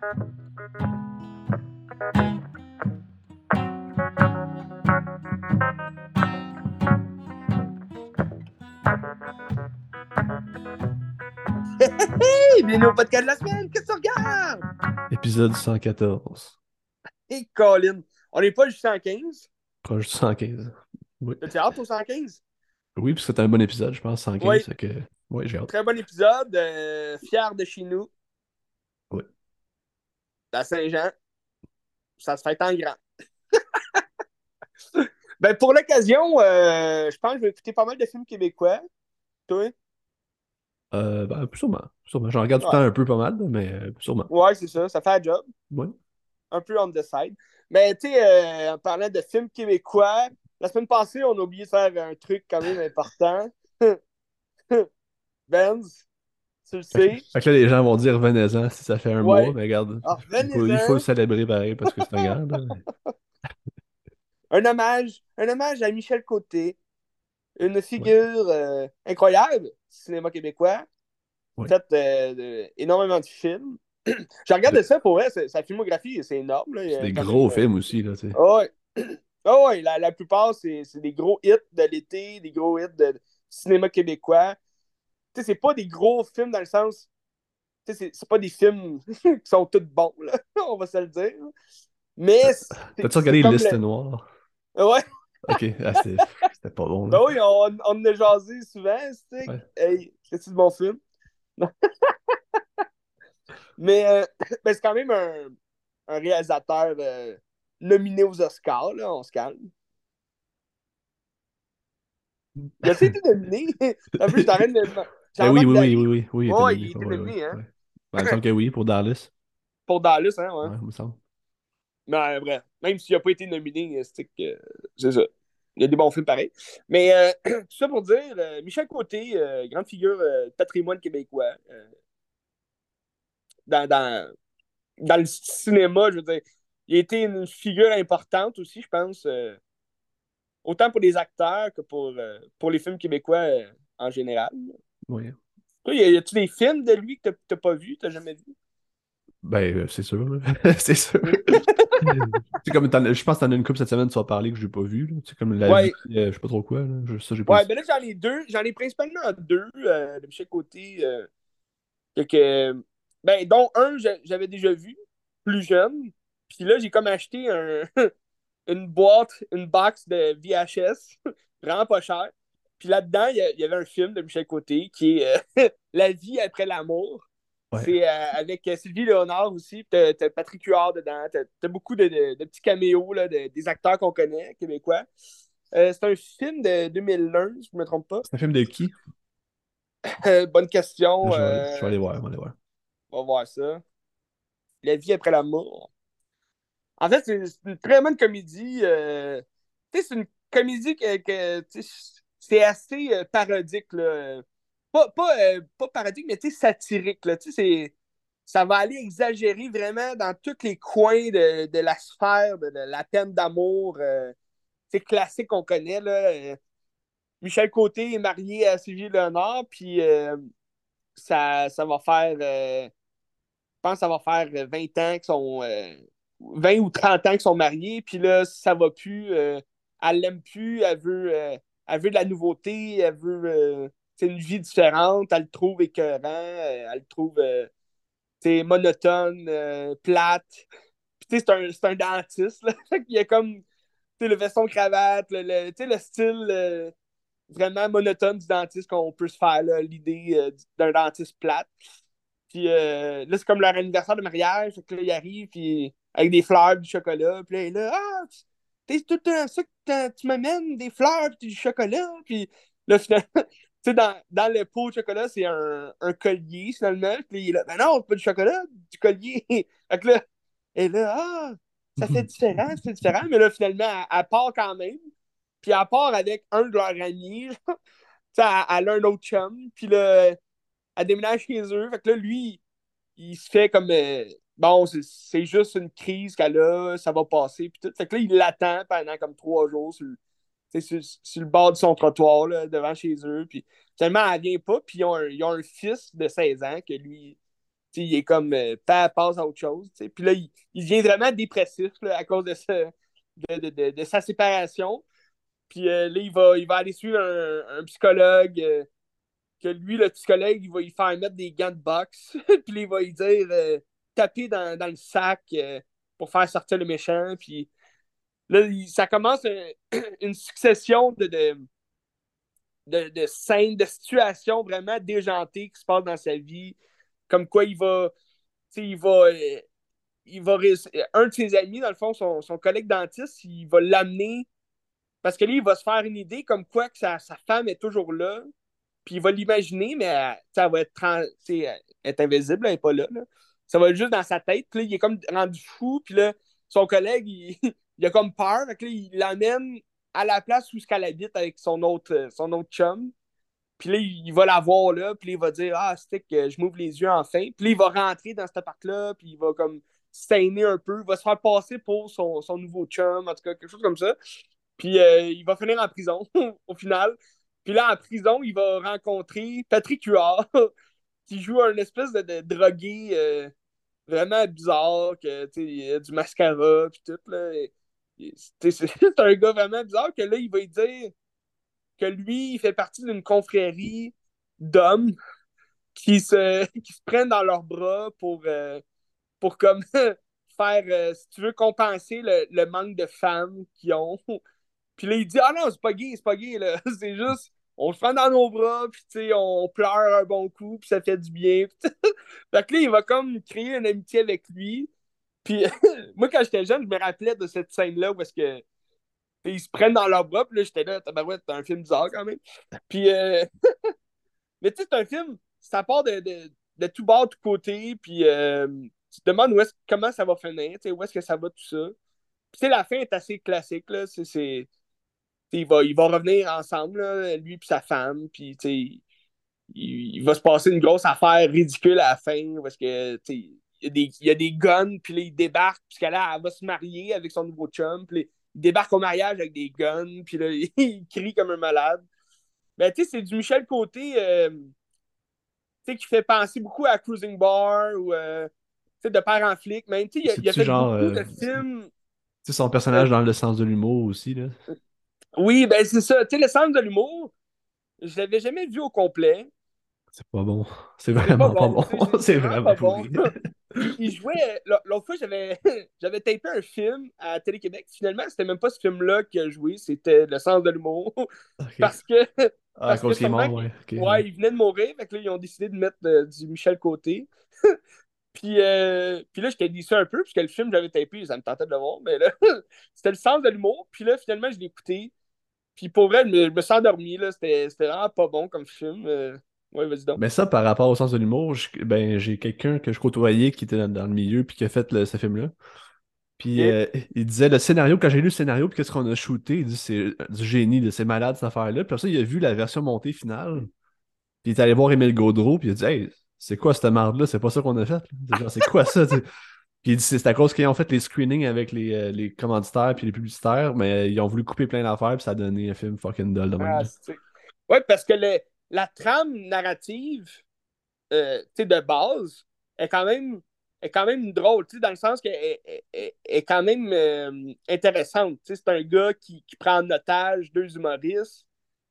Hey, bienvenue au podcast de la semaine, qu'est-ce que tu regardes? Épisode 114. Et Colin, on n'est pas juste 115. Proche du 115. Oui. T'as hâte au 115? Oui, puis c'était un bon épisode, je pense, 115. Oui. que... Oui, j'ai hâte. Très bon épisode, euh, fier de chez nous. Oui. À Saint-Jean. Ça se fait en grand. ben pour l'occasion, euh, je pense que je vais écouter pas mal de films québécois. Toi? Euh, ben, sûrement. sûrement. J'en regarde tout le temps un peu pas mal, mais euh, sûrement. Ouais, c'est ça, ça fait un job. Ouais. un peu on the side. Mais tu sais, euh, en parlant de films québécois, la semaine passée, on a oublié de faire un truc quand même important. Benz, tu le sais. Fait que là, les gens vont dire venez-en si ça fait un Ouais. mois, mais regarde, Ah, il faut, il venez-en. faut le célébrer pareil parce que c'est un là. Un hommage, un hommage à Michel Côté, une figure euh, incroyable du cinéma québécois. Ouais. Fait euh, énormément de films. Je regarde ça pour vrai, sa filmographie, c'est énorme. C'est des gros euh, films aussi, là. Ah ouais, la, la plupart, c'est c'est des gros hits de l'été, des gros hits de cinéma québécois. Sais, c'est pas des gros films dans le sens. Tu sais, c'est- c'est pas des films qui sont tous bons, là. On va se le dire. Mais. c'est- T'as-tu regardé c'est Liste le- Noire? Ouais, Ok, ah, c'était pas bon. ben Là. oui, on, on en a jasé souvent, tu sais. Ouais. Hey, c'est-tu de bon film? Mais euh, ben, c'est quand même un, un réalisateur euh, nominé aux Oscars, là, on se calme. Il a été nominé. Un peu, je t'arrête de. Ben oui, oui, oui, oui, oui, oui, il était il nominé, ouais, hein. ouais. Ben, il me semble que oui, pour Dallas. Pour Dallas, hein, ouais. Ouais, il me semble. Mais euh, bref, même s'il n'a pas été nominé, c'est que c'est ça. Il y a des bons films pareils. Mais euh, tout ça pour dire, euh, Michel Côté, euh, grande figure euh, du patrimoine québécois. euh, dans, dans, dans le cinéma, je veux dire, il a été une figure importante aussi, je pense. euh, autant pour les acteurs que pour, euh, pour les films québécois euh, en général. Toi, y a-tu des films de lui que t'as- pas vu, t'as jamais vu? Ben, euh, c'est sûr, c'est sûr. c'est comme, je pense que t'en as une couple cette semaine, tu vas parler que j'ai pas vu. C'est comme la Ouais. vie, euh, je sais pas trop quoi. Là. Je- ça, pas Ouais, vu. ben là, j'en ai deux. J'en ai principalement deux euh, de Michel Côté. euh, que, ben, dont un, j'a- j'avais déjà vu, plus jeune. Puis là, j'ai comme acheté un, une boîte, une box de VHS, vraiment pas cher. Puis là-dedans, il y, avait un film de Michel Côté qui est euh, La vie après l'amour. Ouais. C'est euh, avec Sylvie Léonard aussi. T'as Patrick Huard dedans. T'as as beaucoup de, de- de petits caméos là, de- des acteurs qu'on connaît, québécois. Euh, c'est un film de 2001, si je ne me trompe pas. C'est un film de qui? Bonne question. je, vais, je vais aller voir, je vais aller voir. on va voir ça. La vie après la mort. En fait, c'est une très bonne comédie. tu sais, c'est une comédie que, c'est assez euh, parodique. Là. Pas, pas, euh, pas parodique, mais satirique. Là. Ça va aller exagérer vraiment dans tous les coins de, de la sphère, de, la peine d'amour. euh, c'est classique qu'on connaît. Là. Michel Côté est marié à Sylvie Léonard, puis ça, ça va faire. je pense que ça va faire 20 ans qu'ils sont. euh, 20 ou 30 ans qu'ils sont mariés, puis là, ça va plus. euh, elle l'aime plus, elle veut, elle veut de la nouveauté, elle veut. euh, une vie différente, elle le trouve écœurant, euh, elle le trouve. euh, monotone, euh, plate. Puis, c'est un, un dentiste, qu'il y a comme, le veston cravate, le, le- style vraiment monotone du dentiste qu'on peut se faire, l'idée d'un dentiste plate. Puis là, c'est comme leur anniversaire de mariage. Fait que là, il arrive, puis avec des fleurs, du chocolat. Puis là, il là, ah, t'es tout le temps ça que tu m'amènes, des fleurs, puis du chocolat. Puis là, finalement, tu sais, dans, dans le pot de chocolat, c'est un, un collier, finalement. Puis là, ben non, pas du chocolat, du collier. fait que là, est là, ah, ça fait différent, c'est différent. Mais là, finalement, elle, elle part quand même. Puis elle part avec un de leurs amis. Tu sais, elle, elle a un autre chum. Puis là, elle déménage chez eux. Fait que là, lui, il se fait comme. euh, bon, c'est- juste une crise qu'elle a, ça va passer. Puis tout. Fait que là, il l'attend pendant comme trois jours sur, sur, sur le bord de son trottoir, là, devant chez eux. Puis finalement, elle vient pas. Puis ils ont un, un fils de 16 ans que lui, il est comme euh, pas passe à autre chose. Puis là, il, il, devient vraiment dépressif à cause de, de, de, de, sa séparation. Puis euh, là, il va, il va aller suivre un, psychologue. Euh, que lui, le psychologue, il va lui faire mettre des gants de boxe. puis là, il va lui dire taper dans, dans, le sac pour faire sortir le méchant. Puis là, ça commence une succession de, de, de, scènes, de situations vraiment déjantées qui se passent dans sa vie comme quoi il va. Il va. Euh, il va un de ses amis, dans le fond, son, son collègue dentiste, il va l'amener parce que lui, il va se faire une idée comme quoi que sa, femme est toujours là. Puis il va l'imaginer, mais elle, va être, est invisible, elle n'est pas là, Ça va juste dans sa tête. Puis là, il est comme rendu fou. Puis là, son collègue, il, a comme peur. Fait là, il l'amène à la place où elle habite avec son autre, son autre chum. Puis là, il va la voir là, puis il va dire Ah, c'est que je m'ouvre les yeux enfin. Puis là, il va rentrer dans cet appart-là, puis il va comme steiner un peu, il va se faire passer pour son, son, nouveau chum, en tout cas, quelque chose comme ça. Puis euh, il va finir en prison au final. Puis là, en prison, il va rencontrer Patrick Huard, qui joue un espèce de, drogué euh, vraiment bizarre, que, il a du mascara, puis tout. Là. C'est un gars vraiment bizarre que là, il va lui dire que lui, il fait partie d'une confrérie d'hommes qui se, qui se prennent dans leurs bras pour, euh, pour comme faire, euh, si tu veux, compenser le, manque de femmes qu'ils ont. Puis là, il dit Ah non, c'est pas gay, c'est pas gay, là. C'est juste, on se prend dans nos bras, puis tu sais, on pleure un bon coup, puis ça fait du bien. fait que là, il va comme créer une amitié avec lui. Puis moi, quand j'étais jeune, je me rappelais de cette scène-là où est-ce que ils se prennent dans leurs bras, puis là, j'étais là, tabarouette, c'est un film bizarre quand même. Puis, euh... mais tu sais, c'est un film, ça part de, de, de tout bord, tout côté, puis euh... tu te demandes comment ça va finir, où est-ce que ça va tout ça. Puis, tu sais, la fin est assez classique, là, c'est... Il va revenir ensemble, là, lui et sa femme, puis, il, il, va se passer une grosse affaire ridicule à la fin, parce que, il y, a des, il y a des guns, puis là, il débarque, puis là, elle va se marier avec son nouveau chum, puis il débarque au mariage avec des guns, puis là, il crie comme un malade. Mais tu sais, c'est du Michel Côté euh, qui fait penser beaucoup à Cruising Bar ou euh, de père en flic. Sais, il, y a fait genre, beaucoup de euh, films. Son personnage dans le sens de l'humour aussi, là. Oui, ben c'est ça. Tu sais, le sens de l'humour, je l'avais jamais vu au complet. C'est pas bon. C'est vraiment pas bon. C'est vraiment, pas bon. il jouait. L'autre fois, j'avais, j'avais tapé un film à Télé-Québec. Finalement, c'était même pas ce film-là qui a joué, c'était Le sens de l'humour. Parce que. Ah, parce que mort, ouais. ouais, il venait de mourir. Fait que là, ils ont décidé de mettre euh, du Michel Côté. puis, euh, puis là, j'étais déçu un peu, puisque le film, j'avais tapé, ça me tentait de le voir. Mais là, c'était le sens de l'humour. Puis là, finalement, je l'ai écouté. Puis pour vrai, je me, je me suis endormi. C'était, vraiment pas bon comme film. Euh. Oui, vas-y donc. Mais ça, par rapport au sens de l'humour, ben, j'ai quelqu'un que je côtoyais qui était dans, le milieu puis qui a fait ce film-là. Puis euh, il disait le scénario, quand j'ai lu le scénario, puis qu'est-ce qu'on a shooté, il dit c'est du génie, c'est malade cette affaire-là. Puis après ça, il a vu la version montée finale. Puis il est allé voir Emile Gaudreau, puis il a dit Hey, c'est quoi cette merde-là? C'est pas ça qu'on a fait. C'est quoi ça Puis il dit c'est à cause qu'ils ont fait les screenings avec les, euh, les commanditaires puis les publicitaires, mais ils ont voulu couper plein d'affaires, puis ça a donné un film fucking dull de. Ah, ouais, parce que le, la trame narrative euh, de base est quand même est quand même drôle, dans le sens qu'elle est, est, quand même euh, intéressante. C'est un gars qui, qui, prend en otage deux humoristes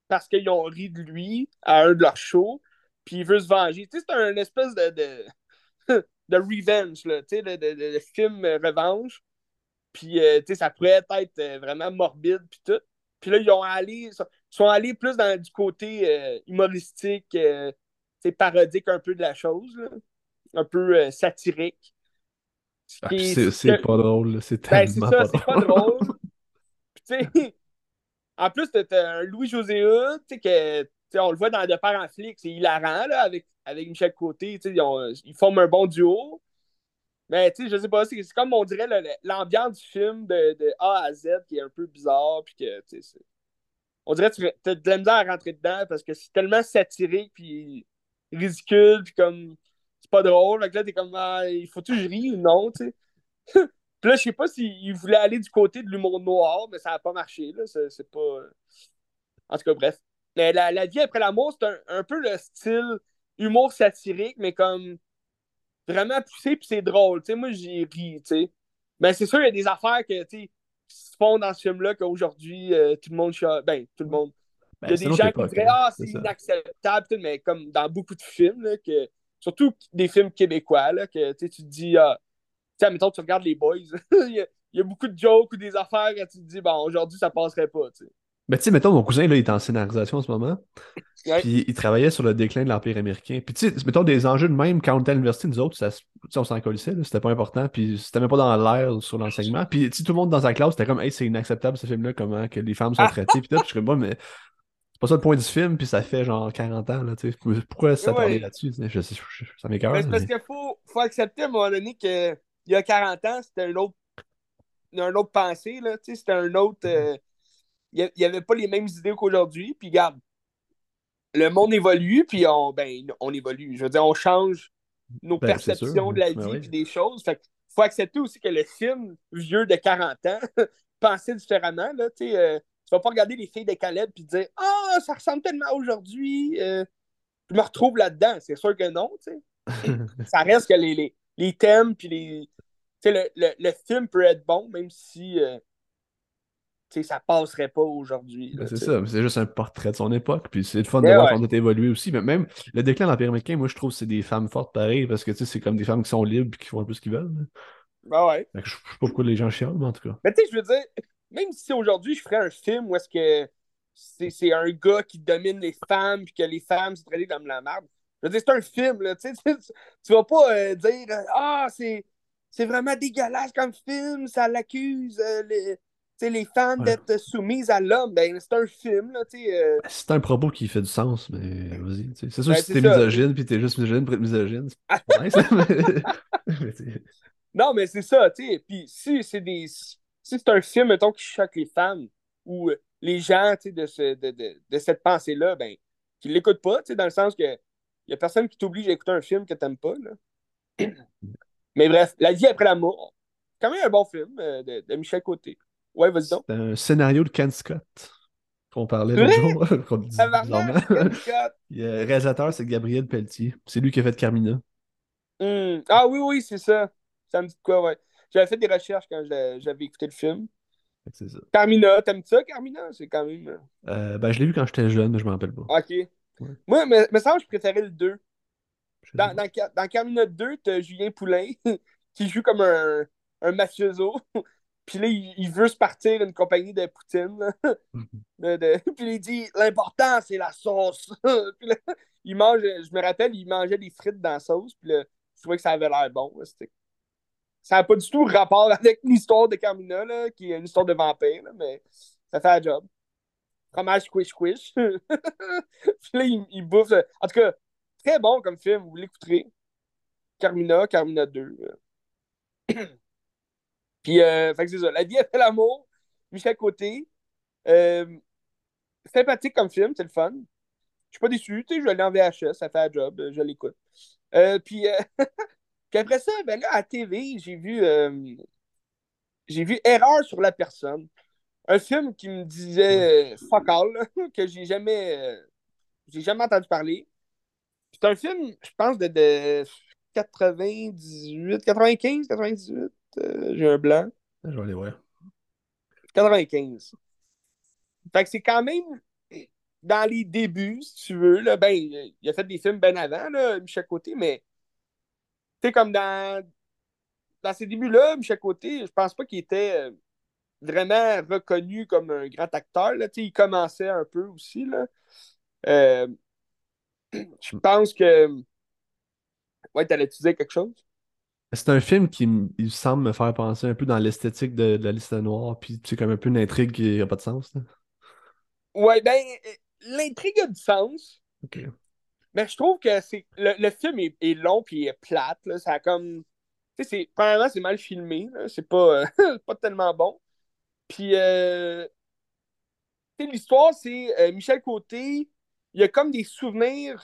parce qu'ils ont ri de lui à un de leurs shows, puis il veut se venger. C'est un espèce de, de revenge, là, de, de, de, film revanche. Puis euh, ça pourrait être euh, vraiment morbide, puis tout. Puis là, ils ont allé, sont allés plus dans du côté euh, humoristique, euh, parodique un peu de la chose, un peu euh, satirique. Ah, c'est pas drôle, c'est ben, tellement ça, pas, pas drôle. en plus, t'as un Louis-José on le voit dans De Père en flic, c'est hilarant là, avec, avec Michel Côté, ils, ils, forment un bon duo. Mais je sais pas, c'est comme on dirait l'ambiance du film de, A à Z qui est un peu bizarre, puis que on dirait que tu as de la misère à rentrer dedans parce que c'est tellement satirique puis ridicule puis comme c'est pas drôle. Donc là, t'es comme ah, il faut-tu que je ou non, puis là, je sais pas s'il voulait aller du côté de l'humour noir, mais ça n'a pas marché. Là. C'est, pas. En tout cas, bref. Mais la, vie après l'amour, c'est un, peu le style humour satirique, mais comme vraiment poussé, puis c'est drôle. Moi, j'ai ri, tu sais. Mais c'est sûr, il y a des affaires que, qui se font dans ce film-là qu'aujourd'hui, euh, tout le monde... Ben, tout le monde... Ben, il y a des gens qui diraient hein, Ah, c'est c'est inacceptable, mais comme dans beaucoup de films, là, que, surtout des films québécois, là, que tu te dis, ah, tu sais, mettons, tu regardes les boys, il, y a, il y a beaucoup de jokes ou des affaires que tu te dis, bon, aujourd'hui, ça passerait pas, tu Ben, tu sais, mettons, mon cousin, là, il est en scénarisation en ce moment. Ouais. Puis il travaillait sur le déclin de l'Empire américain. Puis tu sais, mettons des enjeux de même, quand on était à l'université, nous autres, ça, on s'en colissait, là, c'était pas important. Puis c'était même pas dans l'air sur l'enseignement. Puis tu sais, tout le monde dans sa classe, c'était comme, hey, c'est inacceptable ce film-là, comment que les femmes sont Ah! traitées. Puis Puis je Bon, mais c'est pas ça le point du film, puis ça fait genre 40 ans, là, tu sais. Pourquoi s'attarder Ouais. là-dessus? Je sais, ça m'écoeure. Mais c'est parce mais- qu'il faut, faut accepter à un moment donné que il y a 40 ans, c'était un autre, un autre pensée, là, tu sais, c'était un autre. euh, il n'y avait pas les mêmes idées qu'aujourd'hui, puis regarde, le monde évolue, puis on, ben, on évolue. Je veux dire, on change nos Ben, perceptions de la vie Ben oui. puis des choses. Fait faut accepter aussi que le film vieux de 40 ans pensait différemment. Là, euh, tu vas pas regarder les filles de Caleb puis dire Ah, ça ressemble tellement à aujourd'hui. euh, je me retrouve là-dedans. C'est sûr que non. ça reste que les, les, les thèmes puis les. Le, le, le film peut être bon, même si euh, sais, ça passerait pas aujourd'hui. Ben, c'est ça, c'est juste un portrait de son époque, puis c'est le fun de Ouais, voir qu'on a évolué aussi. Mais même le déclin de l'Empire américain, moi je trouve que c'est des femmes fortes pareil, parce que c'est comme des femmes qui sont libres et qui font un peu ce qu'ils veulent. Ben ouais. Je je sais pas pourquoi les gens chialent, mais en tout cas. Mais tu sais, je veux dire, même si aujourd'hui je ferais un film où est-ce que c'est un gars qui domine les femmes puis que les femmes se traitent comme la merde, je veux dire, c'est un film, là. Tu sais, tu, tu vas pas euh, dire Ah, c'est c'est vraiment dégueulasse comme film, ça l'accuse euh, les, les femmes Ouais. d'être soumises à l'homme. Ben, c'est un film, là, euh, C'est un propos qui fait du sens, mais vas-y. C'est sûr Ben, que si t'es misogyne puis t'es juste misogyne pour être misogyne, c'est pas nice, hein, mais- Non, mais c'est ça, tu sais. Puis si c'est des. Si c'est un film, mettons, qui choque les femmes ou les gens, de, ce, de, de, de cette pensée-là, ben, qu'ils l'écoutent pas, dans le sens que il y a personne qui t'oblige à écouter un film que t'aimes pas, là. Mais bref, La vie après l'amour, quand même un bon film euh, de, de Michel Côté. Ouais, vas-y donc. C'est un scénario de Ken Scott qu'on parlait C'est l'autre jour, qu'on Scott. Le réalisateur, c'est Gabriel Pelletier. C'est lui qui a fait Carmina. Hum. Ah oui, oui, c'est ça. Ça me dit quoi, ouais. J'avais fait des recherches quand j'avais écouté le film. C'est ça. Carmina, t'aimes ça, Carmina? C'est quand même. euh, Euh, ben, je l'ai vu quand j'étais jeune, mais je m'en rappelle pas. Ok. Moi, me, me semble que je préférais le 2. Je sais Dans, pas. dans, Ca- dans Carmina 2, t'as Julien Poulain qui joue comme un, un mafioso. Puis là, il, veut se partir une compagnie de poutine. là. De- de- Puis il dit L'important, c'est la sauce. Puis là, il mange, je me rappelle, il mangeait des frites dans la sauce. Puis là, je trouvais que ça avait l'air bon. là. Ça n'a pas du tout rapport avec l'histoire de Carmina, là, qui est une histoire de vampire, là, mais ça fait la job. Fromage squish squish. Puis là, il, il bouffe. En tout cas, très bon comme film, vous l'écouterez. Carmina, Carmina 2. Puis, euh, fait c'est ça. La vie après l'amour, Michel Côté. Euh, sympathique comme film, c'est le fun. Je suis pas déçu, tu sais, je l'ai en VHS, ça fait la job, je l'écoute. Euh, puis, euh, puis après ça, ben là, à TV, j'ai vu, j'ai vu Erreur sur la personne. Un film qui me disait fuck all, que j'ai jamais, jamais entendu parler. C'est un film, je pense, de, de 98, 95, 98. Euh, j'ai un blanc. Je vais aller voir. 95. Fait que c'est quand même dans les débuts, si tu veux. Là, ben, il a fait des films bien avant, là, Michel Côté, mais tu sais, comme dans, dans ces débuts-là, Michel Côté, je pense pas qu'il était euh, vraiment reconnu comme un grand acteur. Là. Il commençait un peu aussi. Là. Euh, je pense que. Ouais, t'allais-tu dire quelque chose? C'est un film qui il semble me faire penser un peu dans l'esthétique de, de la liste noire, puis c'est comme un peu une intrigue qui n'a pas de sens. là. Ouais, ben, euh, l'intrigue a du sens. Ok. Mais je trouve que c'est le, le film est, est long puis il est plate. Là. Ça a comme. Tu sais, c'est- premièrement, c'est mal filmé. C'est pas, euh, pas tellement bon. Puis, euh, tu sais, l'histoire, c'est euh, Michel Côté. Il y a comme des souvenirs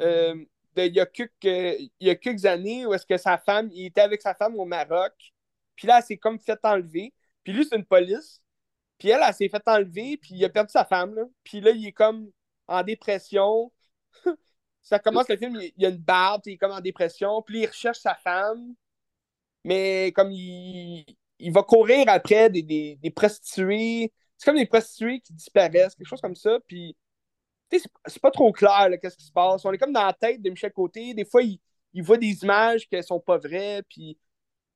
euh, il, y a quelques, quelques années où est-ce que sa femme, il était avec sa femme au Maroc. Puis là, elle s'est comme fait enlever. Puis lui, c'est une police. Puis elle, elle s'est fait enlever. Puis il a perdu sa femme. Là. Puis là, il est comme en dépression. ça commence le film, il, y a une barbe, il est comme en dépression, puis il recherche sa femme, mais comme il, il va courir après des, des, des prostituées. C'est comme des prostituées qui disparaissent, quelque chose comme ça, puis c'est pas trop clair qu'est-ce qui se passe. On est comme dans la tête de Michel Côté. Des fois, il, il voit des images qui sont pas vraies,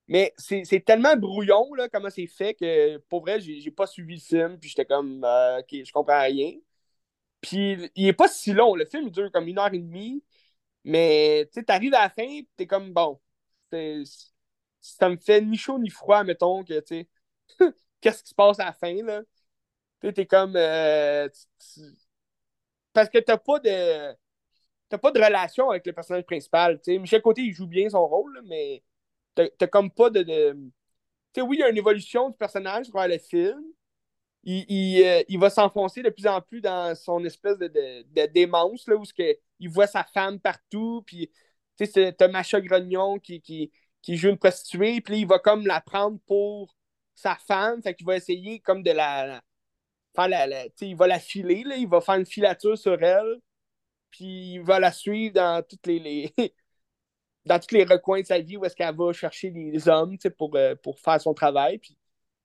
mais c'est tellement brouillon, là, comment c'est fait, que pour vrai, j'ai pas suivi le film, puis j'étais comme, euh, ok, je comprends rien. Puis il est pas si long, le film il dure comme une heure et demie, mais tu t'arrives à la fin, t'es comme, bon, ça me fait ni chaud ni froid, mettons, que, tu qu'est-ce qui se passe à la fin, là. Tu t'es comme, euh, parce que t'as pas de, t'as pas de relation avec le personnage principal, tu sais. Michel Côté, il joue bien son rôle, mais t'as comme pas de. Tu sais, oui, il y a une évolution du personnage dans le film. Il, il, euh, il va s'enfoncer de plus en plus dans son espèce de, de, de démence, là, où que, il voit sa femme partout, puis tu sais, t'as Macha Grognon qui, qui, qui, joue une prostituée, puis il va comme la prendre pour sa femme, fait qu'il va essayer comme de la. Faire la, il va la filer, là, il va faire une filature sur elle, puis il va la suivre dans toutes les, les dans tous les recoins de sa vie où est-ce qu'elle va chercher des hommes pour, euh, pour faire son travail. Puis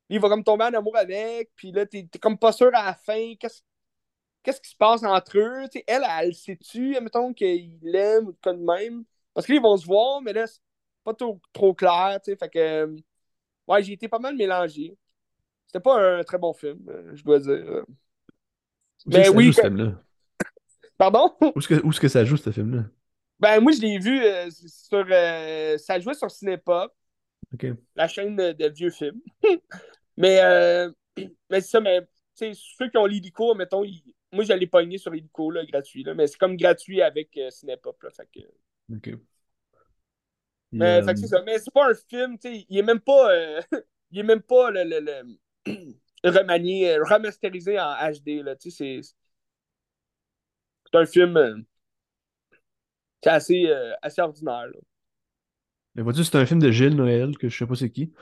il va comme tomber en amour avec. Puis là, t'es comme pas sûr à la fin. Qu'est-ce qui se passe entre eux? elle, elle, sait-tu, admettons, qu'il l'aime ou quoi même? Parce qu'ils vont se voir, mais là, c'est pas trop, trop clair. Fait que, ouais, j'ai été pas mal mélangé. C'était pas un très bon film, euh, je dois dire. Mais oui. Joue, que... Pardon? Où est-ce que, que, ça joue, ce film-là? Ben, moi, je l'ai vu euh, sur. Euh, ça jouait sur Cinépop. La chaîne de, vieux films. mais, euh, mais c'est ça, mais ceux qui ont l'hélico, mettons, moi, j'allais pogner sur l'hélico, là, gratuit. Là, mais c'est comme gratuit avec Cinépop. Là, fait que... OK. Mais, c'est ça. Mais c'est pas un film, tu sais, il est même pas. il est même pas le, le, le remanié, remasterisé en HD, là. Tu sais, c'est. C'est un film c'est assez, euh, assez ordinaire. Là. Mais vois-tu, c'est un film de Gilles Noël, que je sais pas c'est qui.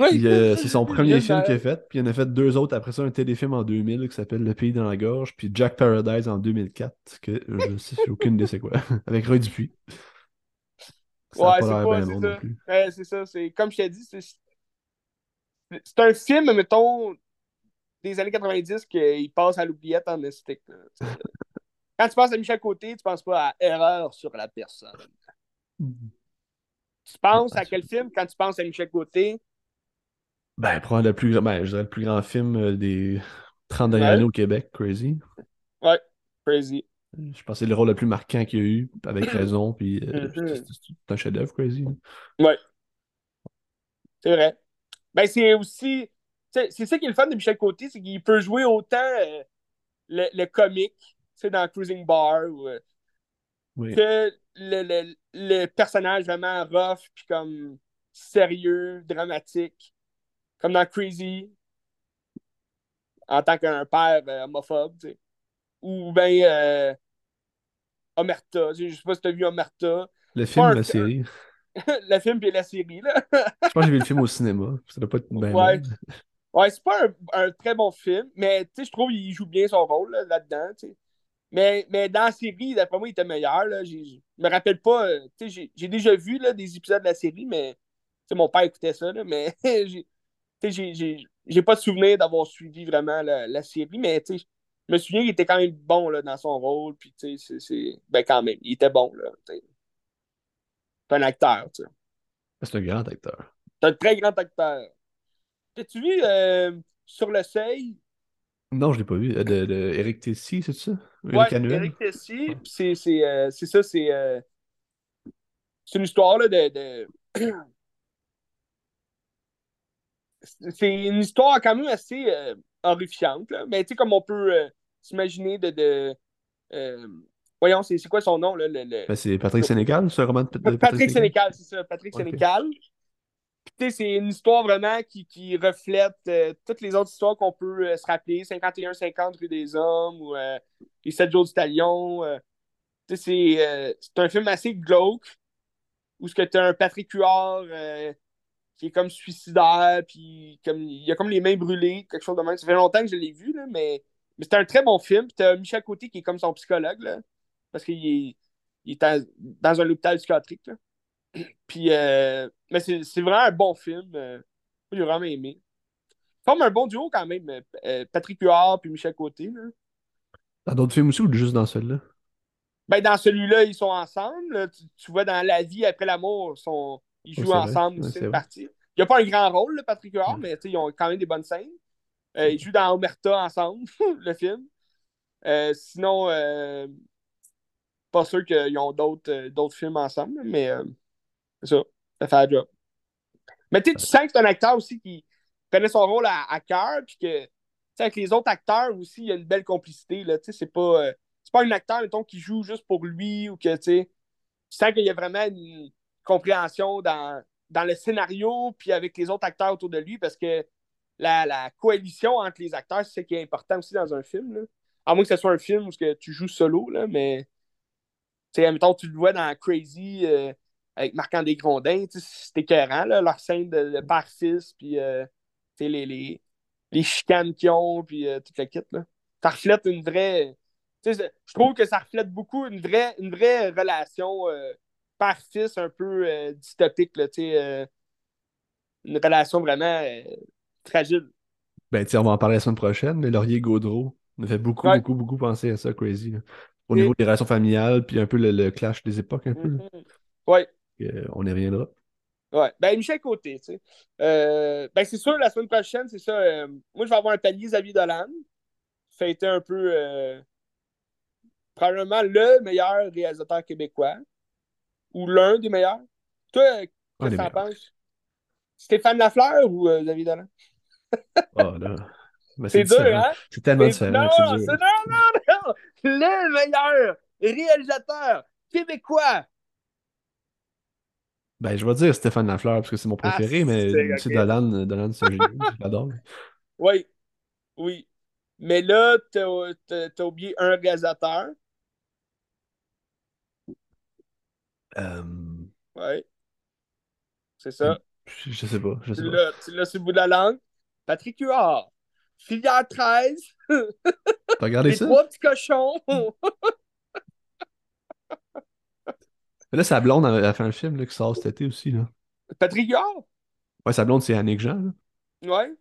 Oui. Euh, c'est son premier film qu'il a fait, puis il en a fait deux autres après ça, un téléfilm en 2000 qui s'appelle Le pays dans la gorge, puis Jack Paradise en 2004, que je sais, j'ai aucune idée c'est quoi, avec Roy Dupuis. Ça ouais, c'est pas, c'est ça. Ouais, c'est ça, c'est comme je t'ai dit, c'est c'est un film, mettons, des années 90 qu'il passe à l'oubliette en mystique. Quand tu penses à Michel Côté, tu penses pas à erreur sur la personne. Tu penses à quel film quand tu penses à Michel Côté? Ben, prendre le plus, ben, je dirais le plus grand film euh, des 30 dernières années au Québec, Crazy. Ouais, Crazy. Je pense que c'est le rôle le plus marquant qu'il y a eu, avec raison, puis euh, mm-hmm. c'est un chef-d'œuvre, Crazy. Ouais. C'est vrai. Ben, c'est aussi. C'est ça qui est le fun de Michel Côté, c'est qu'il peut jouer autant euh, le, le comique dans Cruising Bar, ou, euh, que le, le, le, personnage vraiment rough, puis comme sérieux, dramatique, comme dans Crazy, en tant qu'un père euh, homophobe, tu sais. Ou bien Omerta, je sais pas si tu as vu Omerta. Le film la série? le film et la série, là. je pense que j'ai vu le film au cinéma. Ça doit pas être bien Ouais. Ouais, c'est pas un, un, très bon film, mais tu sais, je trouve qu'il joue bien son rôle là-dedans. Mais, mais dans la série, d'après moi, il était meilleur. Là. Je me rappelle pas. Euh, j'ai déjà vu là, des épisodes de la série, mais mon père écoutait ça. Là, mais j'ai pas de souvenir d'avoir suivi vraiment la, la série. Mais je me souviens qu'il était quand même bon là, dans son rôle. Puis, c'est, ben, quand même, il était bon. là. C'est un acteur. C'est un grand acteur. C'est un très grand acteur. T'as-tu vu euh, sur le seuil? Non, je ne l'ai pas vu. Euh, de, de Eric Tessy, c'est ça? Oui, Eric Tessy. C'est euh, ça, c'est. Euh, c'est une histoire là, de. de... c'est une histoire quand même assez horrifiante. Là. Mais tu sais, comme on peut s'imaginer de. de voyons, c'est quoi son nom? Là, le, Ben, c'est Patrick Sénécal, ce roman de, Patrick, Patrick Sénécal, c'est ça. Patrick Sénécal c'est une histoire vraiment qui, qui reflète euh, toutes les autres histoires qu'on peut euh, se rappeler. 51-50 rue des Hommes ou euh, Les 7 jours du Talion. c'est un film assez glauque où tu as un Patrick Huard qui est comme suicidaire, puis comme, il a comme les mains brûlées, quelque chose de même. Ça fait longtemps que je l'ai vu, là, mais, mais c'est un très bon film. Puis tu as Michel Côté qui est comme son psychologue, là, parce qu'il est il dans un hôpital psychiatrique. Là. Puis, euh, mais c'est vraiment un bon film. euh, j'ai vraiment aimé. Ils forment un bon duo quand même. euh, euh, Patrick Huard puis Michel Côté. là. Dans d'autres films aussi ou juste dans celui-là? Ben, dans celui-là, ils sont ensemble. là. Tu, tu vois, dans La vie après l'amour, ils, sont... ils Ouais, jouent ensemble aussi c'est une partie. Il n'y a pas un grand rôle, là, Patrick Huard, mais ils ont quand même des bonnes scènes. Ils jouent dans Omerta ensemble, le film. Sinon, pas sûr qu'ils ont d'autres euh, d'autres films ensemble, mais euh, c'est ça. Ça fait la job. Mais tu sais, tu sens que c'est un acteur aussi qui connaît son rôle à, à cœur, puis que tu sais, avec les autres acteurs aussi, il y a une belle complicité. Là, tu sais, c'est pas, euh, c'est pas un acteur, mettons, qui joue juste pour lui ou que tu sais, tu sens qu'il y a vraiment une compréhension dans, dans le scénario, puis avec les autres acteurs autour de lui, parce que la, la coalition entre les acteurs, c'est ce qui est important aussi dans un film. Là. À moins que ce soit un film où que tu joues solo, là, mais tu sais, admettons, tu le vois dans Crazy euh, avec Marc-André Grondin, c'est écœurant, là, leur scène de, de père-fils, puis euh, les, les, les chicanes qu'ils ont, puis euh, tout le kit. Là. Ça reflète une vraie. Je trouve que ça reflète beaucoup une vraie, une vraie relation père-fils un peu dystopique, là, une relation vraiment fragile. Ben, on va en parler la semaine prochaine, mais Laurier Gaudreau me fait beaucoup, Ouais. beaucoup, beaucoup penser à ça, Crazy. là. Au niveau des relations familiales, puis un peu le, le clash des époques, un peu. là. Mhm. Ouais. Euh, on y reviendra. Ouais. Ben, Michel Côté, tu sais. Euh, ben, c'est sûr, la semaine prochaine, c'est ça. euh, moi, je vais avoir un palier Xavier Dolan. Fêter un peu. probablement le meilleur réalisateur québécois. Ou l'un des meilleurs. Toi, qu'est-ce que t'en penses? Stéphane Lafleur ou Xavier Dolan? Là. Ben, C'est dur, hein? C'est tellement différent non, non, non, non, non! Le meilleur réalisateur québécois! Ben, je vais dire Stéphane Lafleur parce que c'est mon préféré, Ah, mais c'est- c'est ok. Dolan, Dolan c'est un génie. Je l'adore. Oui, oui. Mais là, t'as t'as- t'as oublié un réalisateur. Euh, Oui. C'est ça. je, je sais pas, je sais Tu pas. l'as tu l'as sur le bout de la langue. Patrick Huard. Filière 13. T'as regardé Les ça? trois petits cochons. Mais là, sa blonde a fait un film là, qui sort cet été aussi. Là. Patrick Huard? Ouais, sa blonde, c'est Annick Jean. là. Ouais.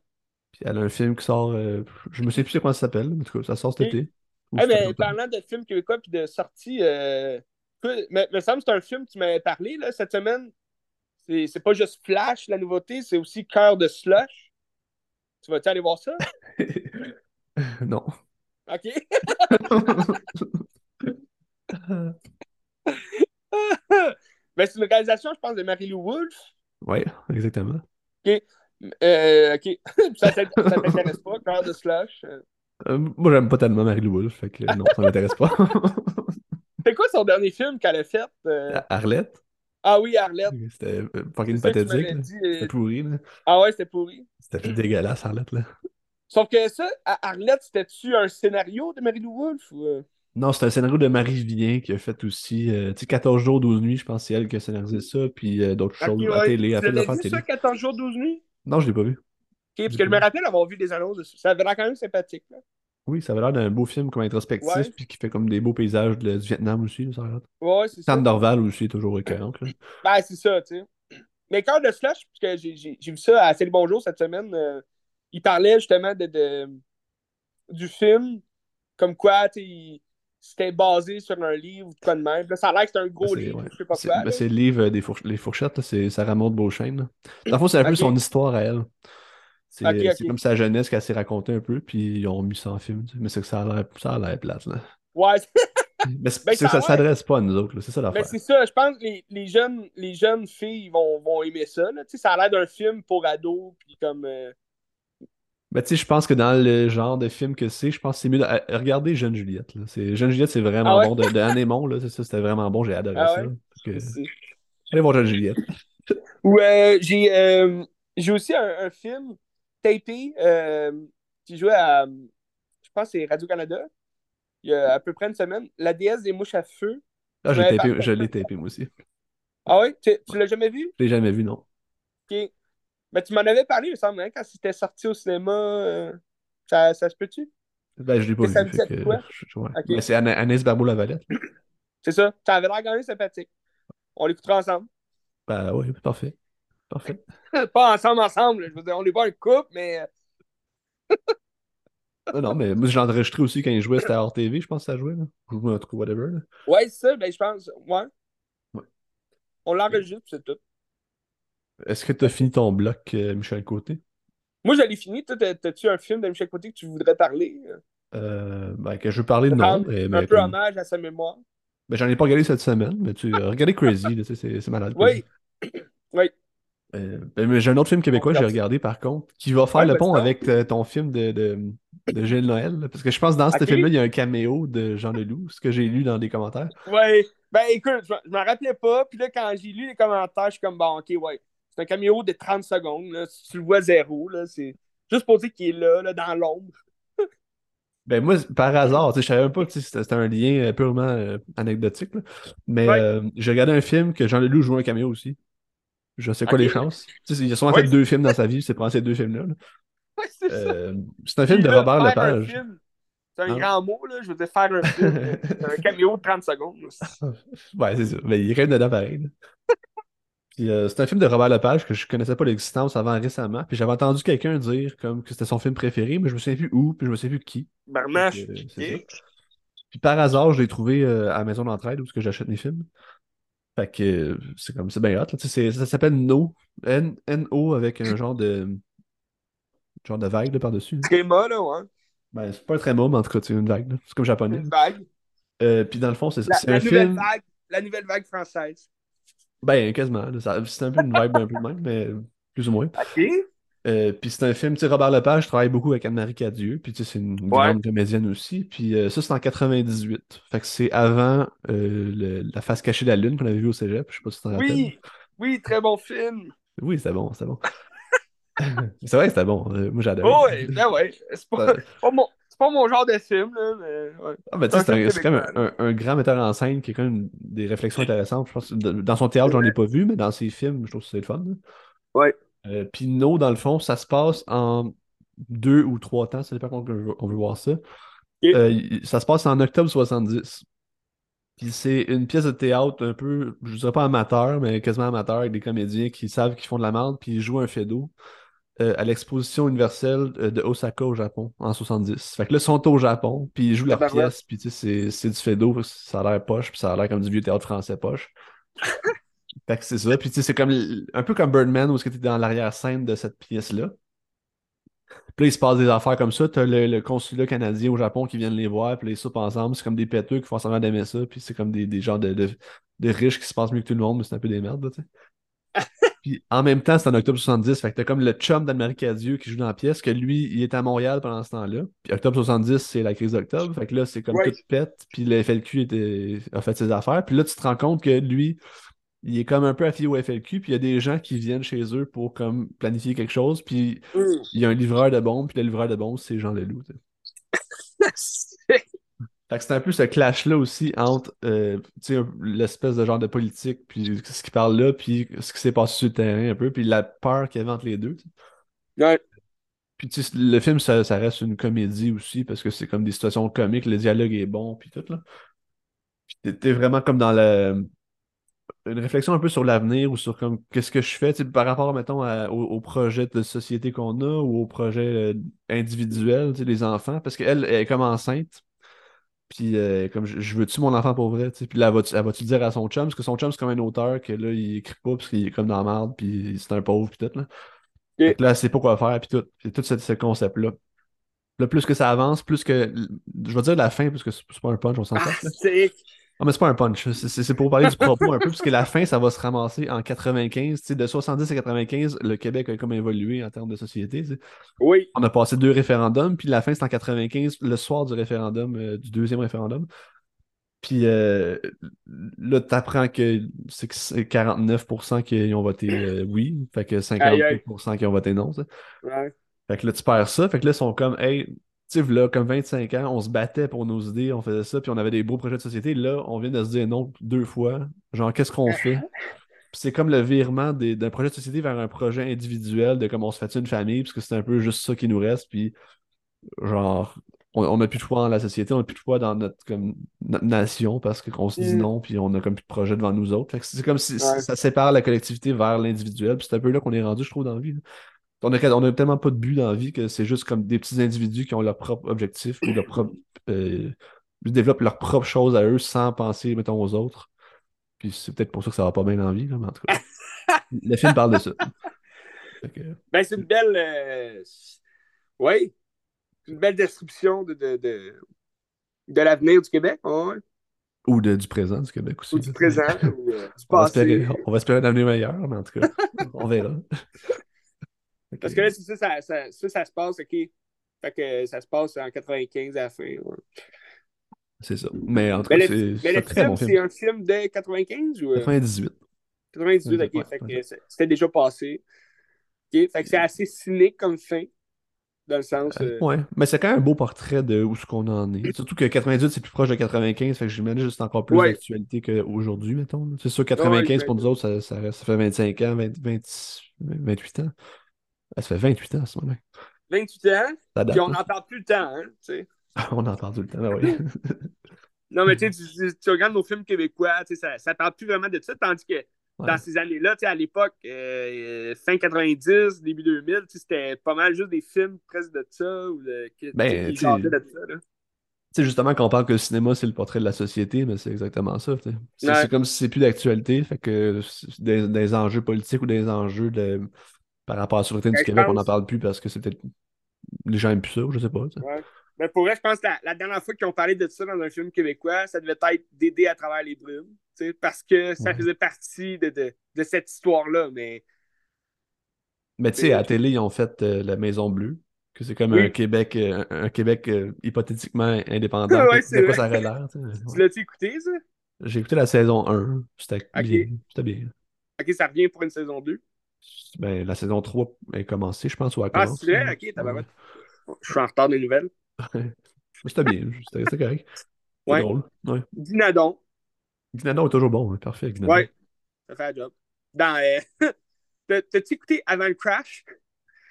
Puis elle a un film qui sort. euh, je me sais plus comment ça s'appelle, mais en tout cas, ça sort cet été. Ou Eh cet ben, parlant de films québécois puis de sorties, euh, me semble que c'est un film que tu m'avais parlé là, cette semaine. C'est c'est pas juste Flash, la nouveauté, c'est aussi Cœur de Slush. Tu vas-tu aller voir ça? non. OK. ben, c'est une réalisation, je pense, de Marie-Lou Wolfe. ouais, exactement. Euh, OK. ça t'int- ça t'intéresse pas, Cœur de Slush? Euh, moi, j'aime pas tellement Marie-Lou Wolfe, fait que non, ça m'intéresse pas. C'est quoi son dernier film qu'elle a fait? euh? Arlette, Ah oui, Arlette. c'était euh, fucking pathétique. euh. C'était pourri. là. Ah ouais, c'était pourri. C'était dégueulasse, Arlette. Là. Sauf que ça, à Arlette, c'était-tu un scénario de Marie-Lou Wolfe? Ou... euh? Non, c'est un scénario de Marie Vivien qui a fait aussi euh, tu sais, 14 jours, 12 nuits, je pense que c'est elle qui a scénarisé ça, puis euh, d'autres choses à ouais. télé, Tu télé. ça, 14 jours, 12 nuits? Non, je l'ai pas vu. Ok, parce que je me rappelle avoir vu des annonces dessus. Ça avait l'air quand même sympathique. Là. Oui, ça avait l'air d'un beau film comme introspectif, Ouais. puis qui fait comme des beaux paysages de- du Vietnam aussi, ça. Ouais, c'est ça. Sam Dorval aussi est toujours écœurante. là. Ben, c'est ça, tu sais. Mais Cœur de Slush, parce que j'ai- vu ça à Salut Bonjour cette semaine, euh, il parlait justement de, de- du film, comme quoi, c'était basé sur un livre ou quoi de même. Là, ça a l'air que c'est un gros Ben, livre, ouais. je sais pas C'est quoi. ben, c'est le livre euh, des fourch- les fourchettes, c'est Sarah Maud Beauchesne. Dans le fond, c'est un peu son histoire à elle. C'est comme sa jeunesse qu'elle s'est racontée un peu, puis ils ont mis ça en film. tu sais. Mais c'est que ça a l'air plate. Là. Ouais, Mais Ben, ça l'air- s'adresse pas à nous autres, c'est ça mais l'affaire. c'est ça. Je pense que les, les jeunes, les jeunes filles vont, vont aimer ça. Là. Ça a l'air d'un film pour ados, puis comme. euh, Ben, tu sais, je pense que dans le genre de film que c'est, je pense que c'est mieux de euh, regarder Jeune Juliette. là. C'est- Jeune Juliette, c'est vraiment Ah ouais? bon. De, de Anne Aymon, là, c'est ça, c'était vraiment bon, j'ai adoré Ah ça. ouais? Que, allez voir Jeune Juliette. Ou euh, j'ai euh, j'ai aussi un, un film tapé euh, qui jouait à, je pense c'est Radio-Canada, il y a à peu près une semaine, La déesse des mouches à feu. Ah, Ouais, je l'ai tapé moi aussi. Ah oui? Tu, tu l'as jamais vu? Je l'ai jamais vu, non. Ok. Tu m'en avais parlé, il me semble, hein, quand c'était sorti au cinéma. euh, ça, ça se peut-tu? Ben, je l'ai pas ça vu. me fait dit que, quoi? je- ouais. Ok. Ben, c'est Ana- Anaïs Barbeau-Lavalette. C'est ça. Ça avait l'air quand même sympathique. On l'écoutera ensemble. Ben oui, parfait. Parfait. pas ensemble, ensemble. Je veux dire, on n'est pas un couple, mais. non, non, mais moi, j'ai enregistré aussi quand il jouait, c'était à hors TV, je pense que ça jouait. Là. Ou en tout cas, whatever. Là. Ouais, c'est ça. Ben, je pense. Ouais. ouais. On l'enregistre, c'est tout. Est-ce que tu as fini ton bloc, euh, Michel Côté? Moi, je l'ai fini. Toi, t'as-tu un film de Michel Côté que tu voudrais parler? Euh, ben, que je veux parler de non. Mais, un peu hommage à sa mémoire. Ben, j'en ai pas regardé cette semaine, mais tu as regardé Crazy, c'est malade. Oui. oui. Euh, ben, mais j'ai un autre film québécois que j'ai regardé par contre, qui va faire le pont avec euh, ton film de, de, de Gilles Noël. Parce que je pense que dans ce film-là, il y a un caméo de Jean Leloup, ce que j'ai lu dans les commentaires. Oui. Ben écoute, je m'en rappelais pas. Puis là, quand j'ai lu les commentaires, je suis comme bon, ok, ouais. C'est un caméo de 30 secondes. Là. Si tu le vois zéro, là, c'est juste pour dire qu'il est là, là, dans l'ombre. Ben moi, par hasard, je savais pas que c'était un lien euh, purement anecdotique. Mais j'ai regardé un film que Jean Leloup joue un caméo aussi. Je sais quoi les chances. il a souvent fait deux films dans sa vie, c'est pour ces deux films-là. c'est euh, un film de Robert Lepage. C'est un hein? grand mot, là. Je veux dire, faire un film. un caméo de 30 secondes. ouais, c'est ça. Mais il est quand même dedans pareil. Euh, c'est un film de Robert Lepage que je connaissais pas l'existence avant récemment. Puis j'avais entendu quelqu'un dire comme que c'était son film préféré, mais je me souviens plus où, puis je me souviens plus qui. Barnache. Euh, puis par hasard, je l'ai trouvé à la maison d'entraide où j'achète mes films. Fait que c'est comme c'est bien hot. Ça s'appelle No. N-O avec un genre de. genre de vague par-dessus. Tréma, là, ouais. Ben, c'est pas un tréma, mais en tout cas, c'est une vague. C'est comme japonais. Une vague. Euh, puis dans le fond, c'est un nouvelle film. Vague, la nouvelle vague française. Ben, quasiment. C'est un peu une vibe un peu même, mais plus ou moins. OK. Euh, puis c'est un film, tu sais, Robert Lepage travaille beaucoup avec Anne-Marie Cadieux, puis tu sais, c'est une grande comédienne aussi. Puis euh, ça, c'est en 98. Fait que c'est avant euh, la face cachée de la lune qu'on avait vu au cégep. Je sais pas si tu t'en rappelles. Oui, oui, très bon film. Oui, c'est bon, c'est bon. c'est vrai que c'était bon. moi, j'adore. Oh, oui, ben ouais. C'est pas, pas, mon, pas, mon, genre de film, là, mais. Ouais. Ah, ben, tu sais, c'est quand même un, un, grand metteur en scène qui a quand même des réflexions intéressantes. Je pense, dans son théâtre, j'en ai pas vu, mais dans ses films, je trouve que c'est le fun. Oui. Euh, puis No, dans le fond, ça se passe en deux ou trois temps, ça dépend quand on veut voir ça. Euh, ça se passe en octobre 70. Puis c'est une pièce de théâtre un peu, je dirais pas amateur, mais quasiment amateur, avec des comédiens qui savent qu'ils font de la merde, puis ils jouent un fedo euh, à l'exposition universelle de Osaka au Japon en 70. Fait que là, ils sont au Japon, puis ils jouent leur pièce, puis tu sais, c'est du fedo, ça a l'air poche, puis ça a l'air comme du vieux théâtre français poche. Fait que c'est ça. Puis tu sais, c'est comme un peu comme Birdman où tu es dans l'arrière-scène de cette pièce-là. Puis là, il se passe des affaires comme ça. Tu as le, consulat canadien au Japon qui vient les voir, puis les soupent ensemble. C'est comme des péteux qui font semblant d'aimer ça. Puis c'est comme des, des genres de, de, riches qui se passent mieux que tout le monde, mais c'est un peu des merdes, tu sais. Puis en même temps, c'est en octobre 70. Fait que t'as comme le chum d'Amérique Dieu qui joue dans la pièce, que lui, il est à Montréal pendant ce temps-là. Puis octobre 70, c'est la crise d'octobre. Fait que là, c'est comme tout pète. Puis le FLQ était, a fait ses affaires. Puis là, tu te rends compte que lui, il est comme un peu affilié au FLQ, puis il y a des gens qui viennent chez eux pour comme planifier quelque chose, puis mm. il y a un livreur de bombes, puis le livreur de bombes, c'est Jean Leloup. fait que c'est un peu ce clash-là aussi entre euh, l'espèce de genre de politique, puis ce qui parle là, puis ce qui s'est passé sur le terrain un peu, puis la peur qu'il y avait entre les deux. Ouais. Puis le film, ça, ça, reste une comédie aussi, parce que c'est comme des situations comiques, le dialogue est bon, puis tout là. Puis t'es vraiment comme dans le une réflexion un peu sur l'avenir ou sur comme qu'est-ce que je fais par rapport, mettons, au, projet de société qu'on a ou au projet euh, individuel, les enfants, parce qu'elle elle est comme enceinte. Puis euh, comme je, veux-tu mon enfant pour vrai, puis là, elle va-tu dire à son chum, parce que son chum c'est comme un auteur que là, il écrit pas parce qu'il est comme dans la merde, puis c'est un pauvre, puis tout, là. Donc là, c'est pas quoi faire, puis tout. C'est tout ce, concept-là. Là, plus que ça avance, plus que. Je vais dire la fin, parce que c'est pas un punch, on s'en ah, non, mais c'est pas un punch. C'est pour parler du propos un peu, parce que la fin, ça va se ramasser en 95. de 70 à 95, le Québec a comme évolué en termes de société. Oui. On a passé deux référendums, puis la fin, c'est en 95, le soir du référendum, euh, du deuxième référendum. Puis euh, là, t'apprends que c'est 49% qui ont voté euh, oui, fait que 52% qui ont voté non. Fait que là, tu perds ça. Fait que là, ils sont comme, hey, tu sais, là, comme 25 ans, on se battait pour nos idées, on faisait ça, puis on avait des beaux projets de société. Là, on vient de se dire non deux fois. Genre, qu'est-ce qu'on fait? Puis c'est comme le virement d'un projet de société vers un projet individuel de comment on se fait une famille, parce que c'est un peu juste ça qui nous reste. Puis, genre, on n'a plus de foi dans la société, on n'a plus de foi dans notre, comme, notre nation parce qu'on se dit Mm. non, puis on a comme plus de projet devant nous autres. Fait c'est comme si Ouais. ça sépare la collectivité vers l'individuel, puis c'est un peu là qu'on est rendu, je trouve, dans la vie. là. On a, on a tellement pas de but dans la vie que c'est juste comme des petits individus qui ont leur propre objectif ou leur propre. euh, ils développent leurs propres choses à eux sans penser, mettons, aux autres. Puis c'est peut-être pour ça que ça va pas bien dans la vie, là, mais en tout cas. le film parle de ça. Ben, c'est une belle. euh, Oui. Une belle description de, de, de, de l'avenir du Québec. ouais. ou de- du présent du Québec aussi. Ou du présent, ou euh, du On va, passé. espérer, on va espérer un avenir meilleur, mais en tout cas, on verra. Parce que là, ça, ça, ça, ça, ça se passe, OK. Fait que ça se passe en 95 à la fin. ouais. C'est ça. Mais en tout cas, c'est c'est un film, bon c'est film. un film de 95 ou euh, 98. 98, OK. Ouais, fait que ouais. c'était déjà passé. OK. Fait que c'est assez cynique comme fin. Dans le sens. euh, Ouais, mais c'est quand même un beau portrait de où ce qu'on en est. Surtout que 98, c'est plus proche de 95, fait que j'imagine que c'est encore plus Ouais. d'actualité qu'aujourd'hui, mettons. C'est sûr, 95 pour nous autres, ça, ça, reste- ça fait 25 ans, 20, 20 28 ans. Ah, ça fait 28 ans, ça, ouais. 28 ans, puis on là. n'en parle plus le temps, hein, tu sais. On entend tout le temps, ben oui. Non, mais tu sais, tu- regardes nos films québécois, tu sais, ça, ça parle plus vraiment de ça, tandis que Ouais. dans ces années-là, tu sais, à l'époque, euh, fin 90, début 2000, tu sais, c'était pas mal juste des films presque de ça, ou qui, Ben, qui de ça, là. Justement, quand on parle que le cinéma, c'est le portrait de la société, mais c'est exactement ça. C'est Ouais. comme si c'est plus d'actualité, fait que des, des enjeux politiques ou des enjeux de, par rapport à la sûreté du Ben, Québec, on n'en parle plus parce que c'est peut-être. Les gens aiment plus ça, ou je sais pas. Ouais. Mais pour vrai, je pense que la, la dernière fois qu'ils ont parlé de ça dans un film québécois, ça devait être d'aider à travers les brumes, parce que ça Ouais. faisait partie de, de, de cette histoire-là, mais Mais tu sais, à la télé, ils ont fait euh, La Maison Bleue, que c'est comme Oui. un Québec, euh, un, Québec euh, hypothétiquement indépendant. Ouais, de- quoi ça aurait l'air. tu l'as-tu écouté, ça? J'ai écouté la saison 1, c'était bien. C'était bien. Ok, ça revient pour une saison 2. Ben, la saison 3 est commencée, je pense, ou elle Ah, c'est vrai? Ok. Ouais. Je suis en retard des nouvelles. C'était bien, c'était correct. Ouais. drôle. Ouais. Dinadon. Est toujours bon, hein, parfait. Guinadon. Ouais, ça fait la job. Dans. euh, t'as- T'as-tu écouté Avant le Crash?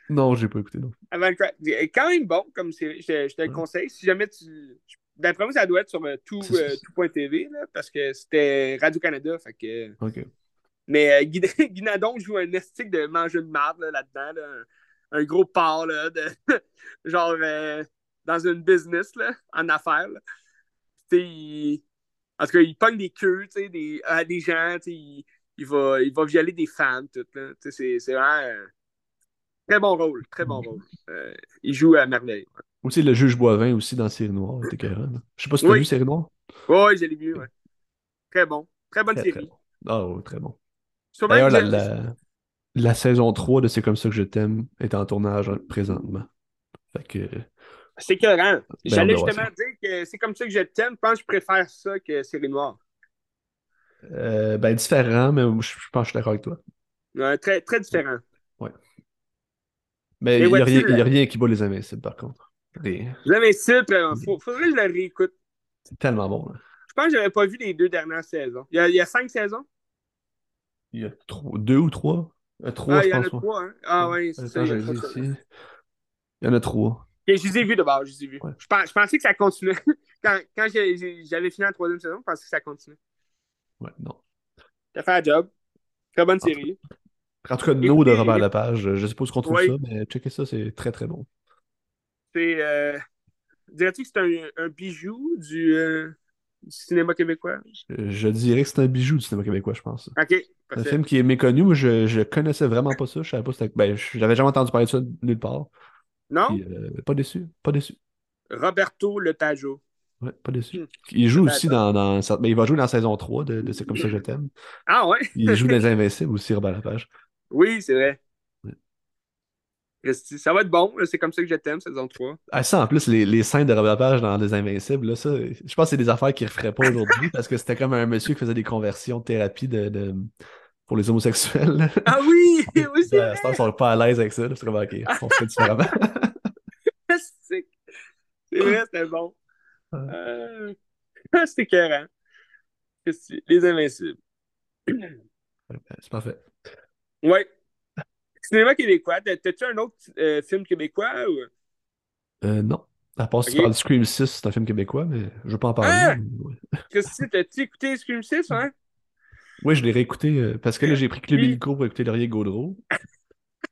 Non, j'ai pas écouté, non. Avant le Crash. Est quand même bon comme série. Je, te- je te le Ouais. conseille. Si jamais tu. D'après moi, ça doit être sur euh, tout, euh, tout.tv, là, parce que c'était Radio-Canada. Fait que. Ok. Mais euh, Guinadon joue un estique de manger de marde là, là-dedans. là. un, un gros porc, là, de, genre euh, dans une business, là, en affaires. Tu il- En tout cas, il pogne des queues, tu des, à des gens, tu il, il va, il va violer des femmes, tout. Tu C'est c'est vraiment un très bon rôle, très bon rôle. Euh, il joue à merveille. Aussi, le juge Boivin aussi dans Série Noire. Je sais pas si t'as Oui. vu Série Noire. Oui, ouais, je l'ai vu, ouais. Très bon. Très bonne Très, très série. bon. Ah, ouais, très bon. D'ailleurs, la, la, la saison 3 de C'est comme ça que je t'aime est en tournage présentement. Fait que. C'est. J'allais Ben, va justement dire que c'est comme ça que je t'aime. Je pense que je préfère ça que Série Noire. euh, ben, différent, mais je, je pense que je suis d'accord avec toi. Ouais, très, très différent. Mais Mais il n'y a, rien- a qui bat les Invincibles, par contre. Avez un il faut, faudrait que je le réécoute. C'est tellement bon. là. Je pense que j'avais pas vu les deux dernières saisons. Il y a, il y a cinq saisons? Il y a trois- deux ou trois? Euh, Trois, ah, je il y en a trois, hein? Ah, ouais, c'est ça. Il y a. Il y en a trois. Je les ai vus d'abord, je les ai vus. Ouais. Je, pens- je pensais que ça continuait. quand quand j'avais fini la troisième saison, je pensais que ça continuait. Ouais, non. T'as fait un job. Très bonne Ah. série. En tout cas, No de Robert Lepage, je sais pas ce qu'on trouve Oui. ça, mais checker ça, c'est très très bon. C'est. Euh... Dirais-tu que c'est un, un bijou du, euh, du cinéma québécois? Je, je dirais que c'est un bijou du cinéma québécois, je pense. Ok. Un film qui est méconnu, moi je, je connaissais vraiment pas ça. Je savais pas c'était. Ben, je- j'avais jamais entendu parler de ça nulle part. Non? Puis, euh, pas déçu. Pas déçu. Roberto Letajo. Ouais, pas déçu. Hmm. Il joue aussi dans, dans. ben, il va jouer dans la saison 3 de, de C'est comme ça que je t'aime. Ah ouais? Il joue dans Les Invincibles aussi, Robert Lepage. Oui, c'est vrai. Ça va être bon, c'est comme ça que je t'aime, saison 3. Ah, ça, en plus, les, les scènes de Robert Lepage dans Les Invincibles, là, ça, je pense que c'est des affaires qu'il ne referaient pas aujourd'hui parce que c'était comme un monsieur qui faisait des conversions de thérapie de, de- pour les homosexuels. là. Ah oui! oui, c'est heure, ils sont pas à l'aise avec ça. C'est comme, ok, on fait différemment. C'est c'est vrai, c'était bon. Euh... C'était écœurant. C'est? Les Invincibles. c'est parfait. Ouais. Cinéma québécois. T'as- T'as-tu un autre euh, film québécois? Ou... Euh, non. À part si tu parles de Scream 6, c'est un film québécois, mais je veux pas en parler. Ah! mais t'as-tu écouté Scream 6, hein? Oui, je l'ai réécouté euh, parce que là, j'ai pris Club Illico pour écouter Laurier Gaudreau.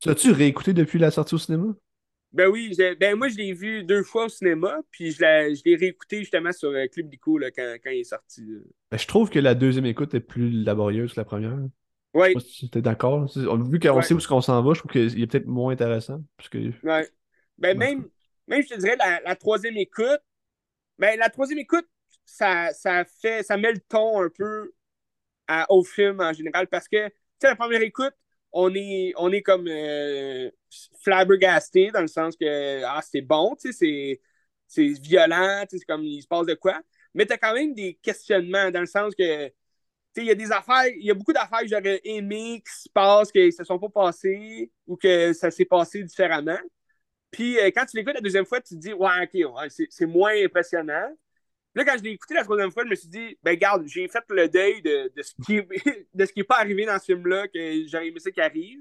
Tu as-tu réécouté depuis la sortie au cinéma? Ben oui, ben moi je l'ai vu deux fois au cinéma, puis je l'ai, réécouté justement sur Club Dico là, quand, quand il est sorti. Ben, je trouve que la deuxième écoute est plus laborieuse que la première. Pas si tu es d'accord. Vu qu'on Ouais. sait où est-ce qu'on s'en va, je trouve qu'il est peut-être moins intéressant. Parce que... ouais. Ben même, même je te dirais la, la troisième écoute, ben la troisième écoute, ça, ça fait, ça met le ton un peu à- au film en général parce que, tu sais, la première écoute, on est, on est comme euh, flabbergasté dans le sens que, ah, c'est bon, tu sais, c'est, c'est violent, tu c'est comme, il se passe de quoi. Mais t'as quand même des questionnements dans le sens que, tu il y a des affaires, il y a beaucoup d'affaires que j'aurais aimé qui se passent, qui ne se sont pas passées ou que ça s'est passé différemment. Puis euh, quand tu l'écoutes la deuxième fois, tu te dis, ouais, ok, c'est, moins impressionnant. Là, quand je l'ai écouté la troisième fois, je me suis dit, ben garde, j'ai fait le deuil de, de ce qui n'est pas arrivé dans ce film-là, que j'aurais aimé ça qui arrive.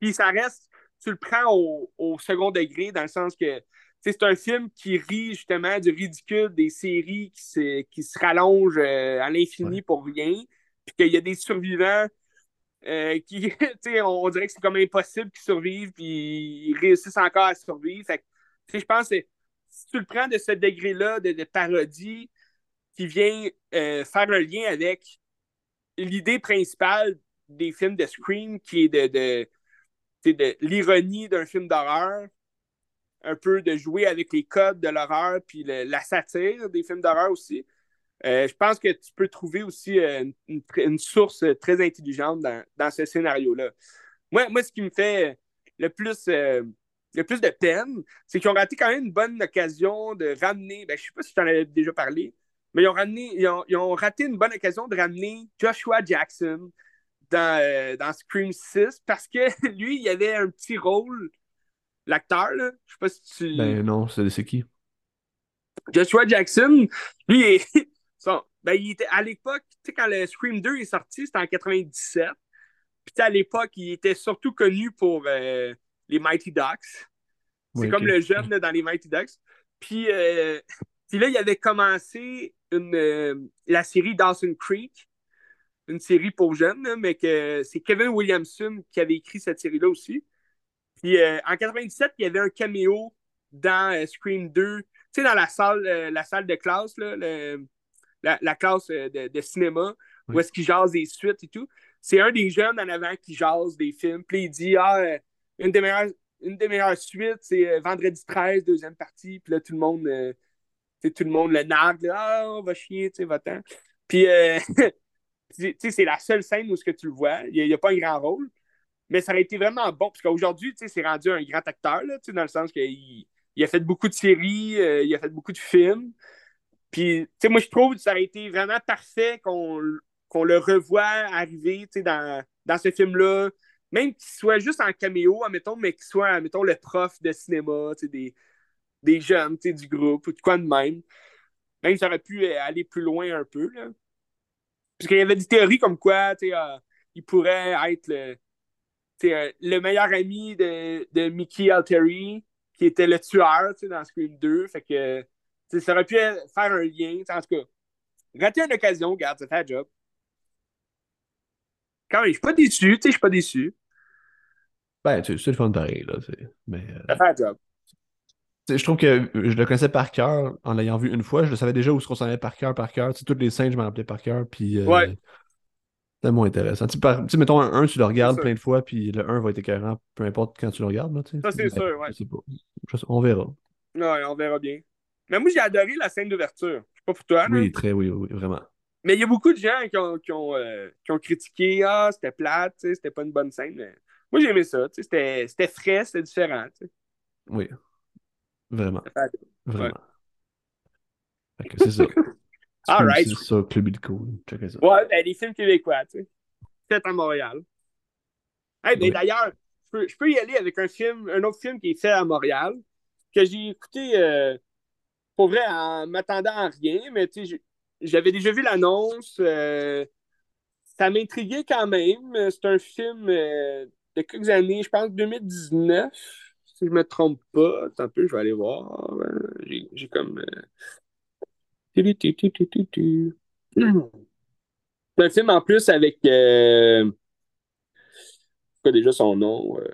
Puis ça reste, tu le prends au, second degré, dans le sens que c'est un film qui rit justement du ridicule des séries qui se, qui se rallongent euh, à l'infini Ouais. pour rien. Puis qu'il y a des survivants euh, qui, tu sais, on, on dirait que c'est comme impossible qu'ils survivent, puis ils réussissent encore à survivre. Fait que, tu sais, je pense que si tu le prends de ce degré-là de, de parodie qui vient euh, faire un lien avec l'idée principale des films de Scream, qui est de, de, de l'ironie d'un film d'horreur, un peu de jouer avec les codes de l'horreur, puis la satire des films d'horreur aussi. Euh, je pense que tu peux trouver aussi euh, une, source très intelligente dans, dans ce scénario-là. Moi, moi, ce qui me fait le plus, euh, le plus de peine, c'est qu'ils ont raté quand même une bonne occasion de ramener, ben, je ne sais pas si tu en avais déjà parlé, mais ils ont, ramené, ils, ont, raté une bonne occasion de ramener Joshua Jackson dans, euh, dans Scream 6 parce que lui, il avait un petit rôle, l'acteur, là. Je sais pas si tu. Ben non, c'est c'est qui? Joshua Jackson, lui, est- son- ben, il était à l'époque, tu sais, quand le Scream 2 est sorti, c'était en 97. Puis à l'époque, il était surtout connu pour euh, les Mighty Ducks. C'est Oui, comme le jeune là, dans les Mighty Ducks. Puis, euh, puis là, il avait commencé une, euh, la série Dawson Creek, une série pour jeunes, mais que c'est Kevin Williamson qui avait écrit cette série-là aussi. Puis euh, en 97, il y avait un caméo dans euh, Scream 2, tu sais, dans la salle, euh, la salle de classe, là, le- la, la classe de, de cinéma, Oui. où est-ce qu'il jase des suites et tout. C'est un des jeunes en avant qui jase des films. Puis il dit Ah, une des meilleures, une des meilleures suites, c'est Vendredi 13, deuxième partie. Puis là, tout le monde, tout le monde le nargue. là, Ah, on va chier, tu sais, va-t'en. Puis, tu sais, c'est la seule scène où ce que tu le vois. Il n'y a, pas un grand rôle. Mais ça aurait été vraiment bon. Parce qu'aujourd'hui, tu sais, c'est rendu un grand acteur, là, tu sais, dans le sens qu'il il a fait beaucoup de séries, euh, il a fait beaucoup de films. Puis, tu sais, moi, je trouve que ça aurait été vraiment parfait qu'on le revoie arriver, tu sais, dans, dans ce film-là. Même qu'il soit juste en caméo, admettons, mais qu'il soit, admettons, le prof de cinéma, tu sais, des, des jeunes, tu sais, du groupe, ou de quoi de même. Même ça aurait pu aller plus loin un peu, là. Parce qu'il y avait des théories comme quoi, tu sais, euh, il pourrait être le, euh, le meilleur ami de, de Mickey Altieri, qui était le tueur, dans Scream 2. Fait que, ça aurait pu faire un lien, en tout cas. Rater une occasion, ça fait un job. Quand même, je suis pas déçu, tu sais, je suis pas déçu. Ben, tu- c'est le fun pareil, là. c'est- Mais euh, Ça fait un job. je trouve que je le connaissais par cœur en l'ayant vu une fois. Je le savais déjà où se qu'on par cœur, par cœur. Toutes les scènes, je m'en rappelais par cœur. Puis euh, Ouais. C'était moins intéressant. Tu sais, par- tu mettons un 1, tu le regardes C'est plein de fois, puis le 1 va être écœurant, peu importe quand tu le regardes. Là. Ça, c'est sûr, ouais. je sais pas. Je sais- on verra. Ouais, on verra bien. Mais moi, j'ai adoré la scène d'ouverture. Je sais pas pour toi. Oui, très, oui, oui, vraiment. Mais il y a beaucoup de gens qui ont, qui ont, euh, qui ont critiqué Ah, c'était plate, c'était pas une bonne scène. Mais moi, j'ai aimé ça. C'était frais, c'était différent. Oui. Vraiment. Vraiment. Fait que c'est ça. All right. C'est ça, Club ça. Ouais, ben, des films québécois, tu sais. Fait à Montréal. Hey, ben, Oui. d'ailleurs, je peux, je peux y aller avec un film, un autre film qui est fait à Montréal, que j'ai écouté, euh, pour vrai, en m'attendant à rien, mais tu sais, j'avais déjà vu l'annonce. euh, ça m'intriguait quand même. C'est un film euh, de quelques années, je pense 2019, si je me trompe pas. Un peu, je vais aller voir. J'ai comme. Un film en plus avec. Euh... quoi déjà son nom? Euh...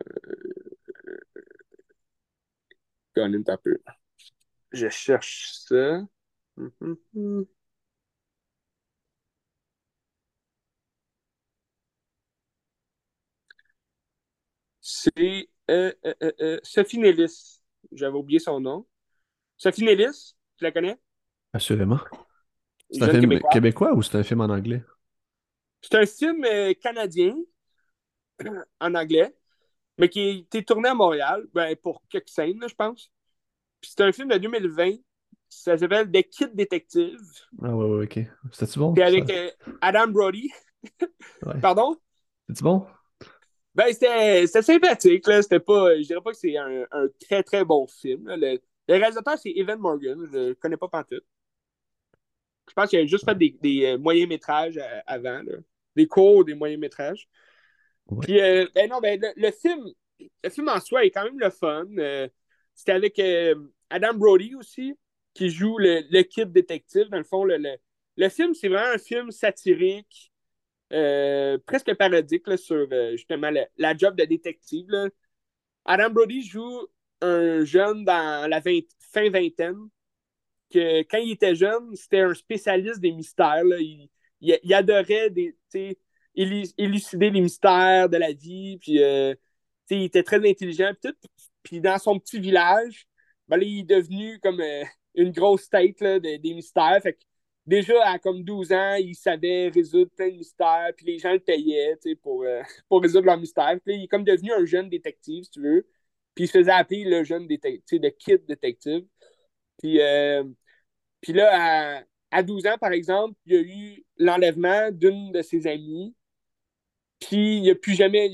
Je cherche ça. Hum, hum, hum. C'est euh, euh, Sophie Nellis. J'avais oublié son nom. Sophie Nellis, tu la connais? Assurément. C'est un film québécois ou c'est un film en anglais? C'est un film euh, canadien en anglais, mais qui a été tourné à Montréal ben, pour quelques scènes, là, je pense. Puis c'est un film de 2020. Ça s'appelle The Kid Detective. Ah ouais, ouais, ok. C'était-tu bon? Puis avec euh, Adam Brody. Ouais. Pardon? C'était-tu bon? Ben, c'était c'était sympathique, là. C'était pas. Je dirais pas que c'est un, un très très bon film. là. Le, le réalisateur, c'est Evan Morgan. Je le connais pas pantoute. Je pense qu'il a juste fait des, des euh, moyens-métrages euh, avant, là. Des cours, des moyens-métrages. Ouais. Puis, euh, ben non, ben, le, le film, le film en soi est quand même le fun. Euh, C'était avec euh, Adam Brody aussi, qui joue le, le kid détective. Dans le fond, le, le, le film, c'est vraiment un film satirique, presque parodique là, sur justement la job de détective. là. Adam Brody joue un jeune dans la vingt- fin vingtaine, que quand il était jeune, c'était un spécialiste des mystères. Il, il- adorait des, élucider les mystères de la vie, puis euh, il était très intelligent, puis tout. Puis dans son petit village, ben il est devenu comme euh, une grosse tête là, de- des mystères. Fait que déjà, à comme 12 ans, il savait résoudre plein de mystères, puis les gens le payaient pour, euh, pour résoudre leurs mystères. Puis il est comme devenu un jeune détective, si tu veux. Puis il se faisait appeler le jeune détective, le kid détective. Puis, euh, puis là, à, à 12 ans, par exemple, il y a eu l'enlèvement d'une de ses amies. Puis il a plus jamais,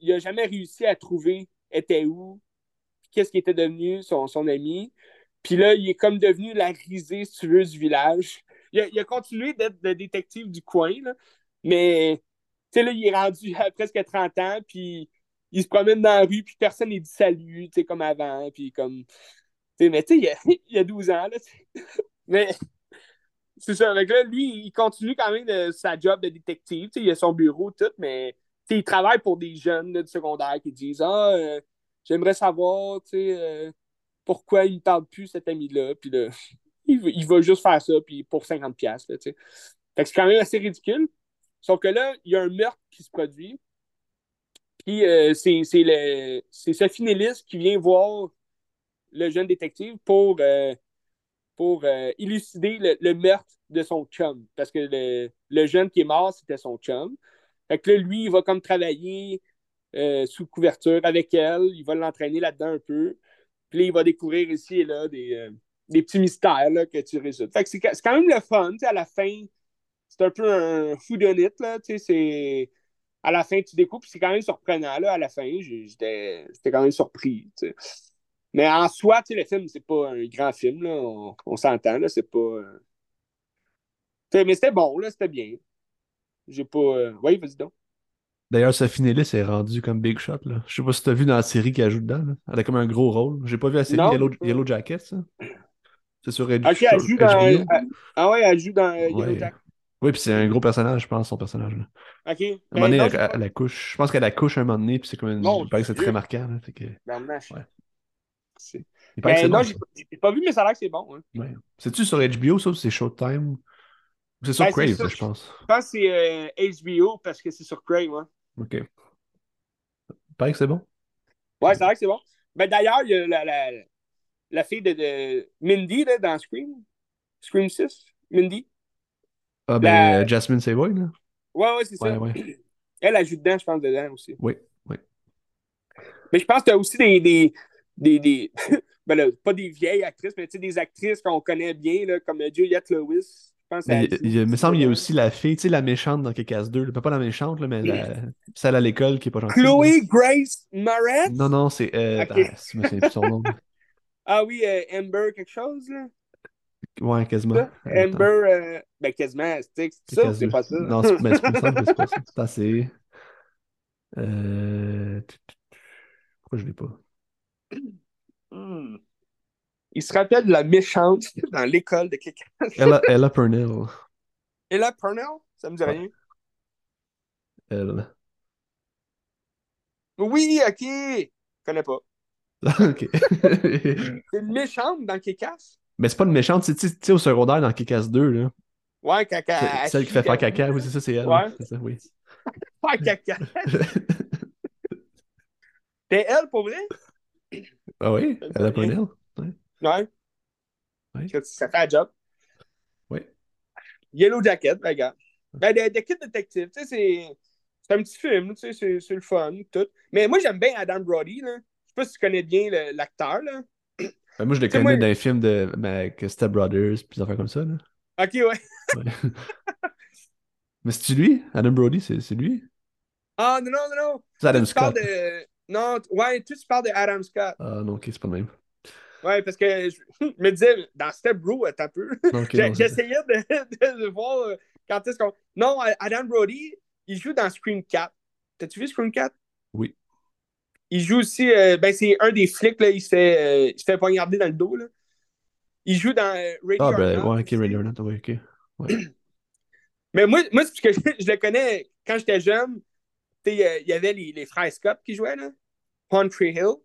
il a, jamais réussi à trouver était où, qu'est-ce qui était devenu son, son ami. Puis là, il est comme devenu la risée, si du village. Il a, il a continué d'être le détective du coin, là, mais tu sais, là, il est rendu à presque 30 ans, puis il se promène dans la rue, puis personne ne dit salut, tu sais, comme avant, puis comme... mais tu sais, il y a, il a 12 ans, là. Mais c'est ça, avec là, lui, il continue quand même de sa job de détective, tu sais, il a son bureau, tout, mais il travaille pour des jeunes là, du secondaire qui disent « Ah, euh, j'aimerais savoir, euh, pourquoi il ne parle plus, cet ami-là. » Puis là, il, il va juste faire ça, puis pour 50$, piastres, là. Fait que c'est quand même assez ridicule. Sauf que là, il y a un meurtre qui se produit. Puis euh, c'est Sophie Nellis qui vient voir le jeune détective pour, euh, pour euh, élucider le, le meurtre de son chum. Parce que le, le jeune qui est mort, c'était son chum. Fait que là, lui, il va comme travailler euh, sous couverture avec elle. Il va l'entraîner là-dedans un peu. Puis là, il va découvrir ici et là des, des petits mystères là, que tu résous. Fait que c'est quand même le fun. À la fin, c'est un peu un foudonite. Là, c'est... À la fin, tu découpes, c'est quand même surprenant. Là, à la fin, j'étais j'étais quand même surpris. Mais en soi, tu sais, le film, c'est pas un grand film. Là. On, on s'entend. là, C'est pas. euh, tu Mais c'était bon, là, c'était bien. J'ai pas. euh, Oui, vas-y donc. D'ailleurs, Sophie Nellis est rendue comme Big Shot, là. Je sais pas si t'as vu dans la série qu'elle joue dedans, là. Elle a comme un gros rôle. J'ai pas vu la série Non. Yellow, Yellow Jacket, ça. C'est sur, H- Ok, elle sur joue dans. HBO. elle- Ah ouais, elle joue dans euh, Yellow Ouais. Jack. Oui, puis c'est un gros personnage, je pense, son personnage. Là. Ok. À un Ben, moment donné, non, elle, elle- accouche. Je pense qu'elle accouche un moment donné, puis c'est comme une. Paraît que c'est très marquant. Là, fait que... Ouais. C'est- Il paraît que Ben, c'est non, bon. j'ai pas- vu, mais ça a l'air que c'est bon. hein. Ouais. C'est-tu sur HBO, ça, ou c'est Showtime? C'est sur Ben, c'est Crave, sur- je pense. Je pense que c'est euh, HBO parce que c'est sur Crave. Ouais, OK. Il paraît que c'est bon. ouais ça a l'air que c'est bon. Ben, D'ailleurs, il y a la, la, la fille de, de Mindy là, dans Scream. Scream 6. Mindy. Ah, ben, La- euh, Jasmine Savoy, là. Ouais, ouais, c'est Ouais, ça. ouais. Elle, elle joue dedans, je pense, dedans aussi. Oui, oui. Mais je pense que tu as aussi des. des, des, des- ben là, pas des vieilles actrices, mais tu sais, des actrices qu'on connaît bien, là, comme Juliette Lewis. Je pense Mais qu'elle il, me semble qu'il y a aussi la fille, tu sais, la méchante dans Kick-Ass 2. là. Pas la méchante, là, mais la... celle à l'école qui est pas gentille. là. Chloé Grace Moretz? Non, non, c'est. Euh... Ok. ah, si je me souviens plus de son nom. Ah oui, euh, Amber quelque chose, là. Ouais, quasiment. Ça? Attends. Amber, euh, ben quasiment, c'est ça ou Kick-Ass c'est 2. pas ça? Non, c'est ben, pas ça, c'est pas ça. C'est. Euh... Pourquoi je l'ai pas? Il se rappelle de la méchante dans l'école de quelqu'un. Ella, Ella Purnell. Ella Purnell? Ça me dit rien. Elle. Oui, ok. Je connais pas. ok. C'est une méchante dans Kick-Ass? Mais c'est pas une méchante, sais, tu sais, au secondaire dans Kick-Ass 2, là. Ouais, caca. C'est- elle Celle qui fait faire caca, oui, c'est ça, c'est elle. Ouais. C'est ça, oui. Faire caca. C'était elle pour vrai? Ah oui. Ouais. Ouais. Que Ça fait un job. Oui. Yellow Jacket, ben, regarde. Ben, The, Kid Detective, tu sais, c'est. C'est un petit film, tu sais, c'est le fun, tout. Mais moi, j'aime bien Adam Brody, là. Je sais pas si tu connais bien l'acteur, là. Ben, moi, je le connais moi- dans les films de ben, avec Step Brothers, puis des affaires comme ça, là. Ok, ouais. Ouais. Mais c'est-tu lui? Adam Brody, c'est lui? Ah, non, non, non, non. C'est Adam Scott. de. Non, ouais, toi, tu parles de Adam Scott. Ah non, ok, c'est pas le même. Ouais, parce que je, je me disais, dans Step Bro, attends un peu. J'essayais de, de voir euh, quand est-ce qu'on. Non, Adam Brody, il joue dans Scream 4. T'as-tu vu Scream 4? Oui. Il joue aussi. euh, ben, c'est un des flics, là. Il se fait, euh, il se fait poignarder dans le dos, là. Il joue dans euh, Ready Ah, ben, ouais, ok, or Not, ouais, ok. Ouais. Mais moi, moi c'est parce que je, je le connais quand j'étais jeune. Euh, il y avait les, les frères Scott qui jouaient, là. Country Hill.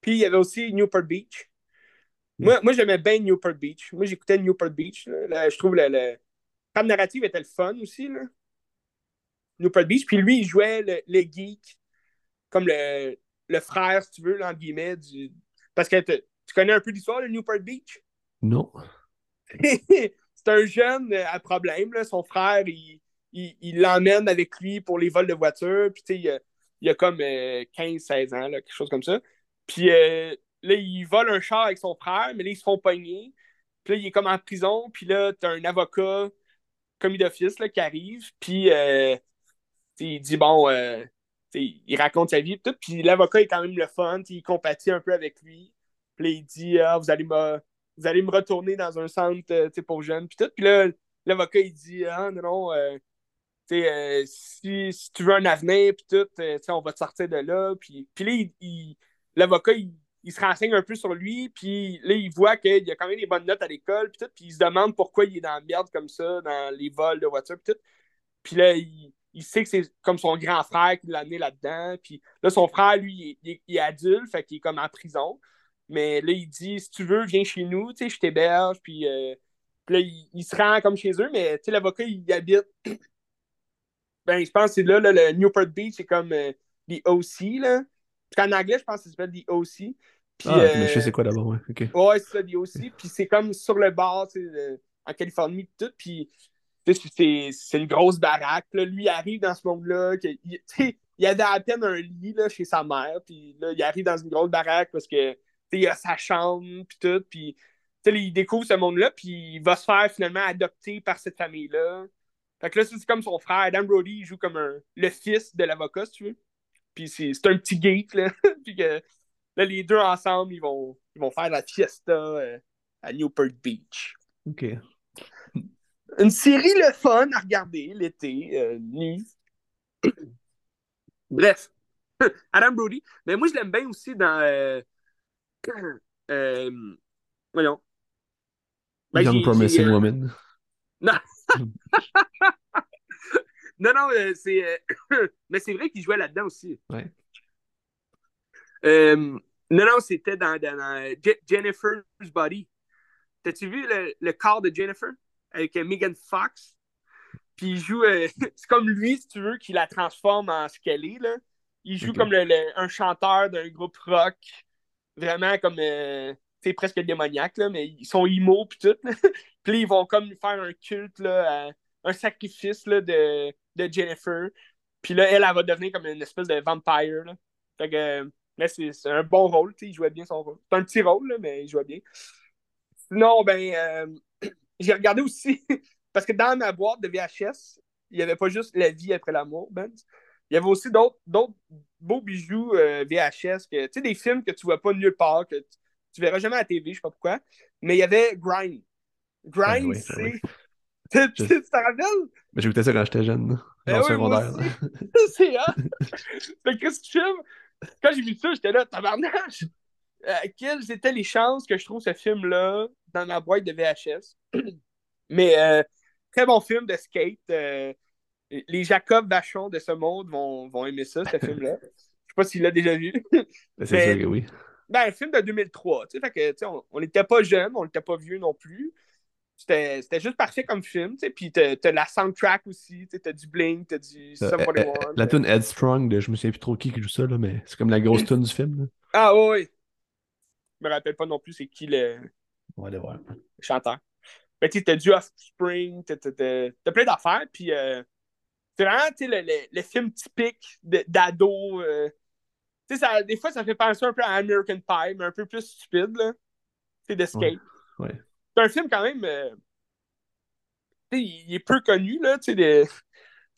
Puis il y avait aussi Newport Beach. Moi, moi j'aimais bien Newport Beach. Moi, j'écoutais Newport Beach. là. Là, je trouve le, le... trame narrative était le fun aussi. Là. Newport Beach. Puis lui, il jouait le, le geek, comme le, le frère, si tu veux, entre guillemets. Du... Parce que tu connais un peu l'histoire de Newport Beach? Non. c'est un jeune euh, à problème. Là. Son frère, il il l'emmène avec lui pour les vols de voiture. Puis, il, a- a comme 15-16 ans, là, quelque chose comme ça. Puis euh, là, il vole un char avec son frère, mais là, ils se font pogner. Puis là, il est comme en prison. Puis là, t'as un avocat commis d'office qui arrive. Puis euh, il dit, bon, euh, il raconte sa vie. Tout, puis l'avocat est quand même le fun. Il compatit un peu avec lui. Puis là, il dit, ah, vous allez me vous allez me retourner dans un centre euh, pour jeunes. Puis tout. Puis là, l'avocat, il dit, ah, non, non, euh, euh, si, tu veux un avenir, puis tout, euh, on va te sortir de là. Puis, là, l'avocat, il, se renseigne un peu sur lui, puis là, il voit qu'il a quand même des bonnes notes à l'école, puis tout, puis il se demande pourquoi il est dans la merde comme ça, dans les vols de voiture, puis tout. Puis là, il, il sait que c'est comme son grand frère qui l'a amené là-dedans. Puis là, son frère, lui, il est, adulte, fait qu'il est comme en prison. Mais là, il dit, si tu veux, viens chez nous, tu sais, je t'héberge. Puis, euh, puis là, il, il se rend comme chez eux, mais l'avocat, il habite. Ben, je pense que c'est là, là, le Newport Beach, c'est comme euh, the OC, là. Puis en anglais, je pense que ça s'appelle the OC. Puis, Ah, euh, mais je sais c'est quoi d'abord, ouais, ok. Ouais, c'est ça, the OC. Puis c'est comme sur le bord, tu sais, euh, en Californie, tout. Puis tu sais, c'est une grosse baraque. Là. Lui, il arrive dans ce monde-là. il, tu sais, il avait à peine un lit là, chez sa mère. Puis là, il arrive dans une grosse baraque parce que tu sais, il a sa chambre, puis tout. Puis tu sais, il découvre ce monde-là. Puis il va se faire finalement adopter par cette famille-là. Fait que là, c'est comme son frère. Adam Brody, il joue comme un, le fils de l'avocat, si tu veux. Puis c'est un petit geek, là. puis que là, les deux ensemble, ils vont, ils vont faire la fiesta euh, à Newport Beach. Ok. Une série le fun à regarder l'été, euh, nu. Bref, Adam Brody. Mais moi, je l'aime bien aussi dans. Euh, euh, voyons. Ben, Young Promising Woman. Non, non, euh, c'est. euh, mais c'est vrai qu'il jouait là-dedans aussi. Ouais. Euh, non, non, c'était dans, dans, dans Je- Jennifer's Body. T'as-tu vu le, le corps de Jennifer avec Megan Fox? Puis il joue. c'est comme lui, si tu veux, qui la transforme en ce qu'elle est. Là. Il joue comme le- le- un chanteur d'un groupe rock. Vraiment comme. Sais, presque démoniaque, là, mais ils sont emo puis tout. puis ils vont comme faire un culte, là, un sacrifice là, de, de Jennifer. Puis là, elle, elle va devenir comme une espèce de vampire. Là. Fait que euh, là, c'est un bon rôle, tu sais, il jouait bien son rôle. C'est un petit rôle, là, mais il jouait bien. Sinon, ben, euh, j'ai regardé aussi, parce que dans ma boîte de VHS, il n'y avait pas juste La vie après l'amour, Ben. Il y avait aussi d'autres beaux bijoux euh, VHS, tu sais, des films que tu vois pas nulle part, que tu, tu verras jamais à la TV, je sais pas pourquoi. Mais il y avait Grind. Grind, Ah oui, c'est. ah oui. Tu te rappelles? Mais j'écoutais ça quand j'étais jeune. Eh oui, moi secondaire. c'est hot. Fait que film, quand j'ai vu ça, j'étais là, tabarnage. euh, quelles étaient les chances que je trouve ce film-là dans ma boîte de VHS. Mais euh, très bon film de skate. Euh, les Jacob Vachon de ce monde vont, vont aimer ça, ce film-là. Je sais pas s'il l'a déjà vu. Ben, c'est sûr que oui. Ben, un film de 2003. Fait que, on n'était pas jeune, on n'était pas vieux non plus. C'était juste parfait comme film. Puis t'as as la soundtrack aussi. T'as du Blink, t'as du Sum 41. La tune Headstrong, de, je me souviens plus trop qui qui joue ça, là, mais c'est comme la grosse tune du film. Là. Ah oui. Je me rappelle pas non plus c'est qui le, on va aller voir. le chanteur. Mais tu t'as du Offspring, t'as plein d'affaires. Puis euh, c'est vraiment le, le, le, film typique d'ado. Euh, ça, des fois, ça fait penser un peu à American Pie, mais un peu plus stupide. C'est d'escape. Ouais. ouais. C'est un film quand même. Euh, il, il, est peu connu, là. Tu sais,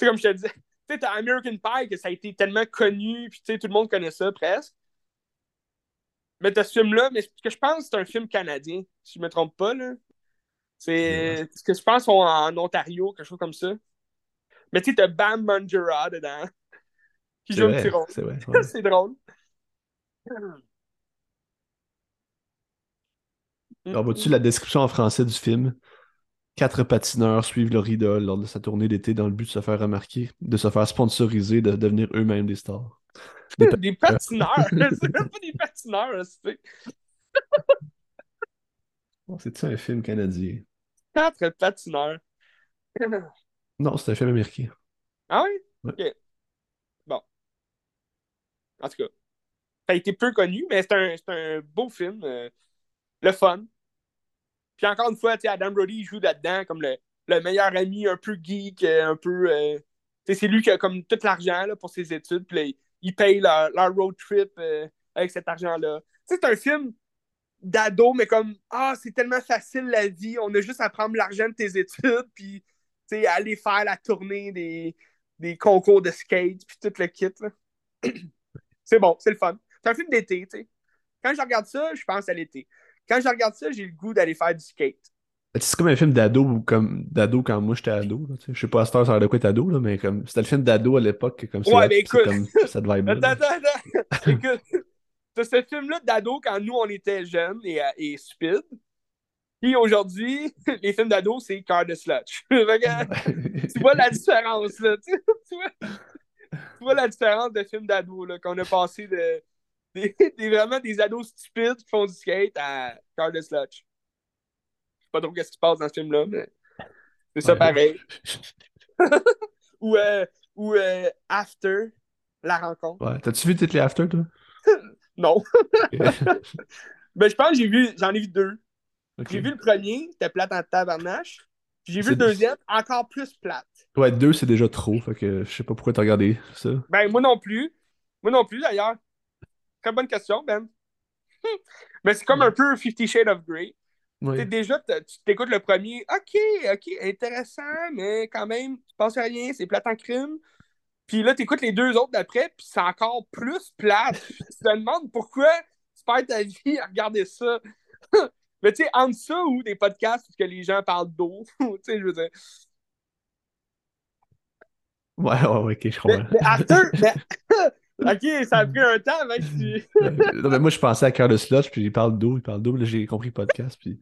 comme je te disais. Tu sais, t'as American Pie, que ça a été tellement connu, puis tout le monde connaît ça presque. Mais t'as ce film-là, mais ce que je pense, c'est un film canadien, si je me trompe pas, là. C'est ce que je pense sont en Ontario, quelque chose comme ça. Mais tu sais, t'as Bam Manjura dedans. Qui joue petit rôle. C'est drôle. Alors, vois-tu la description en français du film? Quatre patineurs suivent leur idole lors de sa tournée d'été dans le but de se faire remarquer, de se faire sponsoriser, de devenir eux-mêmes des stars. Des, des patineurs! c'est même pas des patineurs, c'est. C'est-tu un film canadien? Quatre patineurs. non, c'est un film américain. Ah oui? Ok. En tout cas, ça a été peu connu, mais c'est un, un, beau film. Euh, le fun. Puis encore une fois, Adam Brody joue là-dedans comme le, le, meilleur ami, un peu geek, euh, un peu. Euh, c'est lui qui a comme tout l'argent pour ses études. Puis il paye leur, leur, road trip avec cet argent-là. C'est un film d'ado, mais comme Ah, c'est tellement facile la vie, on a juste à prendre l'argent de tes études, puis aller faire la tournée des, des concours de skate, puis tout le kit. c'est bon, c'est le fun. C'est un film d'été, tu sais. Quand je regarde ça, je pense à l'été. Quand je regarde ça, j'ai le goût d'aller faire du skate. C'est comme un film d'ado comme d'ado quand moi j'étais ado. Là, je sais pas à cette heure ça de quoi être ado, là, mais comme c'était le film d'ado à l'époque comme Ouais, mais écoute. Comme cette vibe Attends, attends, attends. écoute. C'est ce film-là d'ado quand nous on était jeunes et, euh, et stupides. Puis aujourd'hui, les films d'ado, c'est Cœur de Sludge. tu vois la différence, là. Tu, vois, tu vois la différence de films d'ado, là, qu'on a passé de des, des, vraiment des ados stupides qui font du skate à Cœur de Sludge pas trop qu'est-ce qui se passe dans ce film-là, mais c'est ça pareil. ou euh, ou euh, After, la rencontre. Ouais. T'as-tu vu toutes les After, toi? non. ben, je pense que j'ai vu, j'en ai vu deux. J'ai vu le premier, c'était plate en tabarnache. J'ai vu le deuxième, encore plus plate. Ouais, deux, c'est déjà trop. Fait que je sais pas pourquoi t'as regardé ça. Ben, moi non plus. Moi non plus, d'ailleurs. Très bonne question, Ben. Mais c'est comme un peu Fifty Shades of Grey. Déjà, tu t'écoutes le premier, ok, ok, intéressant, mais quand même, tu penses à rien, c'est plate en crime. Puis là, tu écoutes les deux autres d'après, puis c'est encore plus plate. tu te demandes pourquoi tu perds ta vie à regarder ça. mais tu sais, entre ça ou des podcasts où les gens parlent d'eau, tu sais, je veux dire. Ouais, ouais, ouais, ok, je crois. Mais, mais ok, ça a pris un temps mec. non, mais moi, je pensais à Cœur de Slot, puis il parle d'eau, il parle d'eau, là, j'ai compris podcast, puis.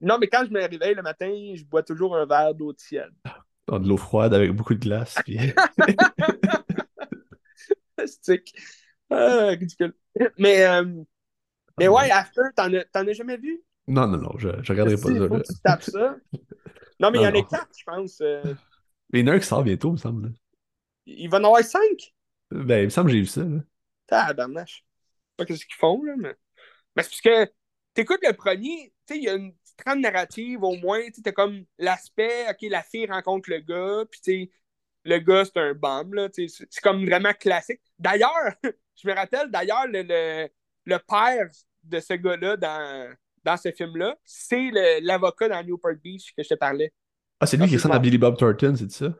non, mais quand je me réveille le matin, je bois toujours un verre d'eau tiède. Dans de l'eau froide avec beaucoup de glace, puis. Stick. Ah, ridicule. Mais, euh, mais ouais, After, t'en as, as, jamais vu? Non, non, non, je, je regarderai pas ça. Faut que tu tapes ça. Non, mais il y en a quatre, je pense. Euh... Il y en a un qui sort bientôt, il me semble. Il va en avoir cinq? Ben, il me semble que j'ai vu ça. Là. Tabarnache. Pas qu'est-ce qu'ils font, là, mais. Mais c'est parce que t'écoutes le premier, tu sais, il y a une petite trame narrative au moins, tu sais, comme l'aspect, ok, la fille rencontre le gars, puis tu sais, le gars, c'est un bum, là, tu sais, c'est comme vraiment classique. D'ailleurs, je me rappelle, d'ailleurs, le, le, le, père de ce gars-là dans, dans ce film-là, c'est l'avocat dans Newport Beach que je te parlais. Ah, c'est lui qui ressemble à Billy Bob Thornton, c'est ça?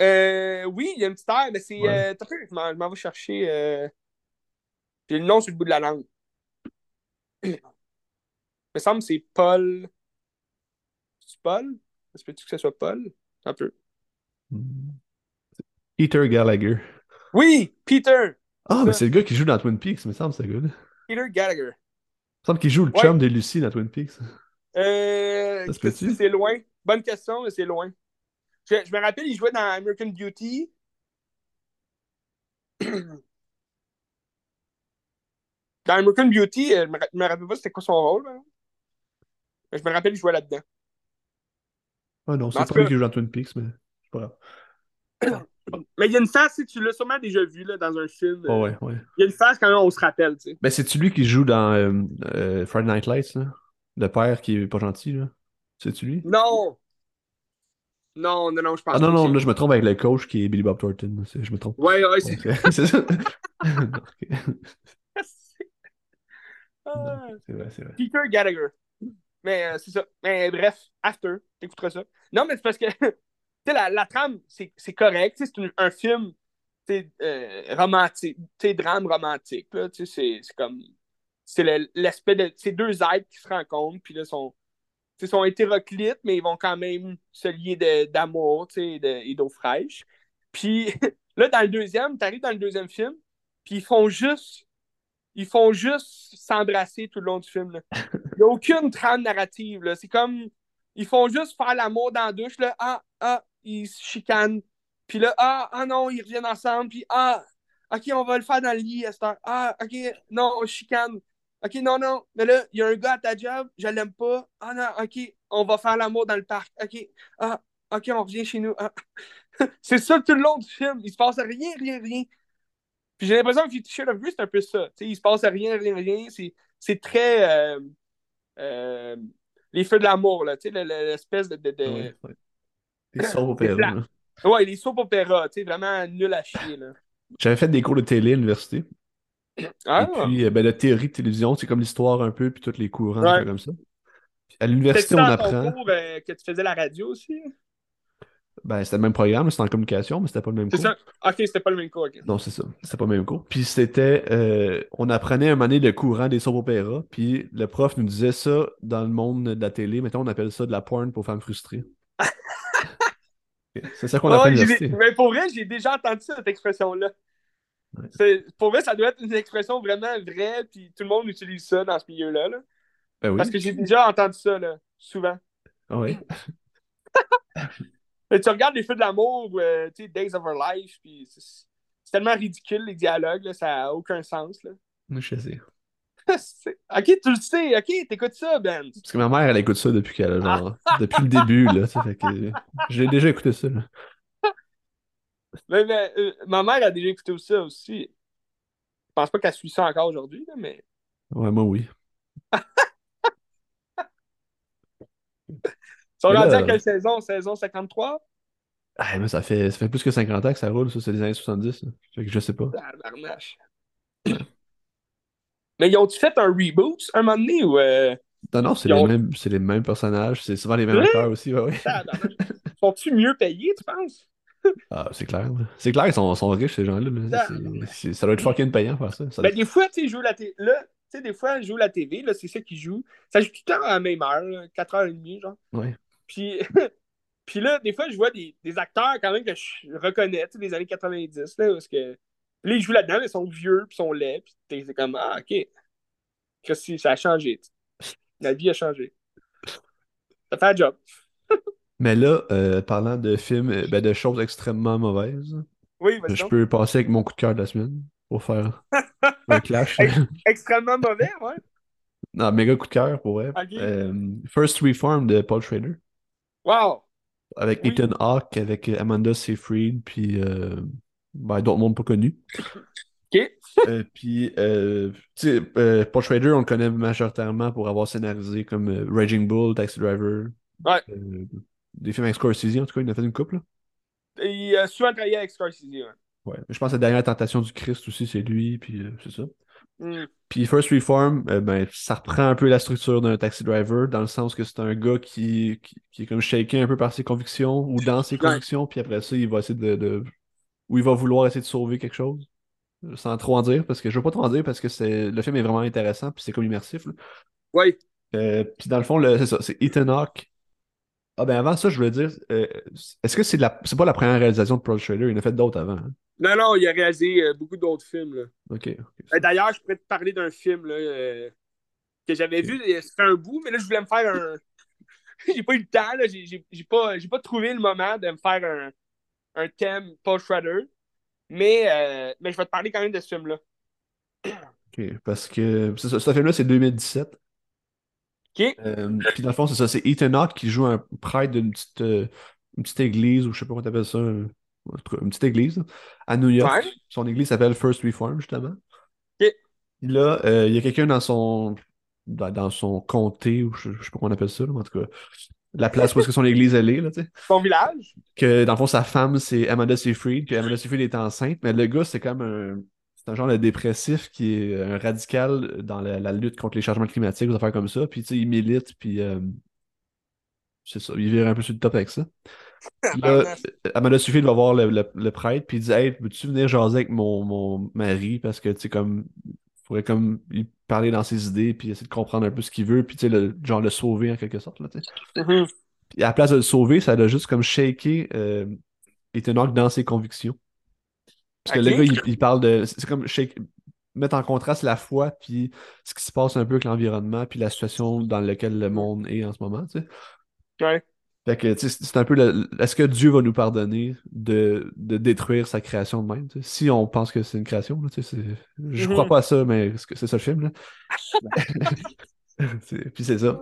Euh, oui, il y a une petite air, mais c'est. Ouais. Euh, je m'en vais chercher. Euh... J'ai le nom sur le bout de la langue. Il me semble que c'est Paul. C'est Paul? Est-ce que tu que ce soit Paul? Un peu. Peter Gallagher. Oui, Peter! Ah, mais c'est le gars qui joue dans Twin Peaks, me semble, ce gars-là. Peter Gallagher. Il me semble qu'il joue le Ouais. chum de Lucie dans Twin Peaks. Euh, c'est loin. Bonne question, mais c'est loin. Je, je me rappelle, il jouait dans American Beauty. Dans American Beauty, euh, je me, je me rappelle pas c'était quoi son rôle. hein. Mais je me rappelle, il jouait là-dedans. Ah non, c'est pas lui qui joue dans Twin Peaks, mais c'est pas grave. Mais il y a une face, sais, tu l'as sûrement déjà vu là, dans un film. Oh, euh, ouais, ouais. Il y a une face quand même, on se rappelle, tu sais. Ben, c'est-tu lui qui joue dans euh, euh, Friday Night Lights, là? Le père qui est pas gentil, là? C'est-tu lui? Non! Non, non, non, je pense Ah non, pas non, là, je me trompe avec le coach qui est Billy Bob Thornton. Je me trompe. Ouais, ouais, c'est. C'est ça. Ah. C'est vrai, c'est vrai. Peter Gallagher. Mais euh, c'est ça. Mais bref, After, t'écouteras ça. Non, mais c'est parce que la, la trame, c'est correct. C'est un, un film euh, romantique, drame romantique. C'est comme. C'est l'aspect de. C'est deux êtres qui se rencontrent, puis là, sont, sont hétéroclites, mais ils vont quand même se lier d'amour de- et d'eau fraîche. Puis là, dans le deuxième, t'arrives dans le deuxième film, puis ils font juste ils font juste s'embrasser tout le long du film. là. Il n'y a aucune trame narrative. C'est comme. Ils font juste faire l'amour dans la douche. Là. Ah, ah, ils se chicanent. Puis là, ah, ah non, ils reviennent ensemble. Puis ah, ok, on va le faire dans le lit à cette heure. Ah, ok, non, on chicane. Ok, non, non. Mais là, il y a un gars à ta job, je l'aime pas. Ah non, ok, on va faire l'amour dans le parc. Ok, ah, ok, on revient chez nous. Ah. C'est ça tout le long du film. Il se passe rien, rien, rien. Puis j'ai l'impression que Fifty Shades of Grey, c'est un peu ça. Tu sais, il se passe rien, rien, rien. C'est, très. euh, euh, les feux de l'amour, là. Tu sais, le- le- l'espèce de. Des soap C'est opéras. Ouais, les soap opéras, tu sais, vraiment nul à chier, là. J'avais fait des cours de télé à l'université. Ah, Et puis, euh, ben, de théorie de télévision, c'est comme l'histoire un peu, puis tous les courants, Ouais. comme ça. Puis à l'université, on dans ton apprend. cours euh, que tu faisais la radio aussi? Ben, c'était le même programme, c'était en communication, mais c'était pas le même C'est cours. ça? Ok, c'était pas le même cours, ok. Non, c'est ça. C'était pas le même cours. Puis c'était. euh, on apprenait un moment donné le courant des soap opéras. Puis le prof nous disait ça dans le monde de la télé. Mettons, on appelle ça de la porn pour femmes frustrées. C'est ça qu'on Ouais, j'ai- l'université. mais pour vrai, j'ai déjà entendu cette expression-là. Ouais. Pour vrai, ça doit être une expression vraiment vraie, puis tout le monde utilise ça dans ce milieu-là. là. Ben oui. Parce que j'ai déjà entendu ça, là, souvent. Ah oui. Mais tu regardes les feux de l'amour, euh, tu sais, Days of Our Life, puis c'est c'est tellement ridicule, les dialogues, là, ça n'a aucun sens. Là. Je sais. Ok, tu le sais, ok, t'écoutes ça, Ben. Parce que ma mère, elle écoute ça depuis qu'elle a genre. Depuis le début, là. Fait que. J'ai déjà écouté ça, là. Mais, mais, euh, ma mère a déjà écouté ça aussi. Je pense pas qu'elle suit ça encore aujourd'hui, là, mais. Ouais, moi, oui. Ils sont rendus à quelle saison? Saison 53? Ah, mais ça fait, ça fait plus que 50 ans que ça roule, ça, c'est les années 70. là. Fait que je sais pas. Mais ils ont-tu fait un reboot un moment donné ou. Euh... Non, non, c'est Ils les, ont- mêmes, les mêmes personnages, c'est souvent les mêmes Hein? acteurs aussi, ouais. tabarnache. Sont-tu mieux payés, tu penses? Ah, c'est clair. C'est clair qu'ils sont, sont riches, ces gens-là. c'est- ça doit être fucking payant faire ça. Ça Ben, des fois, tu sais, ils jouent la télé. Là, tu sais, des fois, ils jouent la TV, là, c'est ça qu'ils jouent. Ça joue tout le temps à la même heure, là, 4h30, genre. Ouais. Puis, puis là, des fois, je vois des, des acteurs quand même que je reconnais, tu sais, des années 90, là, parce que. Là, ils jouent là-dedans, ils sont vieux, puis ils sont laids, puis t'es- c'est comme, ah, ok. Qu'est-ce que ça a changé. La vie a changé. Ça fait un job. Mais là, euh, parlant de films, euh, ben, de choses extrêmement mauvaises, Oui, je donc. peux passer avec mon coup de cœur de la semaine pour faire un clash. Extrêmement mauvais, ouais. non, méga coup de cœur pour vrai. Euh, First Reform de Paul Schrader. Wow. Avec Oui. Ethan Hawke, avec Amanda Seyfried, puis euh, ben, d'autres mondes pas connus. OK. Euh, puis, euh, tu sais, euh, Paul Schrader, on le connaît majoritairement pour avoir scénarisé comme euh, Raging Bull, Taxi Driver. Ouais. euh, des films avec Scorsese, en tout cas, il en a fait une couple. là. Il a souvent travaillé avec Scorsese, ouais. Ouais. Je pense que la dernière tentation du Christ aussi, c'est lui, puis c'est ça. Hmm. Puis First Reform, ben, ça reprend un peu la structure d'un taxi driver, dans le sens que c'est un gars qui, qui, qui est comme shaké un peu par ses convictions ou dans ses Ouais. convictions, puis après ça, il va essayer de, de- Ou il va vouloir essayer de sauver quelque chose. Sans trop en dire, parce que je veux pas trop en dire parce que c'est le film est vraiment intéressant, puis c'est comme immersif. là. Ouais. Euh, puis dans le fond, c'est ça, c'est Ethan Hawke. Ah ben avant ça, je voulais dire, euh, est-ce que c'est la... c'est pas la première réalisation de Paul Schrader? Il en a fait d'autres avant. hein? Non, non, il a réalisé euh, beaucoup d'autres films. Là. Ok. D'ailleurs, je pourrais te parler d'un film là, que j'avais vu, et ça fait un bout, mais là, je voulais me faire un. j'ai pas eu le temps, là, j'ai- pas, j'ai pas trouvé le moment de me faire un, un thème Paul Schrader. Mais, euh, mais je vais te parler quand même de ce film-là. Ok, Parce que ce film-là, c'est 2017. OK? Euh, puis dans le fond, c'est ça, c'est Ethan Hawke qui joue un prêtre d'une petite, euh, une petite église, ou je sais pas comment t'appelles ça, une petite église, à New York. Ouais. Son église s'appelle First Reform, justement. OK. Là, euh, il y a quelqu'un dans son dans, dans son comté, ou je, je sais pas comment on appelle ça, là, mais en tout cas, la place où est-ce que son église elle est, là, tu sais. Son village? Que dans le fond, sa femme, c'est Amanda Seyfried, que Amanda Seyfried est enceinte, mais le gars, c'est comme un. C'est un genre de dépressif qui est un radical dans la, la lutte contre les changements climatiques, des affaires comme ça. Puis, tu sais, il milite, puis. euh, c'est ça, il vire un peu sur le top avec ça. Là, Amanda Seyfried va voir le, le- le prêtre, puis il dit Hey, peux-tu venir jaser avec mon, mon mari? Parce que, tu sais, comme. Il faudrait comme lui parler dans ses idées, puis essayer de comprendre un peu ce qu'il veut, puis, tu sais, le, genre le sauver en quelque sorte, là, tu sais. Mhm. Puis à la place de le sauver, ça l'a juste comme shaké euh, Ethan Hawke dans ses convictions. Parce que le gars, il, il parle de. C'est comme shake- mettre en contraste la foi, puis ce qui se passe un peu avec l'environnement, puis la situation dans laquelle le monde est en ce moment, tu sais. Fait que, c'est un peu. le- Est-ce que Dieu va nous pardonner de, de détruire sa création de même? Si on pense que c'est une création, là, c'est- je crois pas à ça, mais c'est ça le film, là. C'est- Puis c'est ça.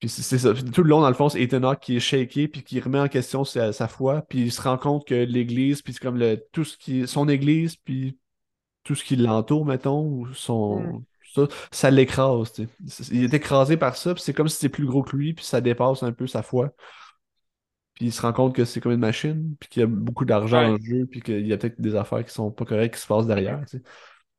Puis c'est ça. Puis tout le long, dans le fond, c'est Ethan Hawke qui est shaké, puis qui remet en question sa, sa foi, puis il se rend compte que l'Église, puis c'est comme le, tout ce qui son Église, puis tout ce qui l'entoure, mettons, ou son, ça, ça l'écrase. Il est écrasé par ça, puis c'est comme si c'était plus gros que lui, puis ça dépasse un peu sa foi. Puis il se rend compte que c'est comme une machine, puis qu'il y a beaucoup d'argent Ouais. en jeu, puis qu'il y a peut-être des affaires qui sont pas correctes qui se passent derrière. tu sais.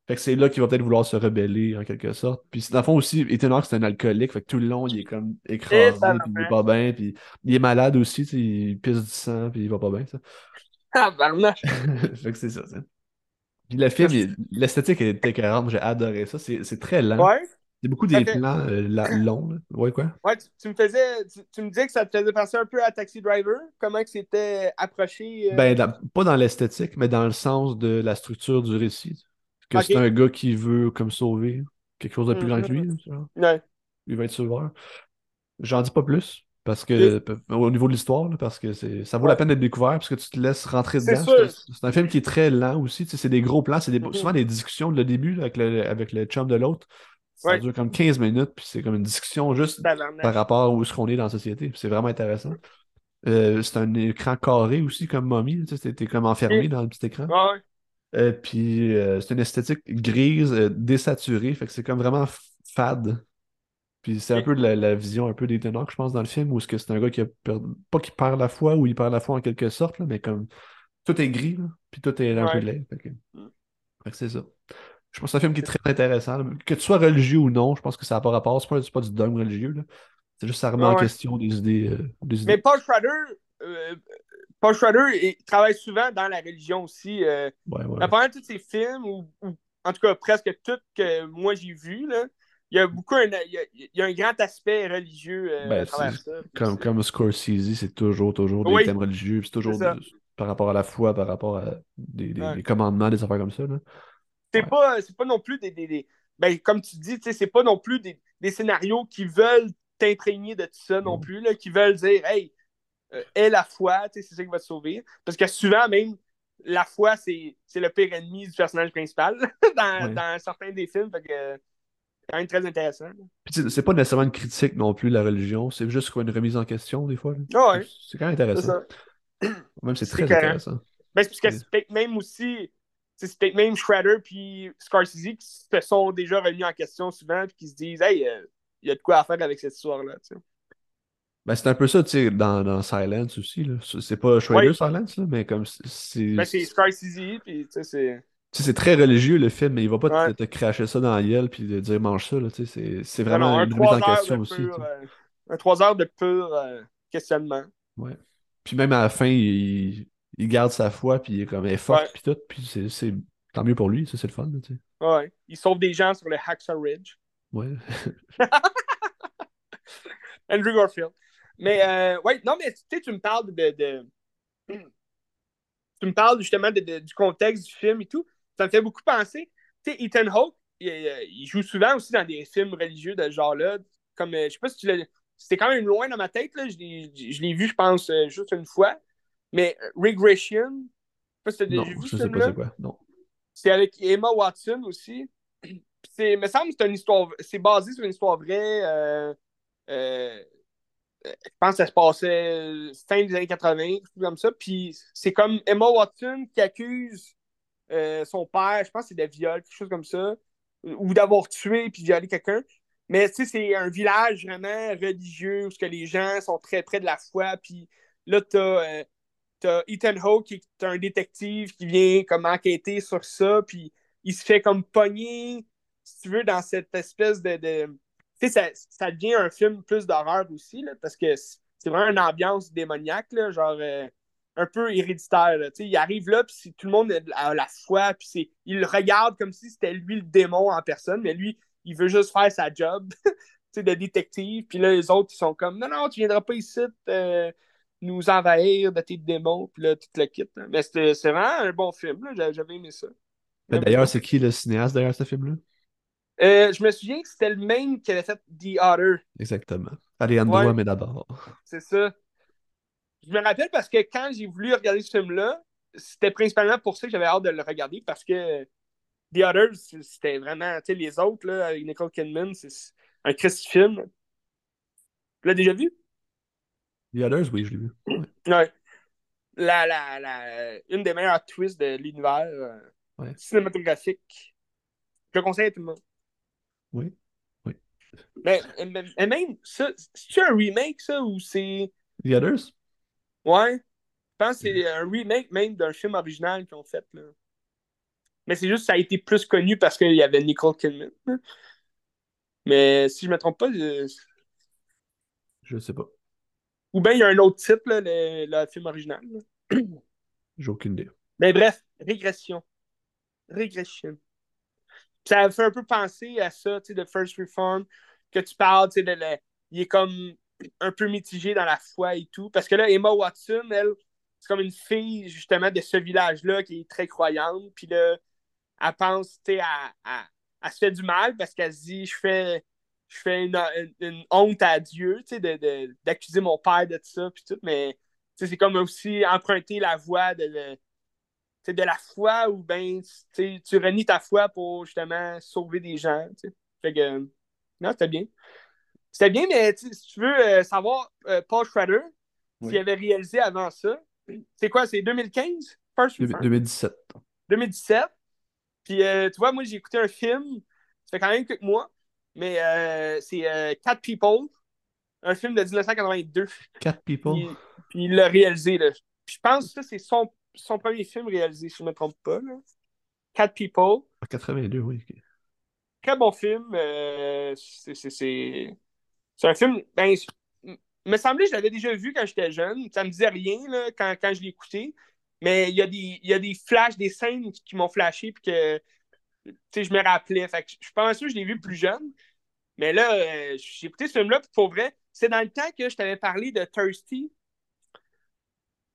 Fait que c'est là qu'il va peut-être vouloir se rebeller en quelque sorte. Puis dans le fond aussi, Ethan Hawke, c'est un alcoolique, fait que tout le long, il est comme écrasé, puis il est pas bien, puis il est malade aussi, tu sais, il pisse du sang, puis il va pas bien, ça. Ah, fait que c'est ça, ça. Puis le film, il- l'esthétique est écœurante, j'ai adoré ça. C'est c'est très lent. Ouais. C'est beaucoup des plans euh, la- longs. Ouais, quoi? Ouais, tu, tu me faisais. Tu, tu me disais que ça te faisait penser un peu à Taxi Driver. Comment que c'était approché. euh, Ben, dans- pas dans l'esthétique, mais dans le sens de la structure du récit. Que c'est un gars qui veut comme sauver quelque chose de plus grand que lui. Mhm. genre. Ouais. Il va être sauveur. J'en dis pas plus. Parce que, au niveau de l'histoire, parce que ça vaut la peine d'être découvert, parce que tu te laisses rentrer dedans. C'est un film qui est très lent aussi. C'est des gros plans, c'est des- Mhm. souvent des discussions de le début avec le, avec le chum de l'autre. Ça Ouais. dure comme 15 minutes, puis c'est comme une discussion juste Tabarnak. par rapport à où est-ce qu'on est dans la société. C'est vraiment intéressant. Euh, c'est un écran carré aussi, comme Mommy. Tu sais, t'es comme enfermé Ok. dans le petit écran. Ouais. Euh, puis euh, c'est une esthétique grise, désaturée, fait que c'est comme vraiment fade. Puis c'est un peu de la, la vision un peu Hawke, je pense, dans le film, où c'est un gars qui a perdu, pas qui perd la foi, ou il perd la foi en quelque sorte, là, mais comme tout est gris, là, puis tout est un peu. Fait que, Mm. fait que c'est ça. Je pense que c'est un film qui est très intéressant. là. Que tu sois religieux ou non, je pense que ça n'a pas rapport. C'est pas, pas du dogme religieux. là. C'est juste ça remet Ouais, en question des idées. euh, des idées. Mais Paul Schrader, euh, Paul Schrader il travaille souvent dans la religion aussi. Euh, Ouais, ouais. dans pas mal tous ses films, ou, ou en tout cas presque tous que moi j'ai vus, il y a beaucoup un, il y a, il y a un grand aspect religieux euh, Ben, à travers ça. Comme, comme Scorsese, c'est toujours, toujours des thèmes religieux, c'est toujours par rapport à la foi, par rapport à des, des- Ouais. des commandements, des affaires comme ça. Là. C'est Ouais. pas, c'est pas non plus des. des- des- ben, comme tu dis, c'est pas non plus des, des scénarios qui veulent t'imprégner de tout ça non Mm. plus, là, qui veulent dire, hey, euh, aie la foi, c'est ça qui va te sauver. Parce que souvent, même, la foi, c'est le pire ennemi du personnage principal dans, Ouais. dans certains des films. Fait que, c'est quand même très intéressant. c'est pas nécessairement une critique non plus, la religion, c'est juste quoi, une remise en question, des fois. Ah ouais, C'est quand même intéressant. Même c'est très intéressant. Ben, parce que même aussi. C'est peut-être même Shredder puis Scorsese qui se sont déjà remis en question souvent puis qui se disent Hey, euh, il y a de quoi à faire avec cette histoire-là. Ben, c'est un peu ça, tu sais, dans, dans Silence aussi. C'est pas Ouais. Silence, là, mais comme c'est. c'est- Ben, c'est Scorsese, puis tu sais, c'est. Tu sais, c'est très religieux le film, mais il va pas te, Ouais. te cracher ça dans la gueule puis te dire mange ça. là, tu sais, C'est Non, vraiment non, un une remise en question aussi. pur, euh, un trois heures de pur euh, questionnement. Ouais. Puis même à la fin, il, il garde sa foi, puis il est comme forte, Ouais. puis tout, puis c'est, c'est tant mieux pour lui, ça c'est le fun, là, tu sais. Ouais. Il sauve des gens sur le Hacksaw Ridge. Ouais. Andrew Garfield. Mais, euh, ouais, non, mais tu sais, tu me parles de. de... tu me parles justement de, de, du contexte du film et tout, ça me fait beaucoup penser. Tu sais, Ethan Hawke, il, il, joue souvent aussi dans des films religieux de ce genre-là. Comme, je sais pas si tu l'as. C'était quand même loin dans ma tête, là. Je l'ai vu, je pense, juste une fois. Mais Regression, je sais pas si déjà vu ce film-là. C'est avec Emma Watson aussi. C'est, me semble que c'est une histoire. C'est basé sur une histoire vraie. Euh, euh, je pense que ça se passait fin des années 80, comme ça. Puis c'est comme Emma Watson qui accuse euh, son père, je pense que c'est de viol, quelque chose comme ça, ou d'avoir tué puis violé quelqu'un. Mais tu sais, c'est un village vraiment religieux où que les gens sont très près de la foi. Puis là, t'as Ethan Hawke qui est un détective qui vient comme enquêter sur ça. Puis il se fait comme pogner, si tu veux, dans cette espèce de. Tu sais, ça, devient un film plus d'horreur aussi, là, parce que c'est vraiment une ambiance démoniaque, là, genre. Euh, un peu héréditaire. Là. Il arrive là, puis tout le monde a la foi, puis il le regarde comme si c'était lui le démon en personne, mais lui, il veut juste faire sa job de détective. Puis là, les autres, ils sont comme Non, non, tu viendras pas ici euh, nous envahir de tes démons, puis là, tu te le quittes. Mais c'est vraiment un bon film, j'avais aimé ça. D'ailleurs, c'est qui le cinéaste derrière ce film-là? Euh, je me souviens que c'était le même qui avait fait The Otter. Exactement. Alejandro ouais. d'abord. C'est ça. Je me rappelle parce que quand j'ai voulu regarder ce film-là, c'était principalement pour ça que j'avais hâte de le regarder parce que The Others, c'était vraiment, tu sais, les autres, là, avec Nicole Kidman, c'est un Christ film. Tu l'as déjà vu? The Others, oui, je l'ai vu. Ouais. La, la, la, une des meilleures twists de l'univers euh, cinématographique. Je le conseille à tout le monde. Oui. Oui. Mais, mais, même, ça, c'est-tu un remake, ça, ou c'est. The Others? Ouais. Je pense que c'est un remake même d'un film original qu'ils ont fait. Là. Mais c'est juste que ça a été plus connu parce qu'il y avait Nicole Kidman. Mais si je me trompe pas. Je, je sais pas. Ou bien il y a un autre titre, là, le, le film original. J'ai aucune idée. Mais bref, régression. Régression. Ça fait un peu penser à ça, tu sais, de First Reform, que tu parles, tu sais, de il est comme un peu mitigé dans la foi et tout. Parce que là, Emma Watson, elle, c'est comme une fille, justement, de ce village-là qui est très croyante. Puis là, elle pense, tu sais, à, à, elle se fait du mal parce qu'elle se dit, je fais, je fais une, une, honte à Dieu, tu sais, d'accuser mon père de ça, puis tout. Mais, c'est comme aussi emprunter la voie de, de, de la foi ou bien, tu renies ta foi pour, justement, sauver des gens, tu sais. Fait que, non, c'était bien. C'était bien, mais si tu veux euh, savoir, euh, Paul Schrader, oui. s'il avait réalisé avant ça, c'est quoi, c'est 2015? First 2017. 2017. Puis, euh, tu vois, moi, j'ai écouté un film, ça fait quand même quelques mois, mais c'est Cat People, un film de 1982. Cat People? Puis, puis il l'a réalisé, là. Puis je pense que c'est son, son premier film réalisé, si je ne me trompe pas, là. Cat People. En 82, oui. Très bon film. c'est c'est un film. Ben, il me semblait que je l'avais déjà vu quand j'étais jeune. Ça me disait rien là, quand, quand je l'ai écouté. Mais il y, a des, il y a des flashs, des scènes qui, m'ont flashé puis que je me rappelais. Fait que je pense que je l'ai vu plus jeune. Mais là, euh, j'ai écouté ce film-là, pour vrai, c'est dans le temps que je t'avais parlé de Thirsty.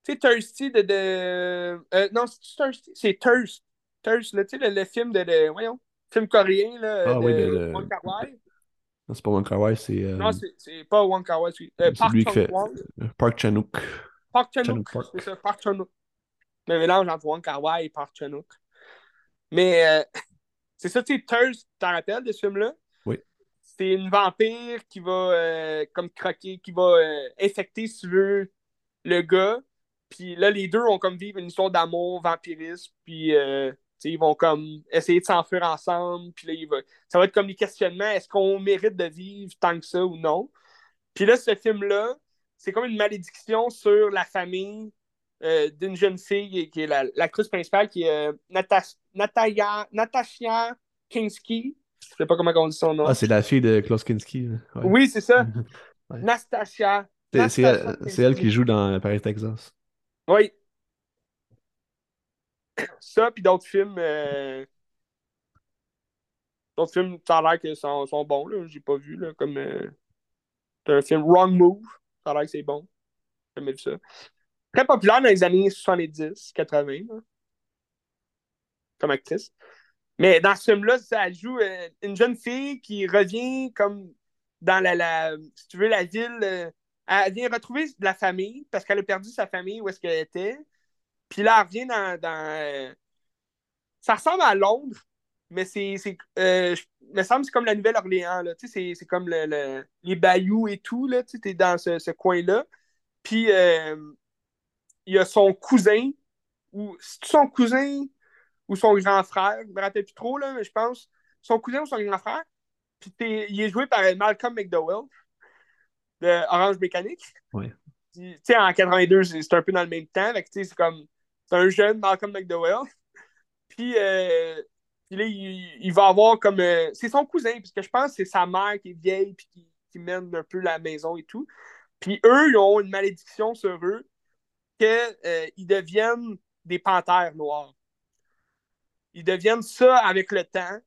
Tu sais, Thirsty de. de euh, non, c'est Thirsty? C'est Thirst. Thirst, là, tu sais, le, film de, de. Voyons, film coréen, là. Ah de, oui, le. C'est pas Wong Kar Wai, c'est. Euh... Non, c'est pas Wong Kar Wai. C'est lui qui fait. Park Chan-wook. Park Chan-wook. C'est ça, Park Chan-wook. Le mélange entre Wong Kar Wai et Park Chan-wook. Mais c'est ça, tu sais, Thirst, tu t'en rappelles de ce film-là? C'est une vampire qui va euh, comme croquer, qui va euh, infecter, si tu veux, le gars. Puis là, les deux ont comme vivre une histoire d'amour, vampirisme, puis ils vont comme essayer de s'enfuir ensemble. Puis là, ça va être comme les questionnements est-ce qu'on mérite de vivre tant que ça ou non? Puis là, ce film-là, c'est comme une malédiction sur la famille euh, d'une jeune fille qui est la, l'actrice principale, qui est euh, Natasha, Natasha Kinski. Je sais pas comment on dit son nom. Ah, c'est la fille de Klaus Kinski. Ouais. Oui, c'est ça. ouais. Nastasia. C'est, elle, elle, qui joue dans Paris, Texas. Oui, ça, puis d'autres films. Euh... D'autres films, ça a l'air que sont, sont bons, là. J'ai pas vu, là. Comme. Euh... un film Wrong Move. Ça a l'air que c'est bon. J'ai jamais vu ça. très populaire dans les années 70, 80, comme actrice. Mais dans ce film-là, elle joue euh, une jeune fille qui revient comme dans la, si tu veux, la ville. Euh, elle vient retrouver de la famille parce qu'elle a perdu sa famille où est-ce qu'elle était. Puis là, elle revient dans. dans ça ressemble à Londres, mais c'est. Euh, me semble c'est comme la Nouvelle-Orléans. C'est comme le, les bayous et tout. Tu es dans ce, coin-là. Puis euh, il y a son cousin, ou c'est son cousin ou son grand frère, je me rappelle plus trop, là, mais je pense. Son cousin ou son grand frère. Puis il est joué par Malcolm McDowell de Orange Mécanique. Oui. Tu sais, en 82, c'est un peu dans le même temps. C'est comme. C'est un jeune Malcolm McDowell. Puis, euh, puis là, il, va avoir comme. Euh, c'est son cousin, puisque je pense que c'est sa mère qui est vieille puis qui, qui, mène un peu la maison et tout. Puis eux, ils ont une malédiction sur eux qu'ils euh, deviennent des panthères noires. Ils deviennent ça avec le temps.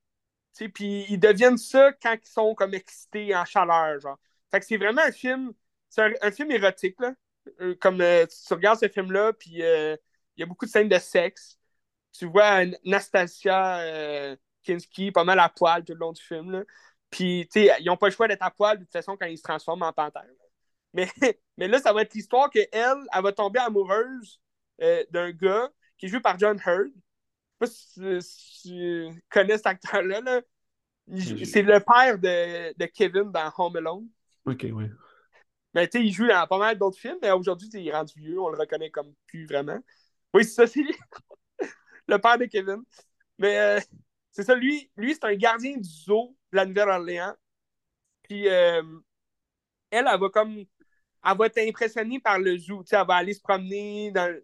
Puis ils deviennent ça quand ils sont comme excités en chaleur. Genre. Fait que c'est vraiment un film. C'est un, film érotique, là. Euh, comme tu regardes ce film-là, puis il y a beaucoup de scènes de sexe tu vois Nastasia euh, Kinski pas mal à poil tout le long du film. Puis, tu sais, ils n'ont pas le choix d'être à poil de toute façon quand ils se transforment en panthère. Mais, mais là, ça va être l'histoire qu'elle, elle, va tomber amoureuse euh, d'un gars qui est joué par John Hurd. Je sais pas si, tu connais cet acteur-là. Là. C'est le père de, de, Kevin dans Home Alone. Ok, oui. Mais tu sais, il joue dans pas mal d'autres films, mais aujourd'hui, il est rendu vieux, on le reconnaît comme plus vraiment. Oui, c'est ça, c'est lui le père de Kevin. Mais euh, c'est ça, lui, lui c'est un gardien du zoo de la Nouvelle-Orléans. Puis euh, elle, elle va comme. Elle va être impressionnée par le zoo. elle va aller se promener dans,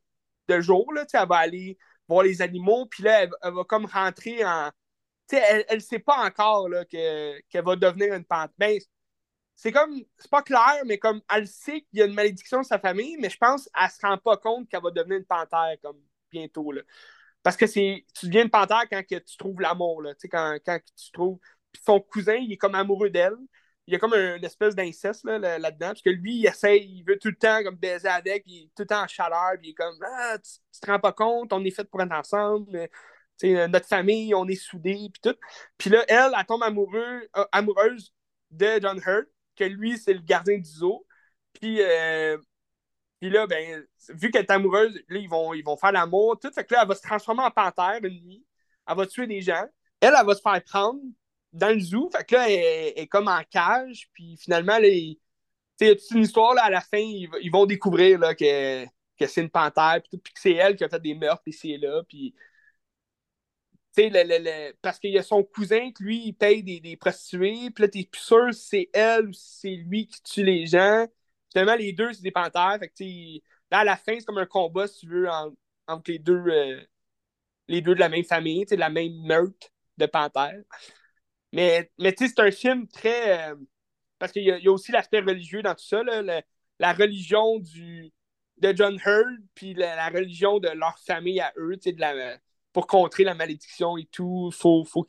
de jour, là, elle va aller voir les animaux, puis là, elle, va comme rentrer en. elle ne sait pas encore qu'elle va devenir une panthère. Ben, c'est comme. C'est pas clair, mais comme elle sait qu'il y a une malédiction de sa famille, mais je pense qu'elle se rend pas compte qu'elle va devenir une panthère comme bientôt. Là. Parce que c'est tu deviens une panthère quand que tu trouves l'amour, là. Quand, quand tu trouves. Puis son cousin, il est comme amoureux d'elle. Il y a comme une espèce d'inceste là, là-dedans. parce que lui, il essaie, il veut tout le temps comme baiser avec, il est tout le temps en chaleur, puis il est comme Ah, tu, te rends pas compte, on est fait pour être ensemble. notre famille, on est soudés, puis tout. Puis là, elle, elle tombe amoureux, euh, amoureuse de John Hurt, que lui, c'est le gardien du zoo. Puis euh, puis là, ben, vu qu'elle est amoureuse, là, ils vont, ils vont faire l'amour, tout. Fait que là, elle va se transformer en panthère une nuit. Elle va tuer des gens. Elle, elle va se faire prendre dans le zoo. Fait que là, elle, est comme en cage. Puis finalement, là, il, y a toute une histoire, là, à la fin, ils, vont découvrir là, que, c'est une panthère. Puis, puis que c'est elle qui a fait des meurtres ici et là. Puis. Le, le, le, parce qu'il y a son cousin qui, lui, il paye des, des prostituées. Puis là, t'es plus sûr si c'est elle ou si c'est lui qui tue les gens. Finalement, les deux, c'est des panthères. Fait que, là, à la fin, c'est comme un combat, si tu veux, entre les deux, euh, les deux de la même famille, de la même meute de panthères. Mais, mais tu sais, c'est un film très. Euh, parce qu'il y, y, a aussi l'aspect religieux dans tout ça, là, la religion du, de John Hurd, puis la, religion de leur famille à eux, de la, pour contrer la malédiction et tout. Faut, faut,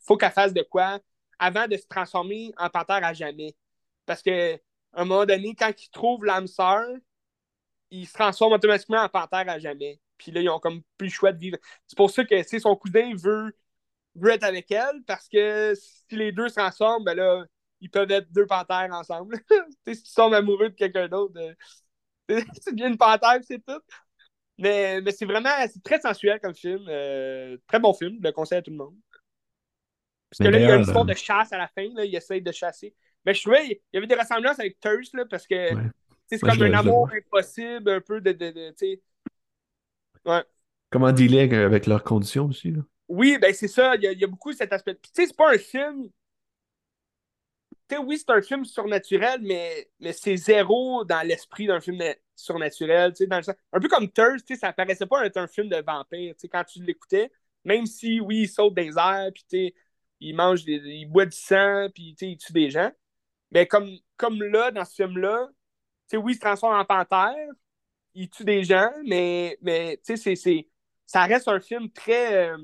faut qu'elle fasse de quoi avant de se transformer en panthère à jamais. Parce que un moment donné, quand ils trouvent l'âme sœur, ils se transforment automatiquement en panthère à jamais. Puis là, ils ont comme plus le choix de vivre. C'est pour ça que son cousin veut, être avec elle, parce que si les deux se transforment, ben là, ils peuvent être deux panthères ensemble. si tu tombes amoureux de quelqu'un d'autre, euh, tu deviens une panthère, c'est tout. Mais, mais c'est vraiment c'est très sensuel comme film. Euh, très bon film, je le conseille à tout le monde. Parce que là, il y a une histoire de chasse à la fin, là, il essaye de chasser. Mais je trouvais, il y avait des ressemblances avec Thirst, là, parce que c'est comme un amour impossible, un peu de. de, de ouais. Comment dealer avec leurs conditions aussi, là? Oui, ben c'est ça, il y, a, beaucoup cet aspect. Tu sais, c'est pas un film. Tu sais, oui, c'est un film surnaturel, mais, mais c'est zéro dans l'esprit d'un film surnaturel. Tu sais, dans. Un peu comme Thirst, tu sais, ça paraissait pas être un film de vampire, tu sais, quand tu l'écoutais. Même si, oui, il saute les airs, puis tu il mange, des... il boit du sang, puis tu il tue des gens. Mais comme, comme là, dans ce film-là, tu sais, oui, il se transforme en panthère, il tue des gens, mais, mais tu sais, c'est, ça reste un film très. Euh,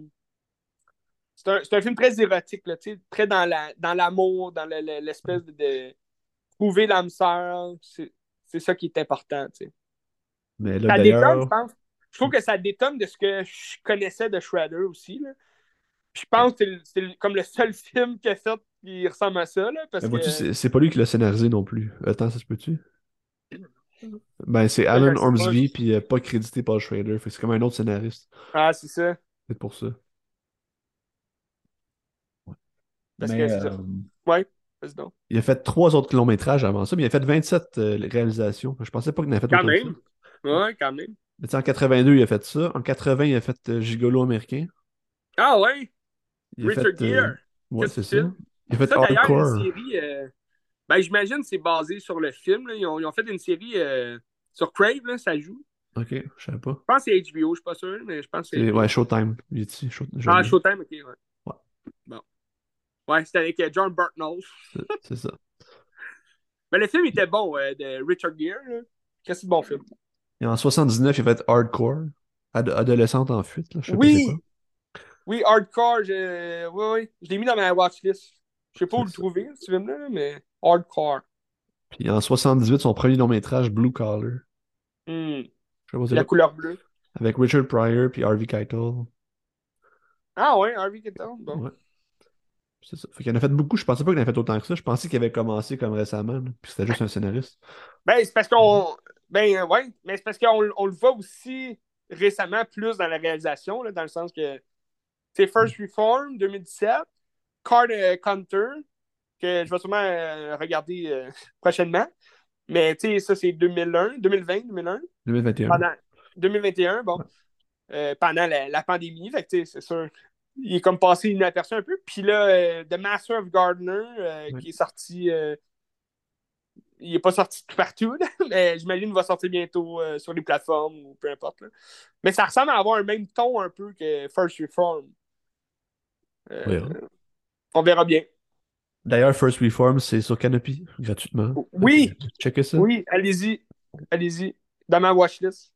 c'est, un, un, film très érotique, là, très dans, la, dans l'amour, dans l'espèce de, de, trouver l'âme sœur. C'est, ça qui est important, tu sais. Mais là, Ça détonne, je pense. Je trouve que ça détonne de ce que je connaissais de Shredder aussi. Là. Je pense que c'est comme le seul film qu'il a fait qui ressemble à ça. Là, parce mais que... c'est pas lui qui l'a scénarisé non plus. Attends, ça se peut-tu? Ben, c'est Ouais, Alan. Ormsby, puis euh, pas crédité Paul Schrader. Fait c'est comme un autre scénariste. Ah, c'est ça. C'est pour ça. Parce Mais que c'est ça. euh, Ouais, vas-y donc. il a fait trois autres longs métrages avant ça, mais il a fait 27 euh, réalisations. Je pensais pas qu'il en avait fait Quand que ça. même. Ouais, quand même. Mais tu sais, en 82, il a fait ça. En 80, il a fait euh, Gigolo américain. Ah ouais, Il a Richard fait, euh, Gere. Ouais, c'est ça. Il a fait Ça, Hardcore. une série. Ben, j'imagine que c'est basé sur le film. là. Ils, ont, ils ont fait une série sur Crave, là, ça joue. Ok, je savais pas. Je pense que c'est HBO, je suis pas sûr, mais je pense que c'est. Ouais, Showtime. Il. Show- Ah. Showtime, ok, ouais. Ouais. Bon. Ouais, c'était avec euh, John Burtnell. C'est- C'est ça. Mais le film était bon, euh, de Richard Gere. Qu'est-ce que c'est bon film? Et en 79, il a fait Hardcore. Ad- adolescente en fuite, là. Je sais pas Oui! Oui, Hardcore, je... Oui, oui. Je l'ai mis dans ma watchlist. Je sais pas où le trouver, ce film-là, mais Hardcore. Puis en 78, son premier long métrage, Blue Collar. Hmm. Je sais pas c'est La couleur bleue. Avec Richard Pryor puis Harvey Keitel. Ah ouais, Harvey Keitel. Bon. Ouais. C'est ça. Fait qu'il en a fait beaucoup. Je pensais pas qu'il en avait fait autant que ça. Je pensais qu'il avait commencé comme récemment. là. Puis c'était juste un scénariste. Ben, c'est parce qu'on. Ben, euh, ouais. Mais c'est parce qu'on on le voit aussi récemment plus dans la réalisation, là, dans le sens que. C'est First Reform 2017, Card euh, Counter, que je vais sûrement euh, regarder euh, prochainement. Mais, tu sais, ça, c'est 2001, 2020, 2001. 2021. Pendant 2021, bon. Ouais. euh, pendant la, la pandémie. Fait que, tu sais, c'est sûr. Il est comme passé inaperçu un peu. Puis là, euh, The Master of Gardener, euh, qui est sorti. euh, il n'est pas sorti tout partout, là, mais j'imagine qu'il va sortir bientôt sur les plateformes ou peu importe. là. Mais ça ressemble à avoir un même ton un peu que First Reform. Oui, hein. On verra bien. D'ailleurs, First Reform, c'est sur Canopy, gratuitement. Oui, Fait que, Checkez ça. oui, allez-y. Allez-y. Dans ma watchlist.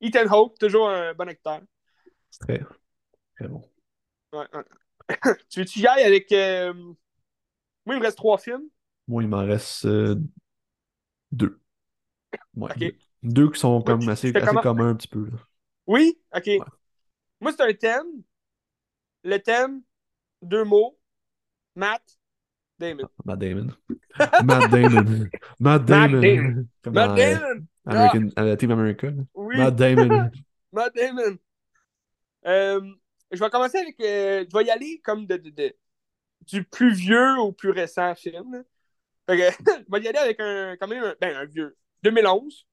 Ethan Hawke, toujours un bon acteur. Très, bon. Ouais, ouais. tu veux que j'y aille avec. euh, Moi, il me reste trois films. Moi, il m'en reste euh, deux. Ouais, deux. Deux qui sont comme assez, assez comment? communs un petit peu. là. Oui? OK. Moi, c'est un thème. Le thème, deux mots. Matt Damon. Matt Damon. Matt Damon. Matt Damon. Damon. Matt Damon! American, euh, Team America. là. Oui, Matt Damon. Matt Damon. Euh, je vais commencer avec. euh, je vais y aller comme de, de- de- du plus vieux au plus récent film. là. Fait que, je vais y aller avec un, quand même un, ben, un vieux. 2011.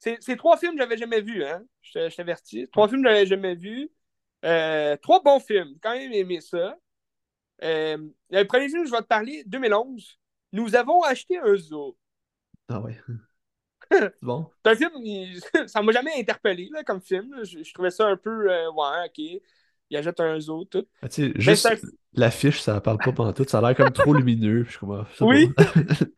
C'est trois films que j'avais jamais vus, hein. Je t'avertis. Trois films que j'avais jamais vus. Euh, trois bons films. J'ai quand même aimé ça. Euh, le premier film que je vais te parler, 2011. Nous avons acheté un zoo. Ah ouais. C'est bon? C'est un film, il- ça m'a jamais interpellé là, comme film. Je, je trouvais ça un peu, euh, ouais, ok. Il achète un zoo, tout. Ah, tu sais, Mais juste un- l'affiche, ça parle pas pantoute. Ça a l'air comme trop lumineux. Je comprends. je sais Oui.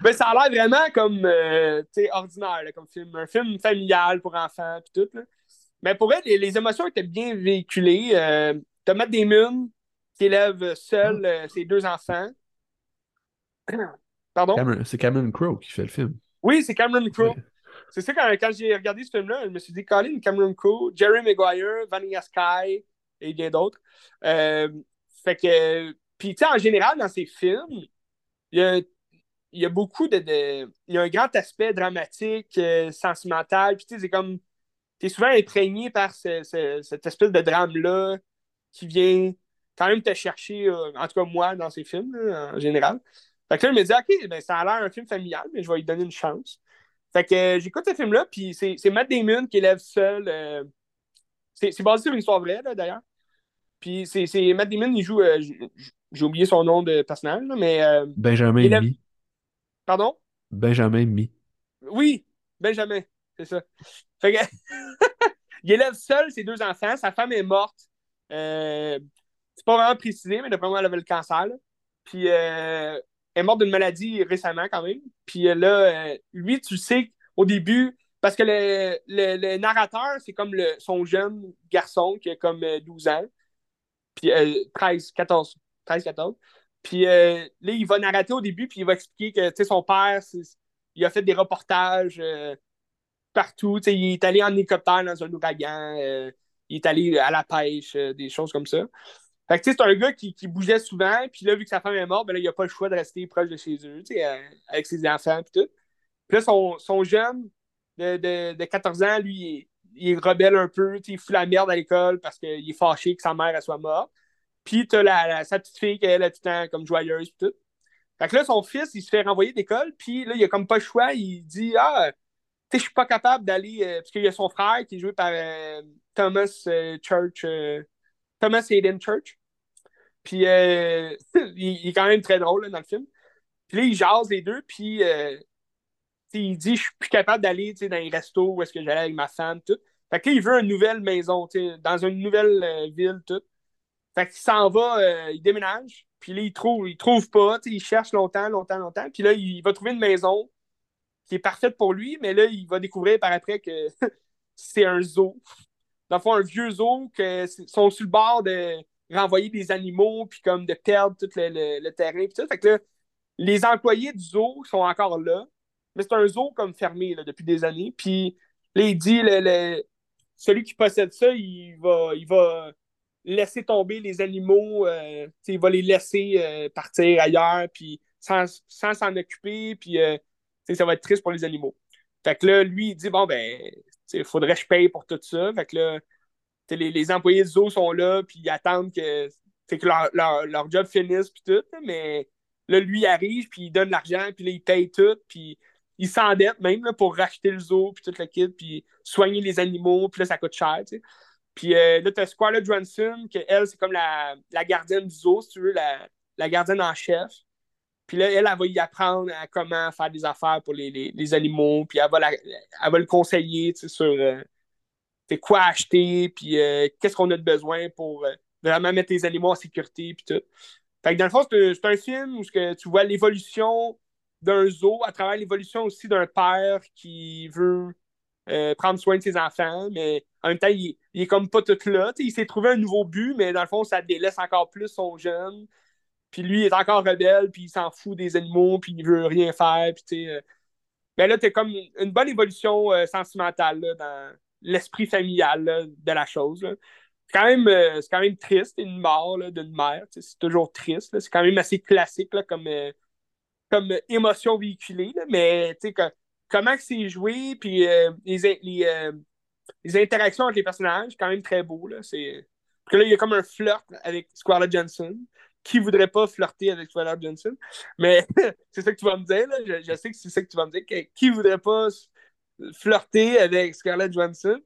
Mais ça a l'air vraiment comme, euh, ordinaire là, comme film. Un film familial pour enfants, puis tout. là. Mais pour elle, les, les émotions étaient bien véhiculées. Euh, Matt Damon qui élève seul euh, ses deux enfants. Pardon? C'est Cameron Crowe qui fait le film. Oui, c'est Cameron Crowe. Ouais. C'est ça, quand, quand j'ai regardé ce film-là, je me suis dit, Colin, Cameron Crowe, Jerry Maguire, Vanilla Sky et bien d'autres. Euh, fait que, puis tu sais, en général, dans ces films, il y a, y a beaucoup de, Il y a un grand aspect dramatique, euh, sentimental, puis tu sais, c'est comme. Tu es souvent imprégné par ce- ce- cette espèce de drame-là qui vient quand même te chercher, euh, en tout cas moi, dans ces films, en général. Fait que là, je me dis, OK, ben, ça a l'air un film familial, mais je vais lui donner une chance. Fait que j'écoute ce film-là, puis c'est Matt Damon qui élève seul. c'est basé sur une histoire vraie, d'ailleurs. Puis c'est Matt Damon, il joue. euh, J'ai oublié son nom de personnage, là, mais. euh, Benjamin Mi. pardon? Benjamin Mi. Oui, Benjamin, c'est ça. Fait que. il élève seul ses deux enfants. Sa femme est morte. Euh, c'est pas vraiment précisé, mais d'après moi, elle avait le cancer. là. Puis elle est morte d'une maladie récemment, quand même. Puis là, lui, tu sais, au début, parce que le, le- le narrateur, c'est comme le, son jeune garçon qui a comme euh, 12 ans. Puis euh, 13, 14. 13, 14. Puis euh, là, il va narrater au début, puis il va expliquer que tu sais, son père, il a fait des reportages. euh, partout. il est allé en hélicoptère dans un ouragan. Euh, il est allé à la pêche, des choses comme ça. Fait que c'est un gars qui, bougeait souvent, puis là, vu que sa femme est morte, ben là, il n'a pas le choix de rester proche de chez eux, avec ses enfants, puis tout. Puis là, son, jeune de, 14 ans, lui, il est, rebelle un peu, il fout la merde à l'école parce qu'il est fâché que sa mère elle soit morte. Puis t'as la, sa petite fille qui est là tout le temps comme joyeuse, tout. Fait que là, son fils, il se fait renvoyer d'école, puis là, il a comme pas le choix, il dit Ah, tu sais, je suis pas capable d'aller. Euh, parce qu'il y a son frère qui est joué par euh, Thomas euh, Church, Thomas Hayden Church. Puis il, est quand même très drôle dans le film. Puis là, il jase les deux, puis il dit Je suis plus capable d'aller dans les restos où est-ce que j'allais avec ma femme, tout. Fait que là, il veut une nouvelle maison, dans une nouvelle ville, tout. Fait qu'il s'en va, il déménage. Puis là, il trouve, il trouve pas, il cherche longtemps, longtemps, longtemps. Puis là, il va trouver une maison qui est parfaite pour lui, mais là, il va découvrir par après que c'est un zoo. Dans le fond, un vieux zoo que sont sur le bord de renvoyer des animaux, puis comme de perdre tout le, terrain, puis tout. Fait que les employés du zoo sont encore là, mais c'est un zoo comme fermé là, depuis des années. Puis là, il dit, le, celui qui possède ça, il va, il va laisser tomber les animaux, euh, il va les laisser euh, partir ailleurs, puis sans s'en occuper, puis euh, ça va être triste pour les animaux. Fait que là, lui, il dit, bon, ben, il faudrait que je paye pour tout ça. Fait que là, les, les, employés du zoo sont là, puis ils attendent que, que leur, leur, job finisse, puis tout, mais là, lui, il arrive, puis il donne l'argent, puis là, il paye tout, puis il s'endette même là, pour racheter le zoo, puis tout le kit, puis soigner les animaux, puis là, ça coûte cher, tu sais. Puis euh, là, tu as Squala Johnson, que elle, c'est comme la, la, gardienne du zoo, si tu veux, la, la gardienne en chef. Puis là, elle, elle, va y apprendre à comment faire des affaires pour les, les, les animaux, puis elle va, la, elle va le conseiller sur euh, quoi acheter, puis euh, qu'est-ce qu'on a de besoin pour euh, vraiment mettre les animaux en sécurité, puis tout. Fait que dans le fond, c'est un film où tu vois l'évolution d'un zoo à travers l'évolution aussi d'un père qui veut euh, prendre soin de ses enfants, mais en même temps, il, il est comme pas tout là. il s'est trouvé un nouveau but, mais dans le fond, ça délaisse encore plus son jeune. Puis lui, il est encore rebelle, puis il s'en fout des animaux, puis il veut rien faire. Puis euh... ben là, t'as comme une bonne évolution euh, sentimentale dans l'esprit familial de la chose. C'est quand, même, euh, quand même triste, une mort d'une mère. C'est toujours triste. C'est quand même assez classique comme, comme émotion véhiculée. mais tu sais, comment c'est joué, puis euh, les, euh, les, interactions avec les personnages, quand même très beau. Là. Parce que là, il y a comme un flirt avec Scarlett Johnson. Qui voudrait pas flirter avec Scarlett Johnson? Mais c'est ça que tu vas me dire. Là. Je, sais que c'est ça que tu vas me dire. Qui voudrait pas flirter avec Scarlett Johnson?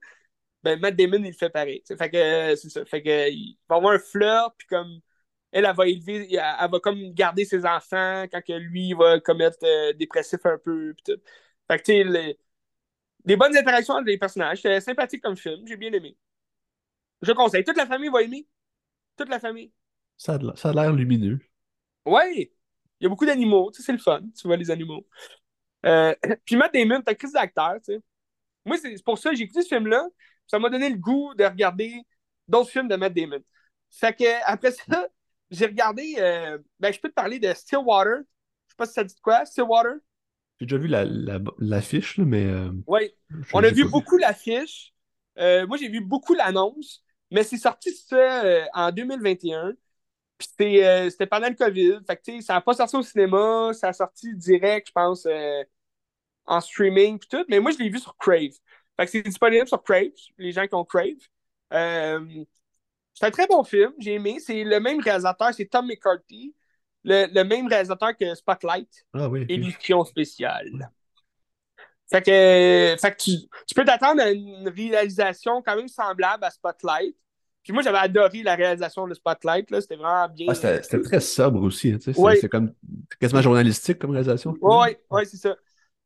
Ben, Matt Damon, il le fait pareil. Fait que euh, c'est ça. Fait que il va avoir un flirt, puis comme elle, elle va élever, elle, va comme garder ses enfants quand que lui il va commettre dépressif un peu, tout. Fait que, tu sais, les, bonnes interactions avec les personnages. C'est sympathique comme film. J'ai bien aimé. Je conseille. Toute la famille va aimer. Toute la famille. Ça a l'air lumineux. Ouais. Il y a beaucoup d'animaux. Tu sais, c'est le fun. Tu vois les animaux. Euh, puis Matt Damon, t'as crise d'acteur, tu sais. Moi, c'est pour ça que j'ai écouté ce film-là. Ça m'a donné le goût de regarder d'autres films de Matt Damon. Fait que, après ça, j'ai regardé. Euh, ben, je peux te parler de Stillwater. Je sais pas si ça dit quoi, Stillwater? J'ai déjà vu l'affiche, la, mais. Euh, oui, on a vu beaucoup l'affiche. Euh, moi, j'ai vu beaucoup l'annonce, mais c'est sorti ça en 2021. Puis c'était pendant le COVID. Fait que, ça n'a pas sorti au cinéma, ça a sorti direct, je pense, en streaming, puis tout. Mais moi, je l'ai vu sur Crave. Fait que c'est disponible sur Crave, les gens qui ont Crave. C'est un très bon film, j'ai aimé. C'est le même réalisateur, c'est Tom McCarthy le, même réalisateur que Spotlight. Ah oui. Édition spéciale. Fait que, fait que tu, tu, peux t'attendre à une réalisation quand même semblable à Spotlight. Puis moi, j'avais adoré la réalisation de Spotlight. C'était vraiment bien. Ah, c'était très sobre aussi. Hein, c'est comme quasiment journalistique comme réalisation. Oui, ouais, c'est ça.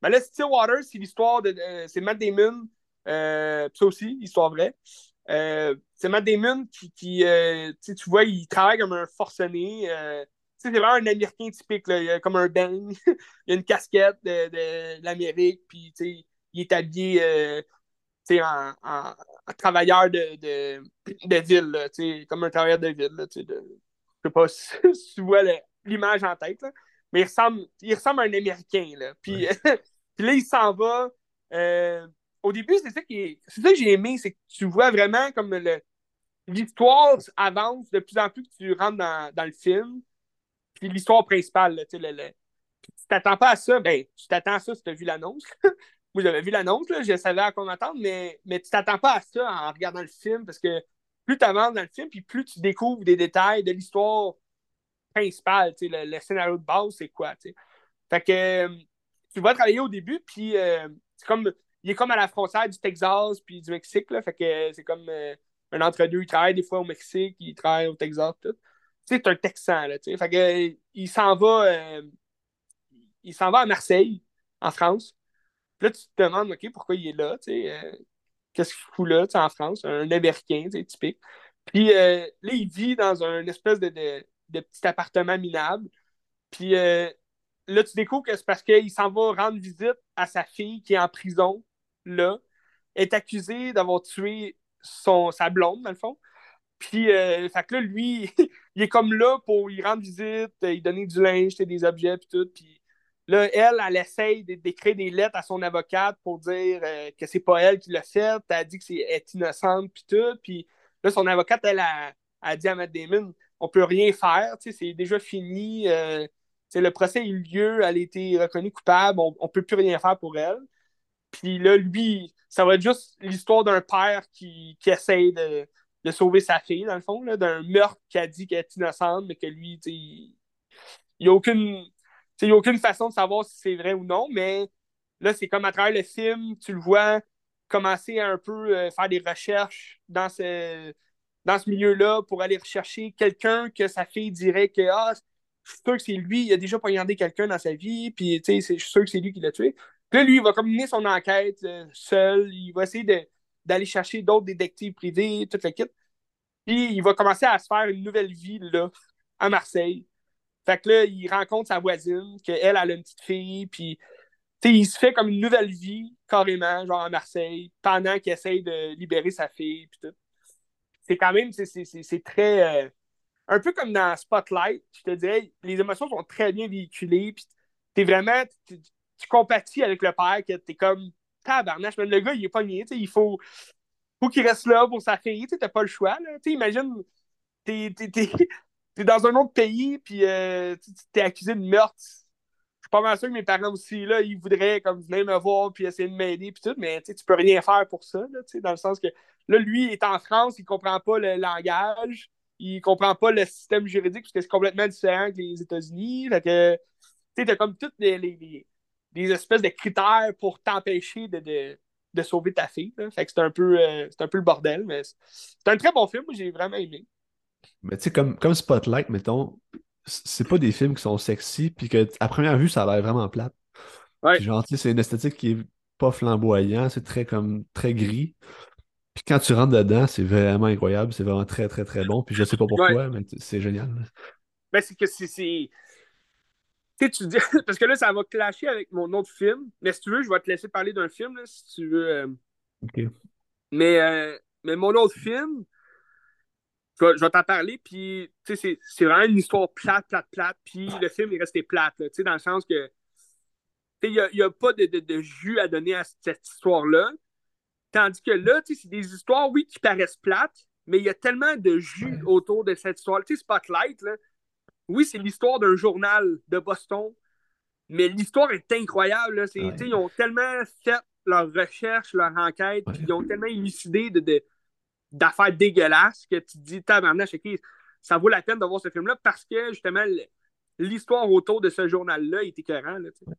Mais là, Stillwater, c'est l'histoire de. Euh, c'est Matt Damon. Euh, ça aussi, histoire vraie. Euh, c'est Matt Damon qui, qui tu vois, il travaille comme un forcené c'est vraiment un Américain typique. Là. Il a comme un bang, il a une casquette de, de, l'Amérique, puis il est habillé euh, en, en, travailleur de, de, de ville, comme un travailleur de ville. Là, de, je sais pas si, tu vois l'image en tête, là, mais il ressemble, il ressemble à un Américain. Là. Puis, puis là, il s'en va. Euh, au début, c'est ça, qui c'est ça que j'ai aimé, c'est que tu vois vraiment comme le, l'histoire avance de plus en plus que tu rentres dans, dans le film. Puis l'histoire principale, là, le, tu t'attends pas à ça, ben, tu t'attends à ça si tu as vu l'annonce. Moi, j'avais vu l'annonce, là, je savais à quoi m'attendre, mais, mais tu t'attends pas à ça en regardant le film parce que plus tu avances dans le film, puis plus tu découvres des détails de l'histoire principale, le, le scénario de base, c'est quoi, tu sais. Fait que euh, tu vas travailler au début, puis euh, c'est comme il est comme à la frontière du Texas puis du Mexique, là, fait que c'est comme euh, un entre-deux. Il travaille des fois au Mexique, il travaille au Texas, tout. C'est un Texan, là, tu sais. Fait que il s'en va, euh, il s'en va à Marseille, en France. Puis là, tu te demandes, OK, pourquoi il est là, tu sais. euh, Qu'est-ce qu'il fout là, tu sais, en France? Un Américain, tu sais, typique. Puis euh, là, il vit dans un espèce de, de, de petit appartement minable. Puis euh, là, tu découvres que c'est parce qu'il s'en va rendre visite à sa fille qui est en prison, là, est accusé d'avoir tué son, sa blonde, dans le fond. Puis, euh, fait que là, lui, il est comme là pour y rendre visite, euh, il donner du linge, des objets, puis tout. Puis là, elle, elle essaye d'écrire des lettres à son avocate pour dire euh, que c'est pas elle qui l'a fait. Elle dit que est innocente, puis tout. Puis là, son avocate, elle a, a dit à Matt Damon, on peut rien faire, c'est déjà fini. euh, le procès a eu lieu, elle a été reconnue coupable, on, on peut plus rien faire pour elle. Puis là, lui, ça va être juste l'histoire d'un père qui, qui essaye de, de sauver sa fille, dans le fond, d'un meurtre qui a dit qu'elle est innocente, mais que lui, il n'y a aucune. il a aucune façon de savoir si c'est vrai ou non, mais là, c'est comme à travers le film, tu le vois commencer à un peu euh, faire des recherches dans ce, dans ce milieu-là pour aller rechercher quelqu'un que sa fille dirait que ah, je suis sûr que c'est lui, il a déjà poignardé quelqu'un dans sa vie, puis je suis sûr que c'est lui qui l'a tué. Puis lui, il va comme son enquête euh, seul, il va essayer d'aller chercher d'autres détectives privés, toute la kit. Puis il va commencer à se faire une nouvelle vie là, à Marseille. Fait que là, il rencontre sa voisine, qu'elle, elle a une petite fille, puis tu sais, il se fait comme une nouvelle vie, carrément, genre à Marseille, pendant qu'il essaye de libérer sa fille, puis tout. C'est quand même, c'est très. euh, un peu comme dans Spotlight, je te dirais, les émotions sont très bien véhiculées, puis t'es vraiment. Tu, compatis avec le père, que t'es comme. Tabarnache, mais le gars, il est pas niais, tu il faut, qu'il reste là pour sa fille, tu t'as pas le choix, là. Tu imagine, t'es t'es- dans un autre pays, puis euh, t'es accusé de meurtre. Je suis pas mal sûr que mes parents aussi, là, ils voudraient comme venir me voir, puis essayer de m'aider, puis tout, mais tu peux rien faire pour ça, là, dans le sens que là, lui, il est en France, il comprend pas le langage, il comprend pas le système juridique, parce que c'est complètement différent que les États-Unis. Fait que, tu sais, t'as comme toutes les- les espèces de critères pour t'empêcher de, de, de sauver ta fille, là. Fait que c'est un peu, euh, un peu le bordel, mais c'est un très bon film, j'ai vraiment aimé. Mais tu sais, comme, comme Spotlight, mettons, c'est pas des films qui sont sexy, puis que à première vue, ça a l'air vraiment plate. Ouais. Genre, tu sais, c'est une esthétique qui est pas flamboyant, c'est très comme très gris. Puis quand tu rentres dedans, c'est vraiment incroyable, c'est vraiment très très très bon. Puis je sais pas pourquoi, mais c'est génial. Ben, c'est que c'est. C'est- Tu sais, tu dis. Parce que là, ça va clasher avec mon autre film. Mais si tu veux, je vais te laisser parler d'un film, là, si tu veux. euh. Ok. Mais, euh, mais mon autre film, je vais, t'en parler, puis tu sais, c'est- c'est vraiment une histoire plate, plate, plate, puis le film est resté plate, tu sais, dans le sens que tu sais, il n'y a, a pas de, de- de jus à donner à cette histoire-là. Tandis que là, tu sais, c'est des histoires, oui, qui paraissent plates, mais il y a tellement de jus autour de cette histoire. Tu sais, Spotlight, là, oui, c'est l'histoire d'un journal de Boston, mais l'histoire est incroyable. Là. Ouais. Ils ont tellement fait leur recherche, leur enquête, Ouais. puis ils ont tellement élucidé de, d'affaires dégueulasses que tu te dis, tabarnak, ça vaut la peine de voir ce film-là parce que justement, l'histoire autour de ce journal-là est écœurant. Là, tu sais.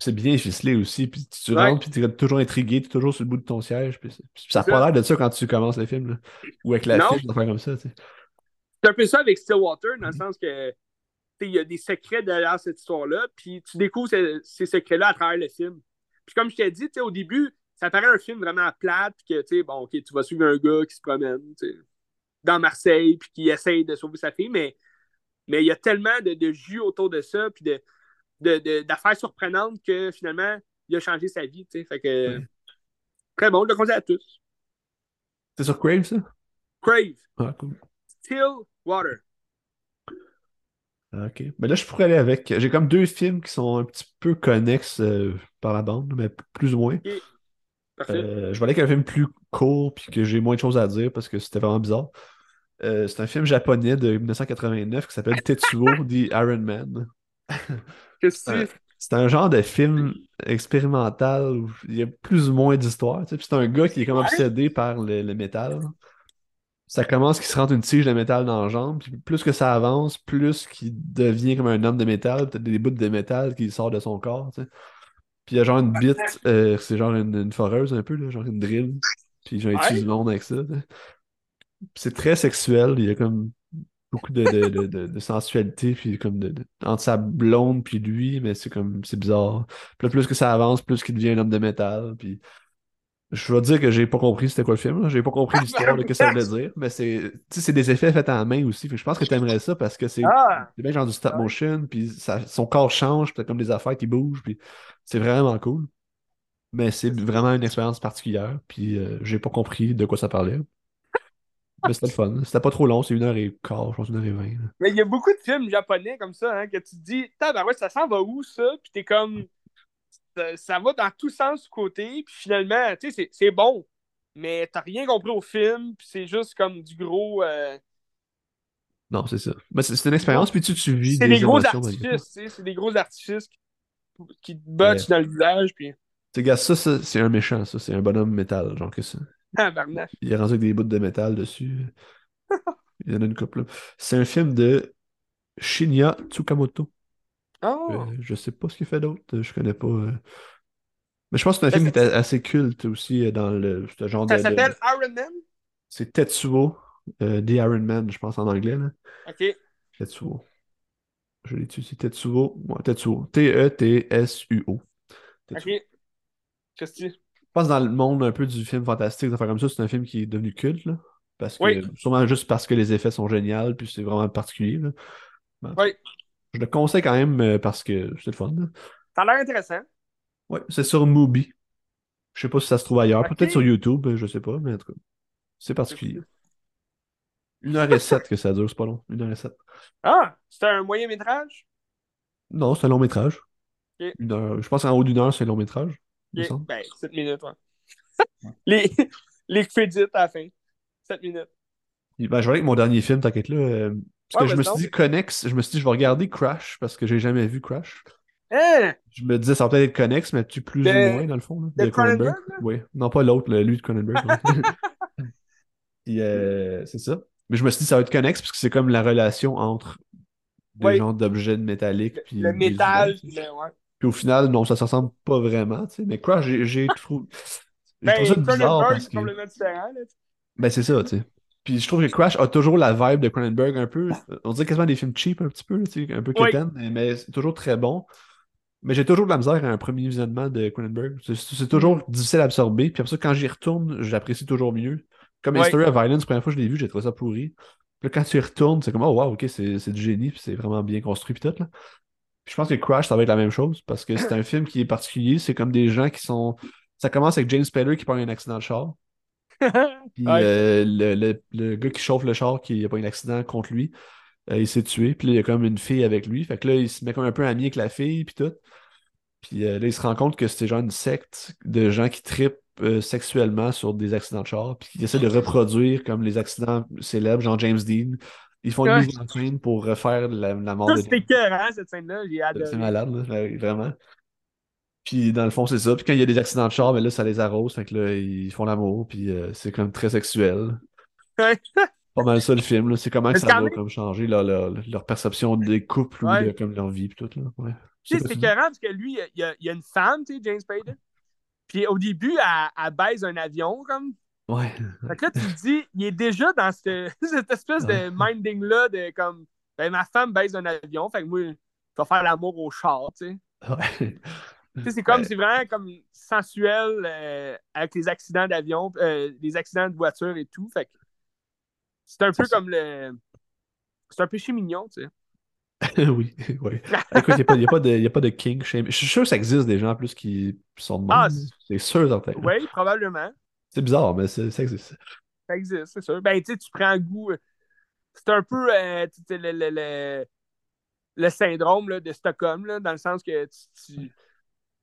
C'est bien ficelé aussi, puis tu rentres, puis tu es toujours intrigué, tu es toujours sur le bout de ton siège, puis c'est- puis ça n'a pas l'air de ça quand tu commences le film, là. Ou avec la Non. fille, des affaires comme ça. C'est un peu ça avec Stillwater, dans le sens que il y a des secrets derrière cette histoire-là, puis tu découvres ces, ces secrets-là à travers le film. Puis comme je t'ai dit, au début, ça paraît un film vraiment plate, puis que, tu bon, OK, tu vas suivre un gars qui se promène, dans Marseille, puis qui essaye de sauver sa fille, mais mais il y a tellement de, de jus autour de ça, puis de, de- de- d'affaires surprenantes que finalement, il a changé sa vie, tu sais. Fait que, Ouais. très bon, je le conseille à tous. C'est sur Crave, ça? Crave, Ah, cool. Still Water. Ah, Ok. Mais là, je pourrais aller avec. J'ai comme deux films qui sont un petit peu connexes euh, par la bande, mais plus ou moins. Euh, je voulais qu'il y ait un film plus court puis que j'ai moins de choses à dire parce que c'était vraiment bizarre. Euh, c'est un film japonais de 1989 qui s'appelle Tetsuo the Iron Man. Qu'est-ce C'est un, que c'est? c'est un genre de film expérimental où il y a plus ou moins d'histoire. tu sais, puis C'est un gars qui est comme obsédé par le, le métal. Ça commence qu'il se rentre une tige de métal dans la jambe, puis plus que ça avance, plus qu'il devient comme un homme de métal, peut-être des bouts de métal qui sortent de son corps. tu sais. Puis il y a genre une bite, euh, c'est genre une, une foreuse un peu, là, genre une drill. Puis genre, il tue du monde avec ça. C'est très sexuel, il y a comme beaucoup de, de, de, de- de sensualité, puis comme de- entre sa blonde puis lui, mais c'est comme, c'est bizarre. Puis là, plus que ça avance, plus qu'il devient un homme de métal, puis je vais dire que j'ai pas compris c'était quoi le film. J'ai pas compris l'histoire de ce que ça voulait dire, mais c'est, tu sais, c'est des effets faits à la main aussi, fait que je pense que t'aimerais ça parce que c'est Ah! bien genre du stop motion, puis ça, son corps change, puis comme des affaires qui bougent, puis c'est vraiment cool. Mais c'est vraiment une expérience particulière, puis euh, j'ai pas compris de quoi ça parlait. Mais c'était le fun. C'était pas trop long, c'est une heure et quart, je pense une heure et vingt. Mais il y a beaucoup de films japonais comme ça, hein, que tu te dis, tabarouette, ça s'en va où ça? Puis t'es comme, ça, ça va dans tous sens du côté, puis finalement, tu sais, c'est- c'est bon, mais t'as rien compris au film, puis c'est juste comme du gros. euh, Non, c'est ça. Mais c'est c'est une expérience, puis tu, tu vis C'est des gros artifices, tu sais, c'est des gros artifices qui, te botchent dans le visage, puis. Tu sais, gars, ça, ça, c'est un méchant, ça. C'est un bonhomme métal, genre que ça. Tabarnak. Il est rendu avec des bouts de métal dessus. Il y en a une couple, là. C'est un film de Shinya Tsukamoto. Oh! Euh, je sais pas ce qu'il fait d'autre, euh, je connais pas. euh. Mais je pense que c'est un Ça, film qui est assez culte aussi euh, dans le ce genre de, Ça de- s'appelle Iron Man? C'est Tetsuo, euh, The Iron Man, je pense en anglais. Là. Ok. Tetsuo. Je l'ai tué, c'est Tetsuo. Ouais, Tetsuo. T-E-T-S-U-O. Tetsuo. Ok. Qu'est-ce que tu. Je pense dans le monde un peu du film fantastique, comme ça, c'est un film qui est devenu culte. Là, parce que, Oui. Sûrement juste parce que les effets sont géniaux, puis c'est vraiment particulier. Là. Ben, Oui. Je le conseille quand même euh, parce que c'est le fun. là. Ça a l'air intéressant. Ouais, c'est sur Mubi. Je sais pas si ça se trouve ailleurs. Peut-être sur YouTube, euh, je sais pas, mais en tout cas, c'est particulier. Une heure et sept que ça dure, c'est pas long. Une heure et sept. Ah! C'est un moyen métrage? Non, c'est un long métrage. Une heure. Je pense qu'en haut d'une heure, c'est un long métrage. Ben, 7 minutes, ouais. les, les crédits à la fin. 7 minutes. Ben, je vais avec mon dernier film, t'inquiète là. euh, parce Ouais, que je me suis dit Connex, je me suis dit je vais regarder Crash parce que j'ai jamais vu Crash. Hein? Je me disais ça va peut-être être Connex, mais tu plus De- ou moins dans le fond. Là, de Cronenberg? Oui. Non, pas l'autre, le- lui de Cronenberg. euh, c'est ça. Mais je me suis dit ça va être Connex parce que c'est comme la relation entre des Oui. genres d'objets métalliques. Puis Le métal, puis le- ouais. Puis au final, non, ça se ressemble pas vraiment. tu sais. Mais Crash, j'ai trouvé. Ben, trouvé ça bizarre Cronenberg, parce c'est que. complètement différent, là. Ben, c'est ça, tu sais. Puis je trouve que Crash a toujours la vibe de Cronenberg un peu. On dirait quasiment des films cheap un petit peu, un peu Oui. quétaine, mais, c'est toujours très bon. Mais j'ai toujours de la misère à un premier visionnement de Cronenberg. C'est- toujours Mm. difficile à absorber. Puis après ça, quand j'y retourne, j'apprécie toujours mieux. Comme Oui. History of Violence, la première fois que je l'ai vu, j'ai trouvé ça pourri. Puis quand tu y retournes, c'est comme, oh wow, ok, c'est c'est du génie, puis c'est vraiment bien construit, puis tout, là. Puis je pense que Crash, ça va être la même chose, parce que c'est un film qui est particulier. C'est comme des gens qui sont. Ça commence avec James Spader qui prend un accident de char. Puis Ouais. euh, le, le- le gars qui chauffe le char, qui a pas un accident contre lui, euh, il s'est tué. Puis là, il y a comme une fille avec lui. Fait que là, il se met comme un peu ami avec la fille, puis tout. Puis euh, là, il se rend compte que c'est genre une secte de gens qui tripent sexuellement sur des accidents de char, puis qui essaient de reproduire comme les accidents célèbres, genre James Dean. Ils font une mise en scène pour refaire la, la mort Ça, de c'était écœurant, cette scène-là. J'ai adoré. c'est malade, là, vraiment. Puis dans le fond, c'est ça. Puis quand il y a des accidents de char, mais là, ça les arrose. Fait que là, ils font l'amour. Puis euh, c'est comme très sexuel. Pas mal ça le film. là. C'est comment que ça doit même- comme changer leur, leur, leur perception des couples ou de comme leur vie. Puis tout, là. Ouais. Tu sais, C'est écœurant parce que lui, il y a, il y a une femme, tu sais, James Spader. Puis au début, elle, elle baise un avion, comme. Ouais. Fait que là, tu te dis, il est déjà dans ce- cette espèce Ouais. de minding-là de comme, ben, ma femme baise un avion, fait que moi, je vais faire l'amour au char, tu sais. Ouais. C'est comme, c'est vraiment comme sensuel euh, avec les accidents d'avion, euh, les accidents de voiture et tout. Fait c'est un peu ça. comme le. C'est un péché mignon, tu sais. oui, oui. Écoute, il n'y a, a pas de- y a pas de king shame. Je suis sûr que ça existe des gens en plus qui sont de. Ah, c'est sûr, certain. Oui, probablement. C'est bizarre, mais ça existe. Ça existe, c'est sûr. Ben, tu sais, tu prends goût. C'est un peu euh, le, le, le, le syndrome là, de Stockholm, là, dans le sens que tu, tu,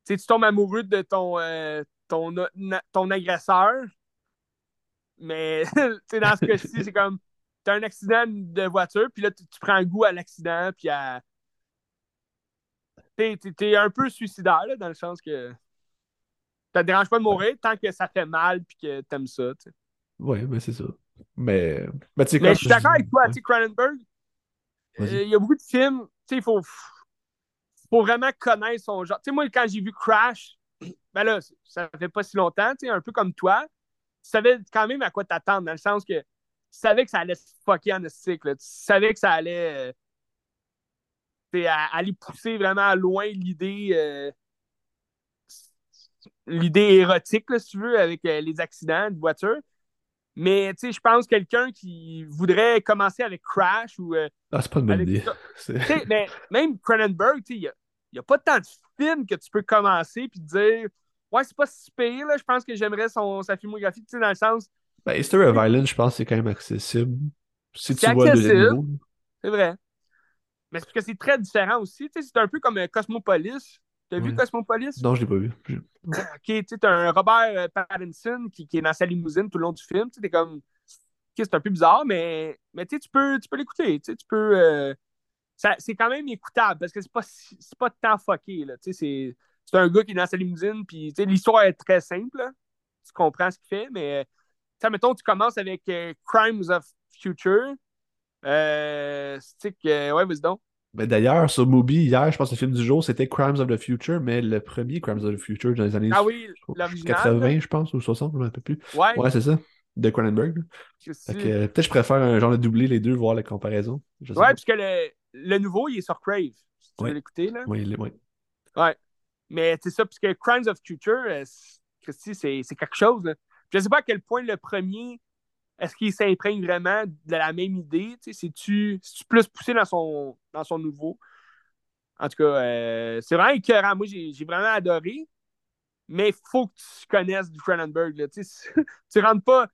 tu sais, tu tombes amoureux de ton, euh, ton, ton agresseur. Mais dans ce cas-ci, c'est comme tu as un accident de voiture, puis là, tu, prends un goût à l'accident, puis à. T'es es, un peu suicidaire, là, dans le sens que. Ça te dérange pas de mourir tant que ça fait mal, puis que t'aimes ça, tu sais. Ouais, mais c'est ça. Mais, mais, mais je suis d'accord avec toi, tu Cronenberg. Euh, il y a beaucoup de films, tu sais, il faut, faut vraiment connaître son genre. Tu sais, moi, quand j'ai vu Crash, ben là, ça fait pas si longtemps, tu sais, un peu comme toi, tu savais quand même à quoi t'attendre, dans le sens que tu savais que ça allait se fucker en cycle. Tu savais que ça allait euh, aller pousser vraiment loin l'idée euh, l'idée érotique, si tu veux, avec euh, les accidents de voiture. Mais tu sais, je pense quelqu'un qui voudrait commencer avec Crash ou. ah, c'est pas une bonne idée. mais même Cronenberg, il n'y a, a, pas tant de films que tu peux commencer puis dire Ouais, c'est pas si pire, là. Je pense que j'aimerais son, sa filmographie, tu sais, dans le sens. Ben, History of Violence, je pense que c'est quand même accessible. Si tu vois nouveau. C'est vrai. Mais c'est parce que c'est très différent aussi. Tu sais, c'est un peu comme euh, Cosmopolis. T'as vu Cosmopolis? Non, je l'ai pas vu. ok, tu sais, t'as un Robert euh, Pattinson qui, qui, est dans sa limousine tout le long du film. Tu sais, t'es comme. Ok, c'est un peu bizarre, mais, mais tu tu peux, tu peux l'écouter. Tu tu peux. Euh, c'est quand même écoutable parce que c'est pas, pas tant fucké. Tu c'est c'est un gars qui est dans sa limousine, puis l'histoire est très simple. Tu comprends ce qu'il fait, mais mettons, tu commences avec euh, Crimes of Future. Euh, c'est que, ouais, vas-y donc. Ben D'ailleurs, sur Mubi, hier, je pense que le film du jour, c'était Crimes of the Future, mais le premier Crimes of the Future dans les années ah oui, 80, je pense, ou 60, un peu plus. Ouais, ouais c'est ça, de Cronenberg. Peut-être je préfère un genre de doubler les deux, voir la comparaison. ouais, puisque le, le nouveau, il est sur Crave. Si tu veux l'écouter, là. Oui, oui. Ouais. Mais c'est ça, puisque Crimes of Future, euh, Christy, c'est quelque chose. Je ne sais pas à quel point le premier, est-ce qu'il s'imprègne vraiment de la même idée? C'est-tu plus poussé dans son, dans son nouveau? En tout cas, euh, c'est vraiment écœurant. Moi, j'ai vraiment adoré. Mais il faut que tu connaisses du Cronenberg. Tu rentres pas.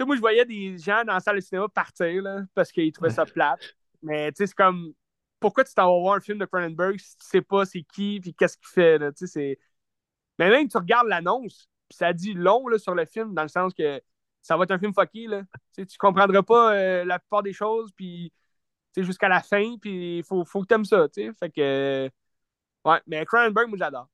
moi, je voyais des gens dans la salle de cinéma partir là, parce qu'ils trouvaient ça plate. Mais c'est comme pourquoi tu t'en vas voir un film de Cronenberg si tu sais pas c'est qui puis qu'est-ce qu'il fait là, mais même tu regardes l'annonce ça dit long là, sur le film dans le sens que ça va être un film fucké là tu tu comprendras pas euh, la plupart des choses puis jusqu'à la fin puis il faut, faut que t'aimes ça tu sais fait que ouais mais Cronenberg moi j'adore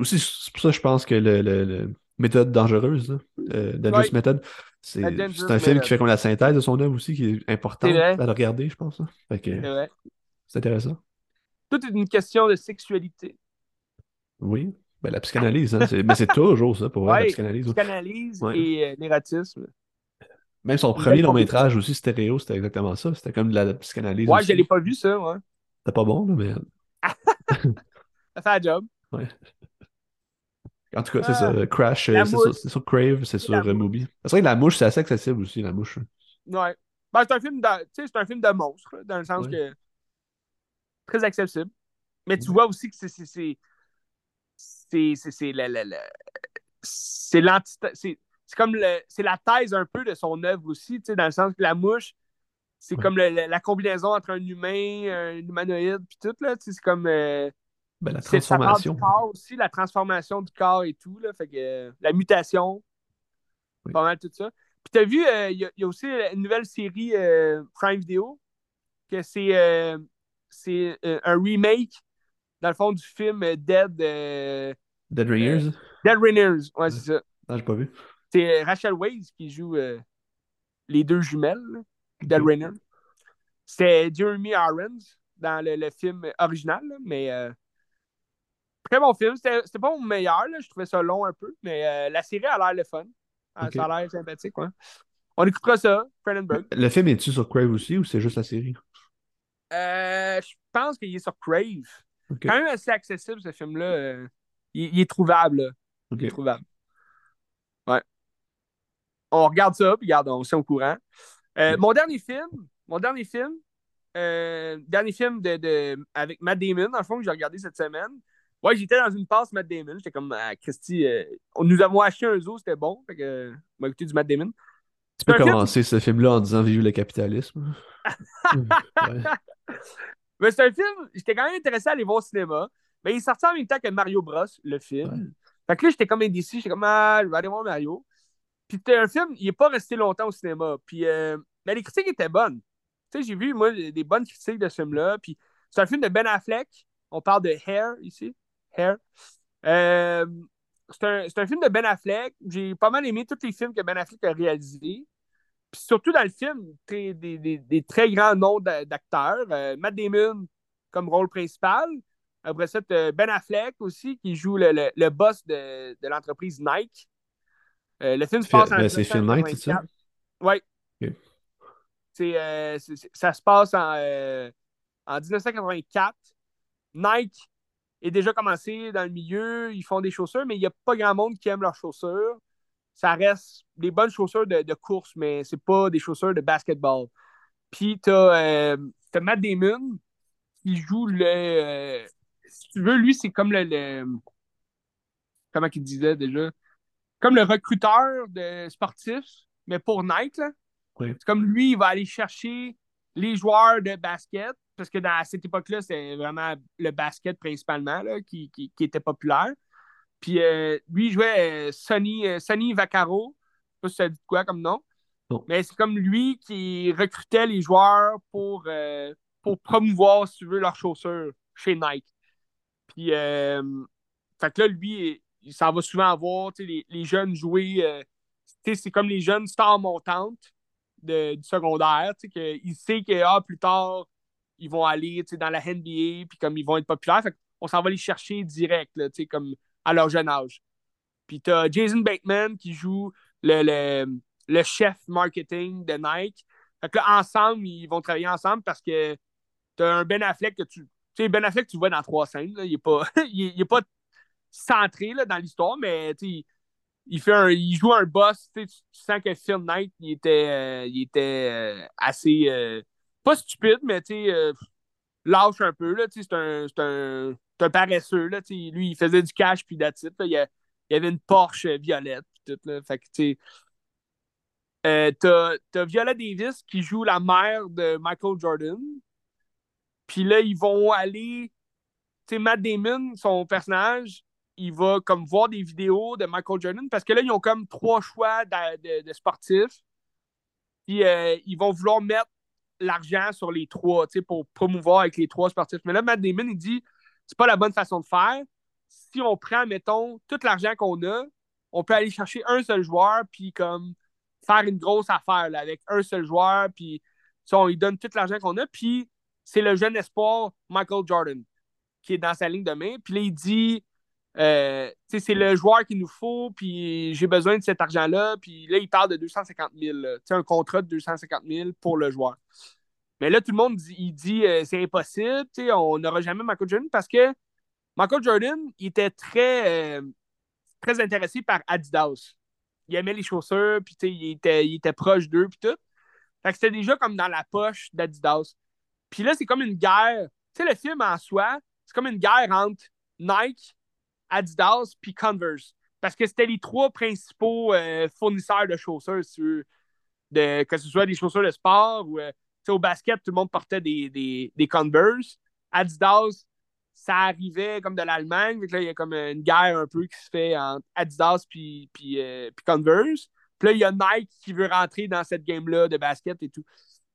aussi c'est pour ça que je pense que le, méthode dangereuse euh, Dangerous Method c'est un film qui fait comme la synthèse de son œuvre aussi, qui est important à le regarder, je pense. Hein. C'est intéressant. Tout est une question de sexualité. Oui. Ben, la psychanalyse, hein, mais c'est toujours ça pour voir la psychanalyse. La psychanalyse et euh, l'érotisme. Même son premier long métrage aussi, stéréo, c'était exactement ça. C'était comme de la, psychanalyse. Ouais, je l'ai pas vu ça, ouais. C'était pas bon, là, mais. ça fait un job. Ouais. En tout cas, c'est ça. Ah. Crash, euh, c'est sur, Crave, c'est sur Mubi. C'est vrai que la mouche, c'est assez accessible aussi, la mouche. Ouais. Ben, c'est un film de, c'est un film de monstre, dans le sens que très accessible. Mais tu vois aussi que c'est c'est c'est c'est comme le, c'est la thèse un peu de son œuvre aussi, dans le sens que la mouche, c'est comme la combinaison entre un humain, un humanoïde, puis tout, là, c'est comme... Euh, ben, la transformation. Du corps aussi, la transformation du corps et tout. Là, fait que, euh, la mutation. Pas mal tout ça. Puis t'as vu, euh, il y, a aussi une nouvelle série euh, Prime Video, que c'est c'est un remake, dans le fond, du film Dead. Dead Ringers? Dead Ringers, ouais, c'est ça. Ah, j'ai pas vu. C'est Rachel Weisz qui joue les deux jumelles, Dead Ringers. C'était Jeremy Irons dans le, film original, mais Très bon film. C'était pas mon meilleur, je trouvais ça long un peu, mais euh, la série a l'air le fun. Ah, ça a l'air sympathique. On écoutera ça, Cronenberg. Le film est-tu sur Crave aussi ou c'est juste la série? Euh, je pense qu'il est sur Crave. Quand même assez accessible, ce film-là. Euh, il, est trouvable. Il est trouvable. Ouais. On regarde ça, puis regarde, on s'est au courant. Mon dernier film, mon dernier film, dernier film de, de, avec Matt Damon, dans le fond, que j'ai regardé cette semaine, Ouais, j'étais dans une passe Matt Damon. J'étais comme, ah, Christy, euh, nous avons acheté un zoo, c'était bon. Fait que, on m'a écouté du Matt Damon. Tu peux commencer ce film-là en disant Vive le capitalisme. Mais c'est un film, j'étais quand même intéressé à aller voir au cinéma. Mais il est sorti en même temps que Mario Bros, le film. Fait que là, j'étais comme indécis. J'étais comme, ah, je vais aller voir Mario. Puis c'était un film, il n'est pas resté longtemps au cinéma. Puis euh, mais les critiques étaient bonnes. Tu sais, j'ai vu, moi, des bonnes critiques de ce film-là. Puis c'est un film de Ben Affleck. On parle de Hair ici. Hair. Euh, c'est un, un, film de Ben Affleck. J'ai pas mal aimé tous les films que Ben Affleck a réalisés. Puis surtout dans le film, des, des, des très grands noms d'acteurs. Euh, Matt Damon comme rôle principal. Après ça, Ben Affleck aussi, qui joue le, le, le boss de, de l'entreprise Nike. Euh, le film se passe en. c'est Phil Knight, c'est ça? Oui. Euh, ça se passe en, euh, en 1984. Nike est déjà commencé dans le milieu, ils font des chaussures, mais il n'y a pas grand monde qui aime leurs chaussures. Ça reste des bonnes chaussures de, de course, mais c'est pas des chaussures de basketball. Puis tu as, Matt Damon qui joue le. si tu veux, lui, c'est comme le, Comment il disait déjà? Comme le recruteur de sportifs, mais pour Nike. C'est comme lui, il va aller chercher les joueurs de basket, parce que dans, à cette époque-là, c'est vraiment le basket principalement là, qui, qui, était populaire. Puis euh, lui, il jouait euh, Sonny, euh, Sonny Vaccaro. Je sais pas si ça dit quoi comme nom. Mais c'est comme lui qui recrutait les joueurs pour, pour promouvoir, si tu veux, leurs chaussures chez Nike. Puis, fait que là, lui, il s'en va souvent voir les, les jeunes jouer. c'est comme les jeunes stars montantes de, du secondaire. Il sait que ah, plus tard, ils vont aller dans la NBA, puis comme ils vont être populaires. on s'en va les chercher direct, là, comme à leur jeune âge. Puis tu as Jason Bateman qui joue le, le, le, chef marketing de Nike. Fait que là, ensemble, ils vont travailler ensemble parce que tu as un Ben Affleck que tu. Tu sais, Ben Affleck, tu vois dans trois scènes. il n'est pas, il, est pas centré là, dans l'histoire, mais il, fait un, il joue un boss. Tu sens que Phil Knight, il était, euh, il était euh, assez. Euh, pas stupide, mais tu lâche un peu. C'est un, un, un, paresseux. Là, lui, il faisait du cash puis d'attitude. Il, y avait une Porsche violette. Tout, là, fait que, tu t'as, t'as Viola Davis qui joue la mère de Michael Jordan. Puis là, ils vont aller. Tu sais, Matt Damon, son personnage, il va comme voir des vidéos de Michael Jordan parce que là, ils ont comme trois choix de, sportifs. Puis euh, ils vont vouloir mettre l'argent sur les trois, tu sais, pour promouvoir avec les trois sportifs. Mais là, Matt Damon, il dit c'est pas la bonne façon de faire. Si on prend, mettons, tout l'argent qu'on a, on peut aller chercher un seul joueur, puis comme faire une grosse affaire avec un seul joueur, puis on lui donne tout l'argent qu'on a, puis c'est le jeune espoir Michael Jordan qui est dans sa ligne de main. Puis là, il dit euh, c'est le joueur qu'il nous faut, puis j'ai besoin de cet argent-là. Puis là, il parle de 250 000. un contrat de 250 000 pour le joueur. Mais là, tout le monde dit, il dit euh, c'est impossible, on n'aura jamais Michael Jordan parce que Michael Jordan, il était très, euh, très intéressé par Adidas. Il aimait les chaussures, puis il était, il était proche d'eux, puis tout. Fait que c'était déjà comme dans la poche d'Adidas. Puis là, c'est comme une guerre. Tu sais, le film en soi, c'est comme une guerre entre Nike Adidas puis Converse. Parce que c'était les trois principaux euh, fournisseurs de chaussures, de, que ce soit des chaussures de sport ou au basket, tout le monde portait des, des, Converse. Adidas, ça arrivait comme de l'Allemagne. il y a comme une guerre un peu qui se fait entre Adidas puis, puis, euh, puis Converse. Puis là, il y a Nike qui veut rentrer dans cette game-là de basket et tout.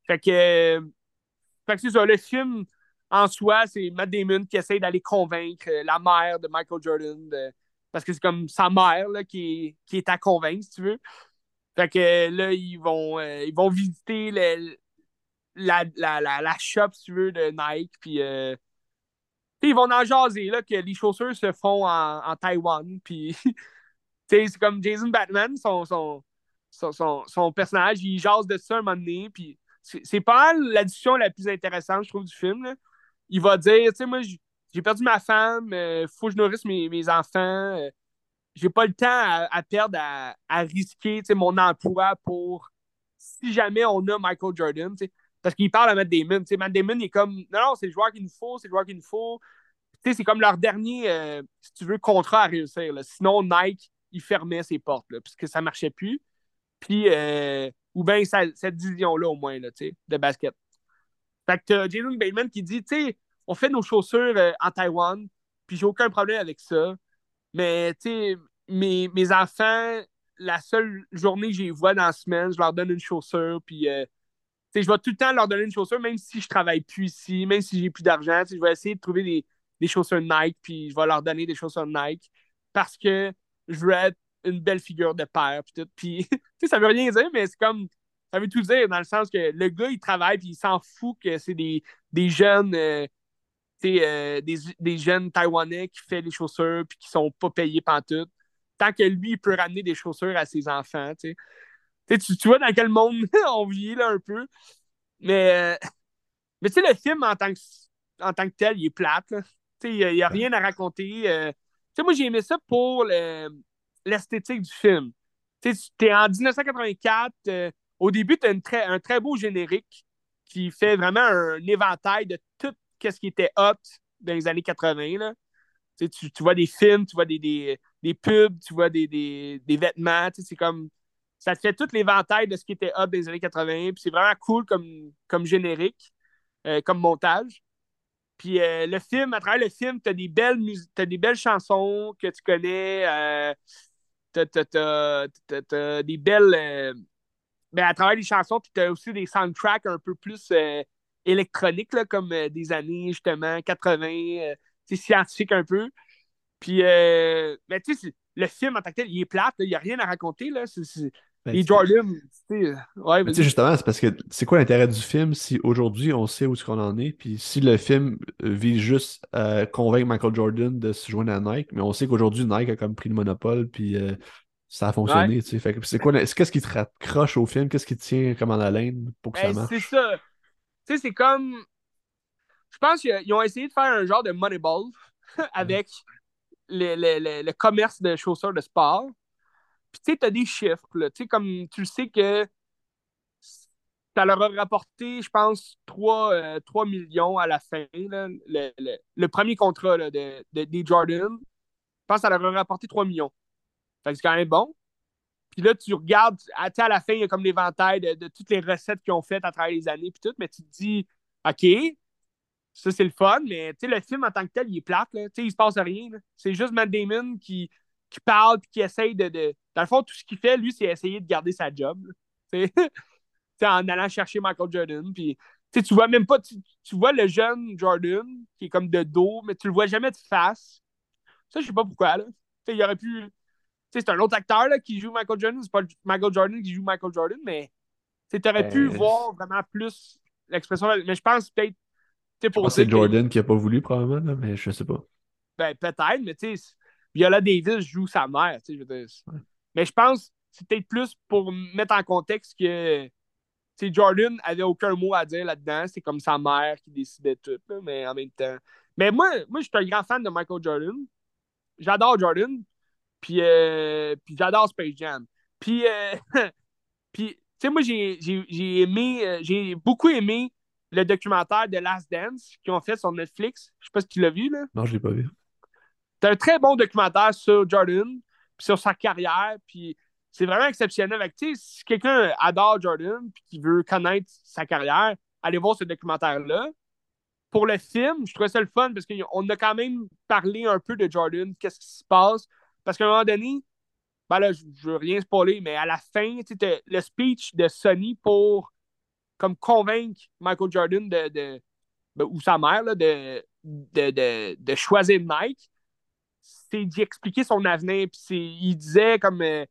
Fait que, fait que c'est ça, le film en soi, c'est Matt Damon qui essaie d'aller convaincre euh, la mère de Michael Jordan, parce que c'est comme sa mère là, qui, est, à convaincre, si tu veux. Fait que là, ils vont, euh, ils vont visiter la, la, shop, si tu veux, de Nike, puis euh, ils vont en jaser, là, que les chaussures se font en, en Taïwan, puis c'est comme Jason Batman, son, son, son, son, personnage, il jase de ça un moment donné, puis c'est pas la discussion la plus intéressante, je trouve, du film, là. Il va dire, tu sais, moi, j'ai perdu ma femme, il euh, faut que je nourrisse mes, mes enfants, euh, j'ai pas le temps à, perdre à, à risquer mon emploi pour si jamais on a Michael Jordan, parce qu'il parle à Matt Damon. Matt Damon il est comme non, non, c'est le joueur qu'il nous faut, c'est le joueur qu'il nous faut. C'est comme leur dernier, euh, si tu veux, contrat à réussir. Sinon, Nike, il fermait ses portes, là, parce que ça marchait plus. Puis, ou bien cette division-là, au moins, là, de basket. Fait que t'as Jason Bateman qui dit, tu sais, on fait nos chaussures euh, en Taïwan, puis j'ai aucun problème avec ça. Mais, tu sais, mes, mes enfants, la seule journée que je les vois dans la semaine, je leur donne une chaussure, puis euh, je vais tout le temps leur donner une chaussure, même si je travaille plus ici, même si j'ai plus d'argent. Je vais essayer de trouver des, des, chaussures Nike, puis je vais leur donner des chaussures Nike parce que je veux être une belle figure de père. Puis, tout. puis ça veut rien dire, mais c'est comme. Ça veut tout dire dans le sens que le gars, il travaille, puis il s'en fout que c'est des, des jeunes. Euh, euh, des, des, jeunes Taïwanais qui font les chaussures puis qui sont pas payés tout Tant que lui, il peut ramener des chaussures à ses enfants. Tu, tu vois dans quel monde on vit là un peu. Mais, euh, mais tu sais, le film en tant que, en tant que tel, il est plate. Il n'y a, rien à raconter. Euh. moi, j'ai aimé ça pour l'esthétique du film. Tu es en 1984. Euh, au début, tu as très, un très beau générique qui fait vraiment un éventail de tout ce qui était hot dans les années 80. Là. Tu, tu, vois des films, tu vois des, des, des pubs, tu vois des, des, des vêtements. C'est comme ça te fait tout l'éventail de ce qui était hot des années 80. Puis c'est vraiment cool comme, comme générique, euh, comme montage. Puis euh, le film, à travers le film, tu as des belles as des belles chansons que tu connais. Euh, t'as, des belles. Ben, à travers les chansons, puis as aussi des soundtracks un peu plus électroniques, là, comme des années justement 80, c'est scientifique un peu. Puis, mais tu sais, le film en tant que tel, il est plate, il n'y a rien à raconter. Là. Ben, et Jordan, tu sais, ouais, justement, c'est parce que c'est quoi l'intérêt du film si aujourd'hui on sait où est-ce qu'on en est, puis si le film vise juste à convaincre Michael Jordan de se joindre à Nike, mais on sait qu'aujourd'hui Nike a comme pris le monopole, puis euh, ça a fonctionné, tu sais. C'est quoi, qu'est-ce qui te raccroche au film, qu'est-ce qui te tient comme en haleine pour que ça ben, marche? C'est ça. Tu sais, c'est comme. Je pense qu'ils ont essayé de faire un genre de Moneyball avec le, le, le commerce de chaussures de sport. Puis tu sais, tu as des chiffres, là. Comme tu sais que ça leur a rapporté, je pense, 3, euh, millions à la fin, là, le, le, premier contrat là, de, de, des Jordan. Je pense que ça leur a rapporté 3 millions. Fait que c'est quand même bon. Puis là, tu regardes, à, à la fin, il y a comme l'éventail de, de, toutes les recettes qu'ils ont faites à travers les années, puis tout, mais tu te dis, OK, ça c'est le fun, mais le film en tant que tel, il est plate, là. il se passe rien. C'est juste Matt Damon qui, qui parle puis qui essaye de, de, Dans le fond, tout ce qu'il fait, lui, c'est essayer de garder sa job. en allant chercher Michael Jordan. Puis, tu vois même pas. Tu, vois le jeune Jordan qui est comme de dos, mais tu le vois jamais de face. Ça, je sais pas pourquoi. Là. il aurait pu. C'est un autre acteur là, qui joue Michael Jordan. C'est pas Michael Jordan qui joue Michael Jordan, mais tu aurais pu euh, voir vraiment plus l'expression. Mais je pense peut-être. C'est Jordan qui a pas voulu, probablement, mais je sais pas. Ben, peut-être, mais tu sais, Viola Davis joue sa mère. Je veux Mais je pense que c'est peut-être plus pour mettre en contexte que Jordan avait aucun mot à dire là-dedans. C'est comme sa mère qui décidait tout, mais en même temps. Mais moi, moi je suis un grand fan de Michael Jordan. J'adore Jordan. Puis, euh, puis j'adore Space Jam. Puis, euh, puis tu sais, moi, j'ai aimé, euh, j'ai beaucoup aimé le documentaire de Last Dance qu'ils ont fait sur Netflix. Je sais pas si tu l'as vu, là. Non, je l'ai pas vu. C'est un très bon documentaire sur Jordan, puis sur sa carrière, puis c'est vraiment exceptionnel. Avec, si quelqu'un adore Jordan puis qui veut connaître sa carrière, allez voir ce documentaire-là. Pour le film, je trouvais ça le fun parce qu'on a quand même parlé un peu de Jordan, qu'est-ce qui se passe. Parce qu'à un moment donné, ben là, je, ne veux rien spoiler, mais à la fin, le speech de Sony pour comme convaincre Michael Jordan de, ben, ou sa mère de, de, de, choisir c'est d'y expliquer son avenir. Puis il disait comme, euh,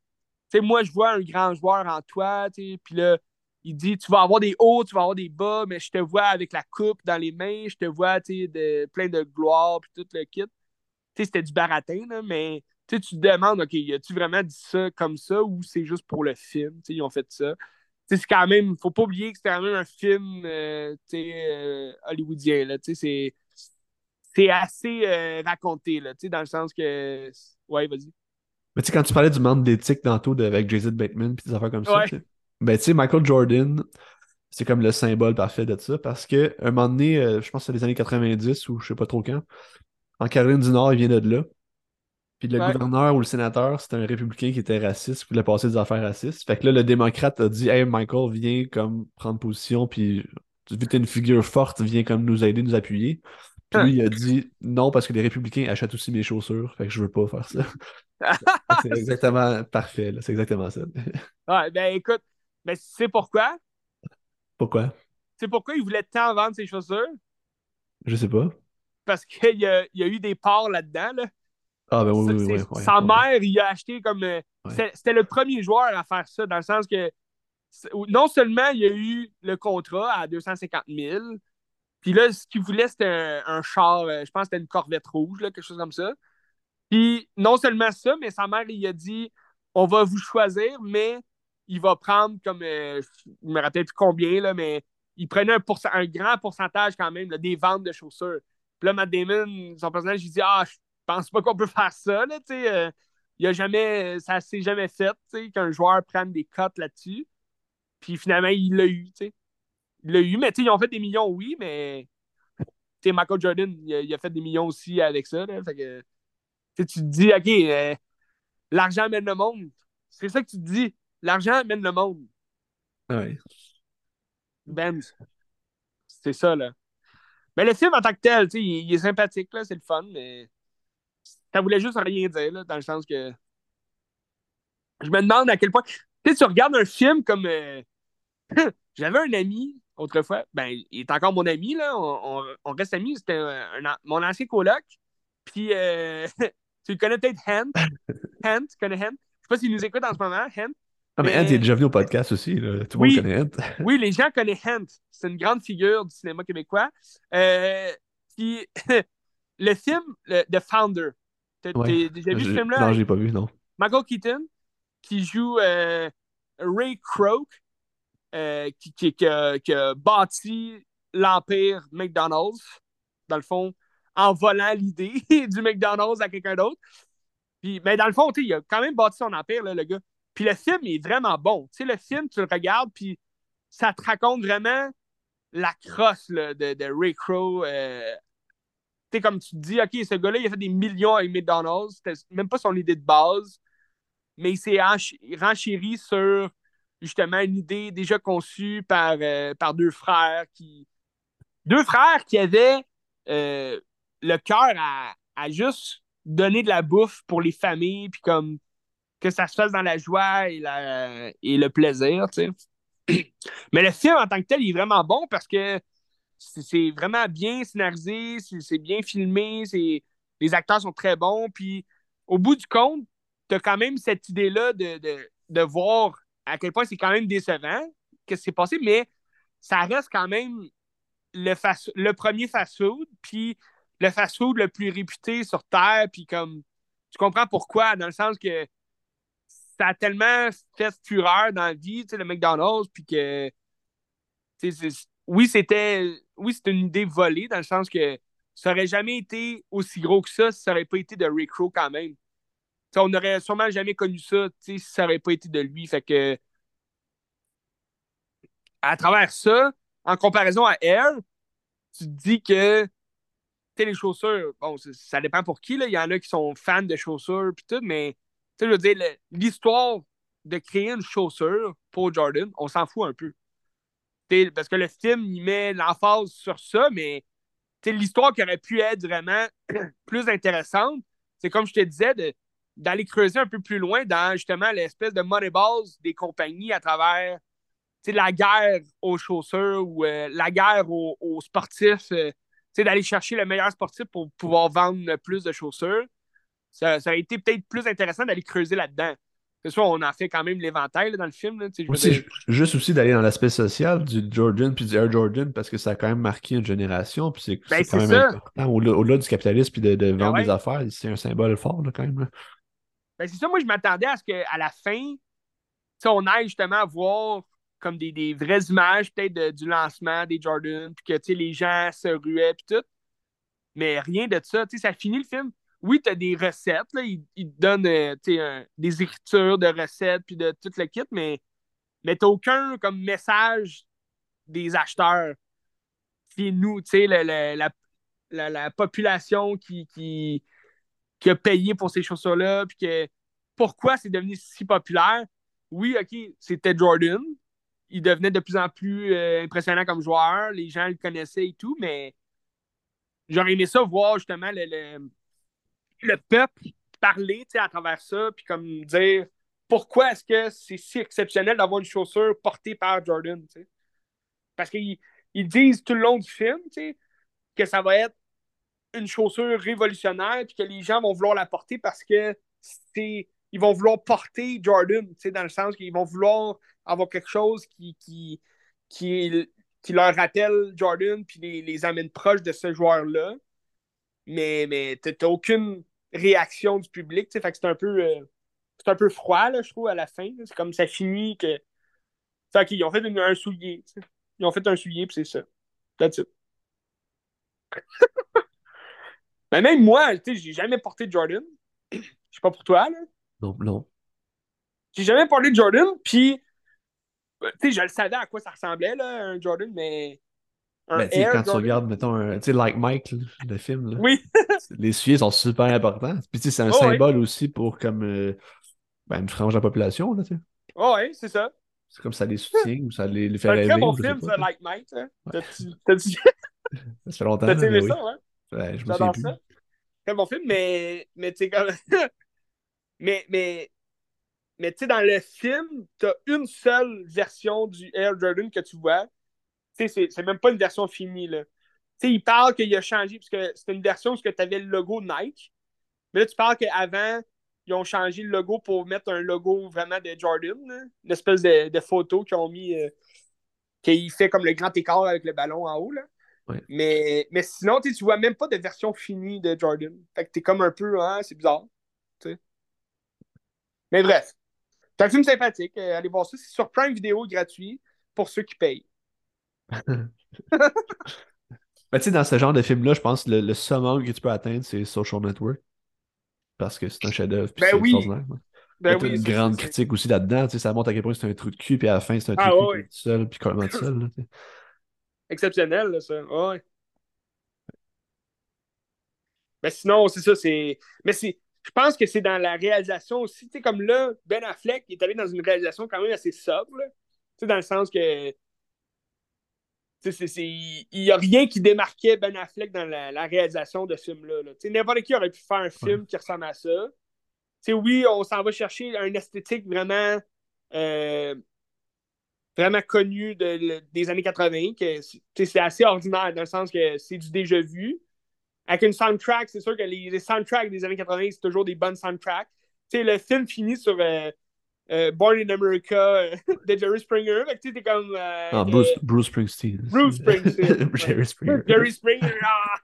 tu sais, moi, je vois un grand joueur en toi, tu puis là, il dit, tu vas avoir des hauts, tu vas avoir des bas, mais je te vois avec la coupe dans les mains, je te vois, tu plein de gloire, puis tout le kit. Tu sais, c'était du baratin, là, mais tu te demandes, OK, as-tu vraiment dit ça comme ça ou c'est juste pour le film? Ils ont fait ça. Tu sais, c'est quand même, faut pas oublier que c'est quand même un film, euh, euh, hollywoodien, là, tu sais, c'est c'est assez euh, raconté, là, dans le sens que. Ouais, vas-y. Mais tu sais, quand tu parlais du manque d'éthique tantôt avec Jason Bateman et des affaires comme ça, ben tu sais, Michael Jordan, c'est comme le symbole parfait de ça parce qu'à un moment donné, euh, je pense que c'est les années 90 ou je sais pas trop quand, en Caroline du Nord, il vient de là. Puis le gouverneur ou le sénateur, c'était un républicain qui était raciste, qui voulait passer des affaires racistes. Fait que là, le démocrate a dit Hey, Michael, viens comme prendre position, puis vu que t'es une figure forte, viens comme nous aider, nous appuyer. Puis lui, il a dit non parce que les républicains achètent aussi mes chaussures. Fait que je veux pas faire ça. c'est exactement parfait. C'est exactement ça. ouais, ben écoute, mais c'est pourquoi? Pourquoi? C'est pourquoi il voulait tant vendre ses chaussures? Je sais pas. Parce qu'il y a, y a eu des parts là-dedans. Là. Ah, ben oui, oui, oui. sa mère, il a acheté comme. Euh, c'était le premier joueur à faire ça, dans le sens que non seulement il y a eu le contrat à 250 000, puis là, ce qu'il voulait, c'était un, char, euh, je pense que c'était une Corvette rouge, quelque chose comme ça. Puis non seulement ça, mais sa mère, il a dit on va vous choisir, mais il va prendre comme. Euh, je me rappelle plus combien, là, mais il prenait un, un grand pourcentage quand même des ventes de chaussures. Puis là, Matt Damon, son personnage, il dit Ah, je pense pas qu'on peut faire ça, là, tu sais. Euh, il a jamais, ça s'est jamais fait, tu sais, qu'un joueur prenne des cotes là-dessus. Puis finalement, il l'a eu, tu sais. Il l'a eu, mais ils ont fait des millions, oui, mais Michael Jordan, il a, fait des millions aussi avec ça, là. Fait que, tu te dis, OK, euh, l'argent mène le monde. C'est ça que tu te dis. L'argent mène le monde. Oui. Benz. C'est ça, là. Mais le film en tant que tel, il, est sympathique, là, c'est le fun, mais ça voulait juste rien dire, là, dans le sens que. Je me demande à quel point. Tu sais, tu regardes un film comme. Euh, j'avais un ami, autrefois, ben, il est encore mon ami, là, on, reste amis, c'était mon ancien coloc, puis euh, tu le connais peut-être Hent? Hent, tu connais Hent? Je sais pas s'il nous écoute en ce moment, Hent. Ah, mais, Hent, il est déjà venu au podcast aussi. Là. Tout le monde connaît Hent. oui, les gens connaissent Hent. C'est une grande figure du cinéma québécois. Euh, puis, le film The Founder. T'as déjà vu ce film-là? Non, je l'ai pas vu, non. Michael Keaton, qui joue euh, Ray Kroc, euh, qui, qui, a, bâti l'empire McDonald's, dans le fond, en volant l'idée du McDonald's à quelqu'un d'autre. Mais dans le fond, il a quand même bâti son empire, là, le gars. Puis le film est vraiment bon. Le film, tu le regardes, puis ça te raconte vraiment la crosse de, de, Ray Crow. Euh... Comme tu te dis, OK, ce gars-là, il a fait des millions avec McDonald's. C'était même pas son idée de base, mais il s'est renchéri sur justement une idée déjà conçue par, euh, par deux frères qui. Deux frères qui avaient euh, le cœur à, à, juste donner de la bouffe pour les familles, puis comme que ça se fasse dans la joie et, la, et le plaisir, tu sais. Mais le film en tant que tel, il est vraiment bon parce que c'est vraiment bien scénarisé, c'est bien filmé, les acteurs sont très bons, puis au bout du compte, tu as quand même cette idée-là de, de, voir à quel point c'est quand même décevant qu'est-ce qui s'est passé, mais ça reste quand même le, premier fast-food, puis le fast-food le plus réputé sur Terre, puis comme tu comprends pourquoi, dans le sens que ça a tellement fait fureur dans la vie, le McDonald's, puis que oui, c'était oui, c'est une idée volée, dans le sens que ça aurait jamais été aussi gros que ça si ça n'aurait pas été de Rick quand même. On n'aurait sûrement jamais connu ça si ça n'aurait pas été de lui. Fait que à travers ça, en comparaison à Air, tu te dis que les chaussures, bon, ça dépend pour qui. Il y en a qui sont fans de chaussures puis tout, mais je veux dire, l'histoire de créer une chaussure pour Jordan, on s'en fout un peu. parce que le film, il met l'emphase sur ça, mais l'histoire qui aurait pu être vraiment plus intéressante, c'est comme je te disais, d'aller creuser un peu plus loin dans justement l'espèce de moneyball des compagnies à travers la guerre aux chaussures ou euh, la guerre aux, sportifs, euh, d'aller chercher le meilleur sportif pour pouvoir vendre plus de chaussures ça, ça, a été peut-être plus intéressant d'aller creuser là-dedans. C'est sûr, on a fait quand même l'éventail dans le film. Là, aussi, Juste aussi d'aller dans l'aspect social du Jordan puis du Air Jordan parce que ça a quand même marqué une génération. Puis c'est ben, quand même important. Au-delà du capitalisme puis de, ben vendre des affaires, c'est un symbole fort quand même. C'est ça, moi je m'attendais à ce qu'à la fin, on aille justement voir comme des, des vraies images peut-être du lancement des Jordan, puis que les gens se ruaient puis tout. Mais rien de ça. Ça finit le film oui, tu as des recettes, là, ils, te donnent euh, des écritures de recettes puis de tout le kit, mais, mais tu aucun comme message des acheteurs. C'est nous, tu sais, la, la, population qui, qui, qui, a payé pour ces chaussures-là, puis que pourquoi c'est devenu si populaire? Oui, OK, c'était Jordan. Il devenait de plus en plus euh, impressionnant comme joueur. Les gens le connaissaient et tout, mais j'aurais aimé ça voir justement le, le, le peuple parler à travers ça, puis comme dire pourquoi est-ce que c'est si exceptionnel d'avoir une chaussure portée par Jordan. Parce qu'ils ils disent tout le long du film que ça va être une chaussure révolutionnaire, puis que les gens vont vouloir la porter parce que c'est ils vont vouloir porter Jordan, dans le sens qu'ils vont vouloir avoir quelque chose qui, qui, qui, qui leur rappelle Jordan puis les, les amène proches de ce joueur-là. Mais, mais t'as aucune réaction du public, fait que c'est un peu euh, c'est un peu froid, là, je trouve, à la fin. C'est comme ça finit que. Fait qu'ils ont fait un soulier. Ils ont fait un soulier, puis c'est ça. That's it. Mais même moi, tu sais, j'ai jamais porté Jordan. Je sais pas pour toi, là. Non, non. J'ai jamais porté Jordan, puis. Tu sais, je le savais à quoi ça ressemblait, là, un Jordan, mais. Un ben, Air quand tu regardes, mettons, un, tu sais, Like Mike, le film, là, oui. les souliers sont super importants. Puis, tu sais, c'est un oh, symbole aussi pour comme euh, ben, une frange de la population, là, tu sais. Oh, ouais, c'est ça. C'est comme ça les soutient ou ça les, les fait rêver. C'est un très bon film, ça, Like Mike. Hein? Dit... ça fait longtemps. T'as aimé ça, hein? Ouais, je ça. Très bon film, mais, mais tu sais, comme... mais, mais, mais tu sais, dans le film, t'as une seule version du Air Jordan que tu vois. Tu sais, c'est même pas une version finie, là. Tu sais, il parle qu'il a changé, parce que c'était une version où tu avais le logo Nike. Mais là, tu parles qu'avant, ils ont changé le logo pour mettre un logo vraiment de Jordan, une espèce de, de photo qu'ils ont mis, euh, qu'il fait comme le grand écart avec le ballon en haut. Là. Mais, mais sinon, tu vois même pas de version finie de Jordan. Fait que t'es comme un peu, hein, c'est bizarre. Mais bref, c'est un film sympathique. Euh, allez voir ça. C'est sur Prime Vidéo gratuit pour ceux qui payent. Ben, tu sais, dans ce genre de film-là, je pense que le, le summum que tu peux atteindre, c'est Social Network parce que c'est un chef-d'œuvre. Ben oui. Ben oui, une grande critique aussi là-dedans. Ça montre à quel point c'est un trou de cul, puis à la fin, c'est un ah, de cul tout seul, puis complètement tout seul. Là, Exceptionnel, là, ça. Ouais. Mais sinon, c'est ça, c'est. Mais c'est. Je pense que c'est dans la réalisation aussi. Tu sais, comme là, Ben Affleck il est allé dans une réalisation quand même assez sobre. Tu sais, dans le sens que il n'y a rien qui démarquait Ben Affleck dans la, réalisation de ce film-là. N'importe qui aurait pu faire un film qui ressemble à ça. oui, on s'en va chercher un esthétique vraiment, euh, vraiment connu des années 80. c'est assez ordinaire dans le sens que c'est du déjà vu. Avec une soundtrack, c'est sûr que les, soundtracks des années 80, c'est toujours des bonnes soundtracks. le film finit sur euh, euh, Born in America euh, de Jerry Springer. Fait que t'es comme. Euh, ah, Bruce, Bruce Springsteen. Bruce Springsteen. Jerry Springer. Jerry Springer.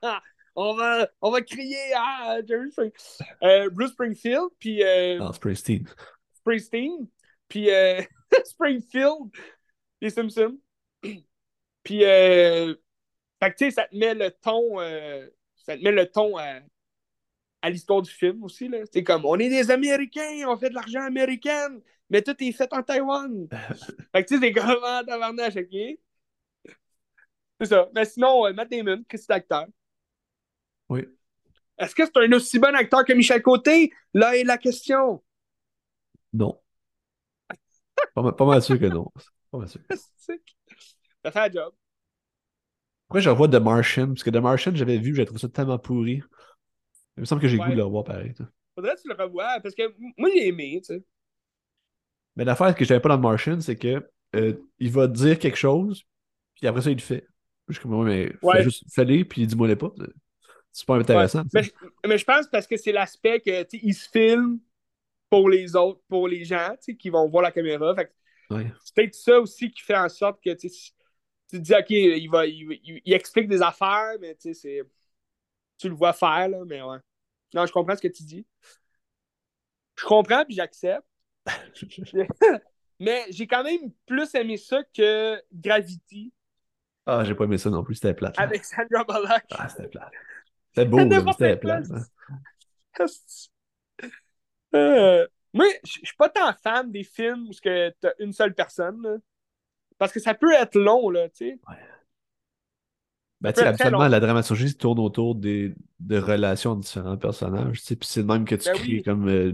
Ah, on, va, on va crier à ah, Jerry Springer. Bruce Springfield. Puis. ah, Springsteen. Springsteen. Puis Springfield. Les Simpsons. Puis. fait que tu sais, ça te met le ton. ça te met le ton à à l'histoire du film aussi. C'est comme, on est des Américains, on fait de l'argent américain, mais tout est fait en Taïwan. fait que tu sais, c'est comme, ah, tabarnage, ok? C'est ça. Mais sinon, euh, Matt Damon, qu'est-ce que acteur? Oui. Est-ce que c'est un aussi bon acteur que Michel Côté? Là est la question. Non. pas, pas mal sûr que non. Pas sûr. Ça fait un job. Pourquoi je revois The Martian? Parce que The Martian, j'avais vu, j'ai trouvé ça tellement pourri. Il me semble que j'ai le goût de le revoir pareil. Faudrait que tu le revois, parce que moi, j'ai aimé, tu sais. Mais l'affaire que j'avais pas dans le Martian, c'est que euh, il va dire quelque chose, puis après ça, il le fait. Je suis comme, mais fais juste fais puis dis-moi les pas. C'est pas intéressant. Mais, mais, je pense parce que c'est l'aspect que il se filme pour les autres, pour les gens qui vont voir la caméra. C'est peut-être ça aussi qui fait en sorte que tu te dis, OK, il, va, il, il explique des affaires, mais c'est tu le vois faire, là, mais ouais. Non, je comprends ce que tu dis. Je comprends puis j'accepte. mais j'ai quand même plus aimé ça que Gravity. Ah, j'ai pas aimé ça non plus, c'était plate. Avec Sandra Bullock. Ah, c'était plate. C'était beau, c'était plate. Euh, moi, je suis pas tant fan des films où tu as une seule personne. Parce que ça peut être long, là, tu sais. Ouais. Ben, tu habituellement, la dramaturgie tourne autour des, de relations de différents personnages, puis c'est le même que tu ben crées comme... Euh,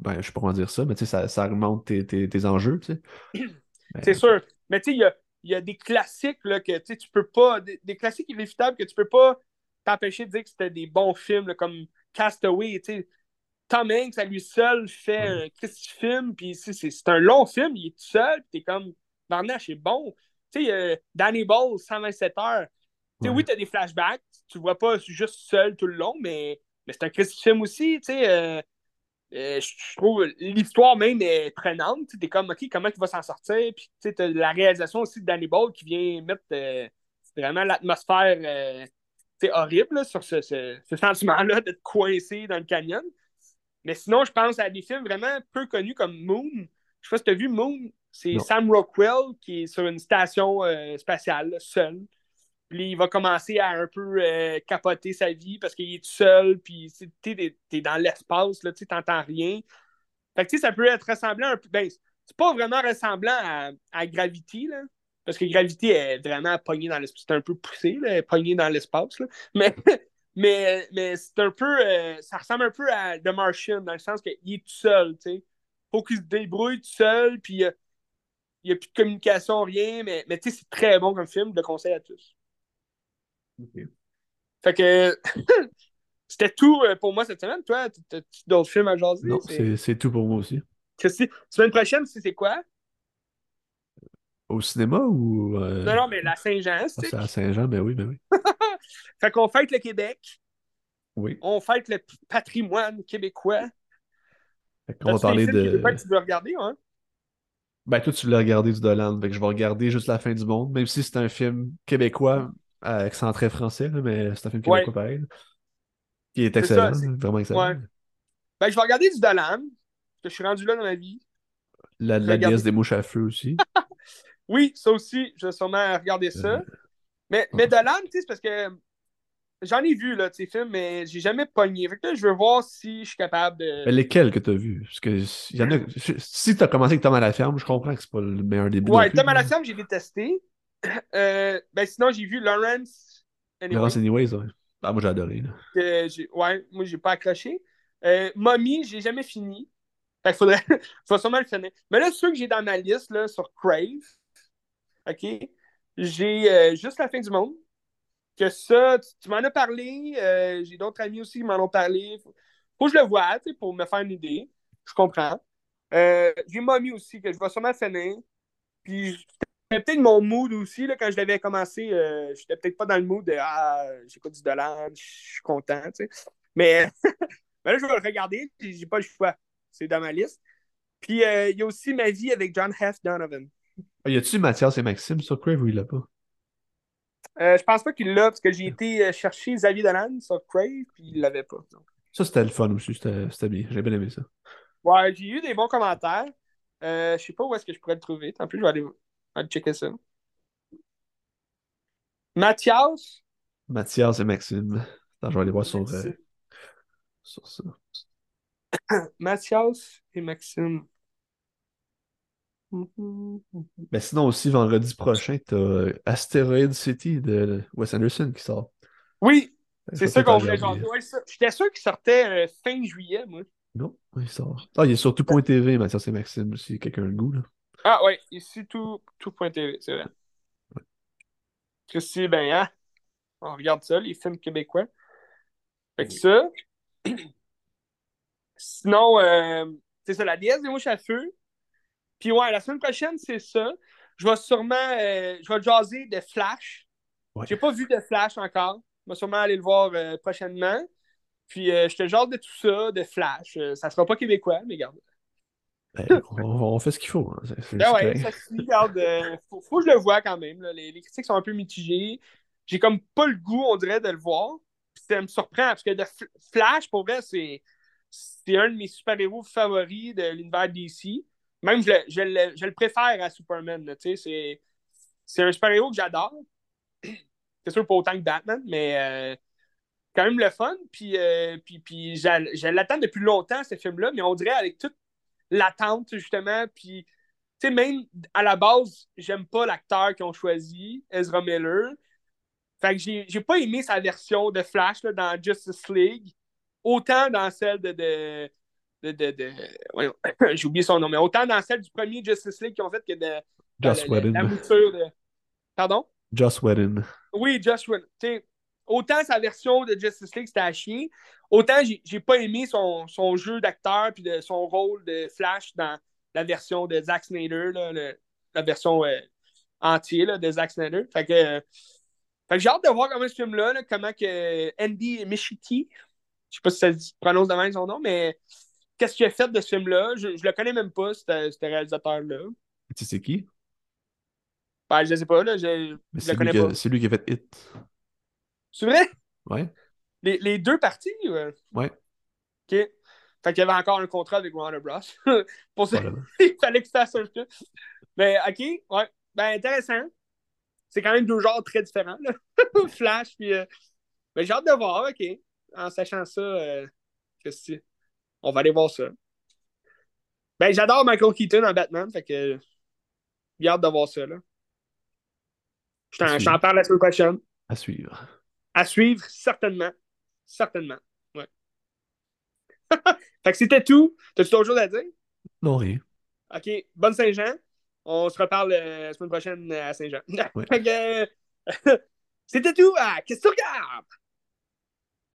ben, je sais pas comment dire ça, mais tu sais, ça, ça augmente tes, tes, tes, enjeux, tu sais. C'est sûr. Mais tu sais, il y a, y a des classiques là, que tu peux pas. Des, des, classiques irréfutables que tu peux pas t'empêcher de dire que c'était des bons films là, comme Castaway. sais Tom Hanks à lui seul fait un petit film, puis c'est un long film, il est tout seul, puis t'es comme, Barnache est bon. Tu sais, euh, Danny Ball, 127 heures. Tu sais, oui, t'as des flashbacks, tu vois pas juste seul tout le long, mais, mais c'est un petit film aussi, tu sais. Euh, euh, je trouve l'histoire même est prenante. T'es comme, OK, comment il va s'en sortir? Puis, tu sais, la réalisation aussi de Danny Ball qui vient mettre vraiment l'atmosphère horrible sur ce, ce, ce sentiment-là d'être coincé dans le canyon. Mais sinon, je pense à des films vraiment peu connus comme Moon. Je sais pas si tu as vu Moon. C'est Sam Rockwell qui est sur une station euh, spatiale, seul. Puis il va commencer à un peu euh, capoter sa vie parce qu'il est tout seul. Puis tu es, dans l'espace, tu n'entends rien. Fait que ça peut être ressemblant un peu. Ben, c'est pas vraiment ressemblant à, à Gravity, là. Parce que Gravity est vraiment pognée dans l'espace. C'est un peu poussé, là, pognée dans l'espace. Mais mais, mais c'est un peu. Euh, ça ressemble un peu à The Martian, dans le sens qu'il est tout seul, tu sais. Faut qu'il se débrouille tout seul, puis il n'y a plus de communication, rien, mais, mais tu sais, c'est très bon comme film, je le conseille à tous. Fait que. C'était tout euh, pour moi cette semaine. Toi, as d'autres films à jaser? Non, c'est tout pour moi aussi. Que semaine prochaine, c'est quoi? Au cinéma ou. Euh, non, non, mais la Saint-Jean. Ah, c'est à Saint-Jean, ben oui, ben oui. fait qu'on fête le Québec. Oui. On fête le patrimoine québécois. Fait qu'on va parler de. Que tu veux regarder, hein? Ben, toi, tu l'as regardé du Dolan. Fait que je vais regarder juste La fin du monde, même si c'est un film québécois, avec très français, mais c'est un film québécois pareil. Qui est excellent, vraiment excellent. Ouais. Ben, je vais regarder du Dolan, parce que je suis rendu là dans ma vie. La, la des mouches à feu aussi. Oui, ça aussi, je vais sûrement regarder ça. Euh, mais, mais Dolan, tu sais, c'est parce que j'en ai vu, là, ces films, mais j'ai jamais pogné. Fait que là, je veux voir si je suis capable de. Mais lesquels que tu as vus? Parce que y en a... si tu as commencé avec Tom à la ferme, je comprends que c'est pas le meilleur début. Ouais, Tom à la ferme, j'ai détesté. Euh, ben sinon, j'ai vu Lawrence Anyways. Lawrence Anyways, ouais. Ah, moi, j'ai adoré. Là. ouais, moi, j'ai pas accroché. Euh, Mommy, j'ai jamais fini. Fait qu'il faudrait... faut sûrement le finir. Mais là, ceux que j'ai dans ma liste, là, sur Crave, OK? J'ai euh, juste la fin du monde. Que ça, tu, m'en as parlé. Euh, j'ai d'autres amis aussi qui m'en ont parlé. Faut, faut que je le vois, pour me faire une idée. Je comprends. Euh, j'ai Mommy aussi, que je vais sûrement finir. Puis c'était peut-être mon mood aussi, là, quand je l'avais commencé. Je j'étais peut-être pas dans le mood de Ah, j'écoute du dollar, je suis content, tu sais. Mais, là, je vais le regarder, j'ai pas le choix. C'est dans ma liste. Puis il y a aussi ma vie avec John F. Donovan. Ah, y a-tu Mathias et Maxime sur Crave ou il l'a pas? Euh, je pense pas qu'il l'a, parce que j'ai été euh, chercher Xavier Dolan sur Crave, puis il l'avait pas. Ça, c'était le fun aussi, c'était bien. J'ai bien aimé ça. Ouais, j'ai eu des bons commentaires. Euh, je sais pas où est-ce que je pourrais le trouver. Tant plus, je vais aller, aller checker ça. Mathias? Mathias et Maxime. Attends, je vais aller voir sur, euh, sur ça. Mathias et Maxime. Mais sinon aussi, vendredi prochain, tu as euh, Asteroid City de Wes Anderson qui sort. Oui, c'est ça qu'on voulait. J'étais sûr qu'il sortait euh, fin juillet, moi. Non, il sort. Ah, il est sur tout.tv, Mathias et Maxime, si quelqu'un a le goût. Là. Ah oui, ici tout, tout.tv, c'est vrai. Que si, ben, hein, on regarde ça, les films québécois. Fait que ça. Sinon, euh, c'est ça, la déesse des mouches à feu. Puis ouais, la semaine prochaine, c'est ça. Je vais sûrement euh, je vais jaser de Flash. Je J'ai pas vu de Flash encore. Je vais sûrement aller le voir euh, prochainement. Puis euh, je te jase de tout ça, de Flash. ça sera pas québécois, mais garde. Ben, on, fait ce qu'il faut. Hein. Ben ouais, ça regarde. faut, faut, que je le vois quand même. Les, les, critiques sont un peu mitigées. J'ai comme pas le goût, on dirait, de le voir. Puis ça me surprend parce que de Flash, pour vrai, c'est un de mes super-héros favoris de l'univers DC. Même, je le, préfère à Superman. C'est un super-héros que j'adore. C'est sûr pas autant que Batman, mais euh, quand même le fun. Puis, euh, puis, puis je l'attends depuis longtemps, ce film-là, mais on dirait avec toute l'attente, justement. Puis, même à la base, j'aime pas l'acteur qu'ils ont choisi, Ezra Miller. Fait que j'ai pas aimé sa version de Flash dans Justice League, autant dans celle de, j'ai oublié son nom, mais autant dans celle du premier Justice League qu'ils ont fait que de, la, mouture de. Pardon? Joss Whedon. Oui, Joss Whedon. T'sais, autant sa version de Justice League, c'était à chier, autant j'ai pas aimé son, son jeu d'acteur puis de son rôle de Flash dans la version de Zack Snyder, là, le, la version euh, entière là, de Zack Snyder. Fait que, euh, fait que j'ai hâte de voir comment ce film-là, là, comment que Andy Michiti, je sais pas si ça se prononce de même son nom, mais qu'est-ce qu'il a fait de ce film-là? Je, je le connais même pas, ce réalisateur-là. Tu sais qui? Ben, je sais pas, là, je, je le connais pas. C'est lui qui a fait Hit. C'est vrai? Ouais. Les, les deux parties? Ouais. ouais. OK. Fait qu'il y avait encore un contrat avec Warner Bros. Pour ça, il fallait que ça fasse un film. Mais OK, ouais. Ben, intéressant. C'est quand même deux genres très différents, là. Flash, puis. Euh... Ben, j'ai hâte de voir, OK. En sachant ça, euh... que on va aller voir ça. Ben, j'adore Michael Keaton en Batman, fait que. J'ai hâte de voir ça, là. Je t'en parle la semaine prochaine. À suivre. À suivre, certainement. Certainement. Ouais. fait que c'était tout. T'as-tu autre chose à dire? Non, rien. OK. Bonne Saint-Jean. On se reparle euh, la semaine prochaine à Saint-Jean. c'était tout. Ah, qu'est-ce que tu regardes?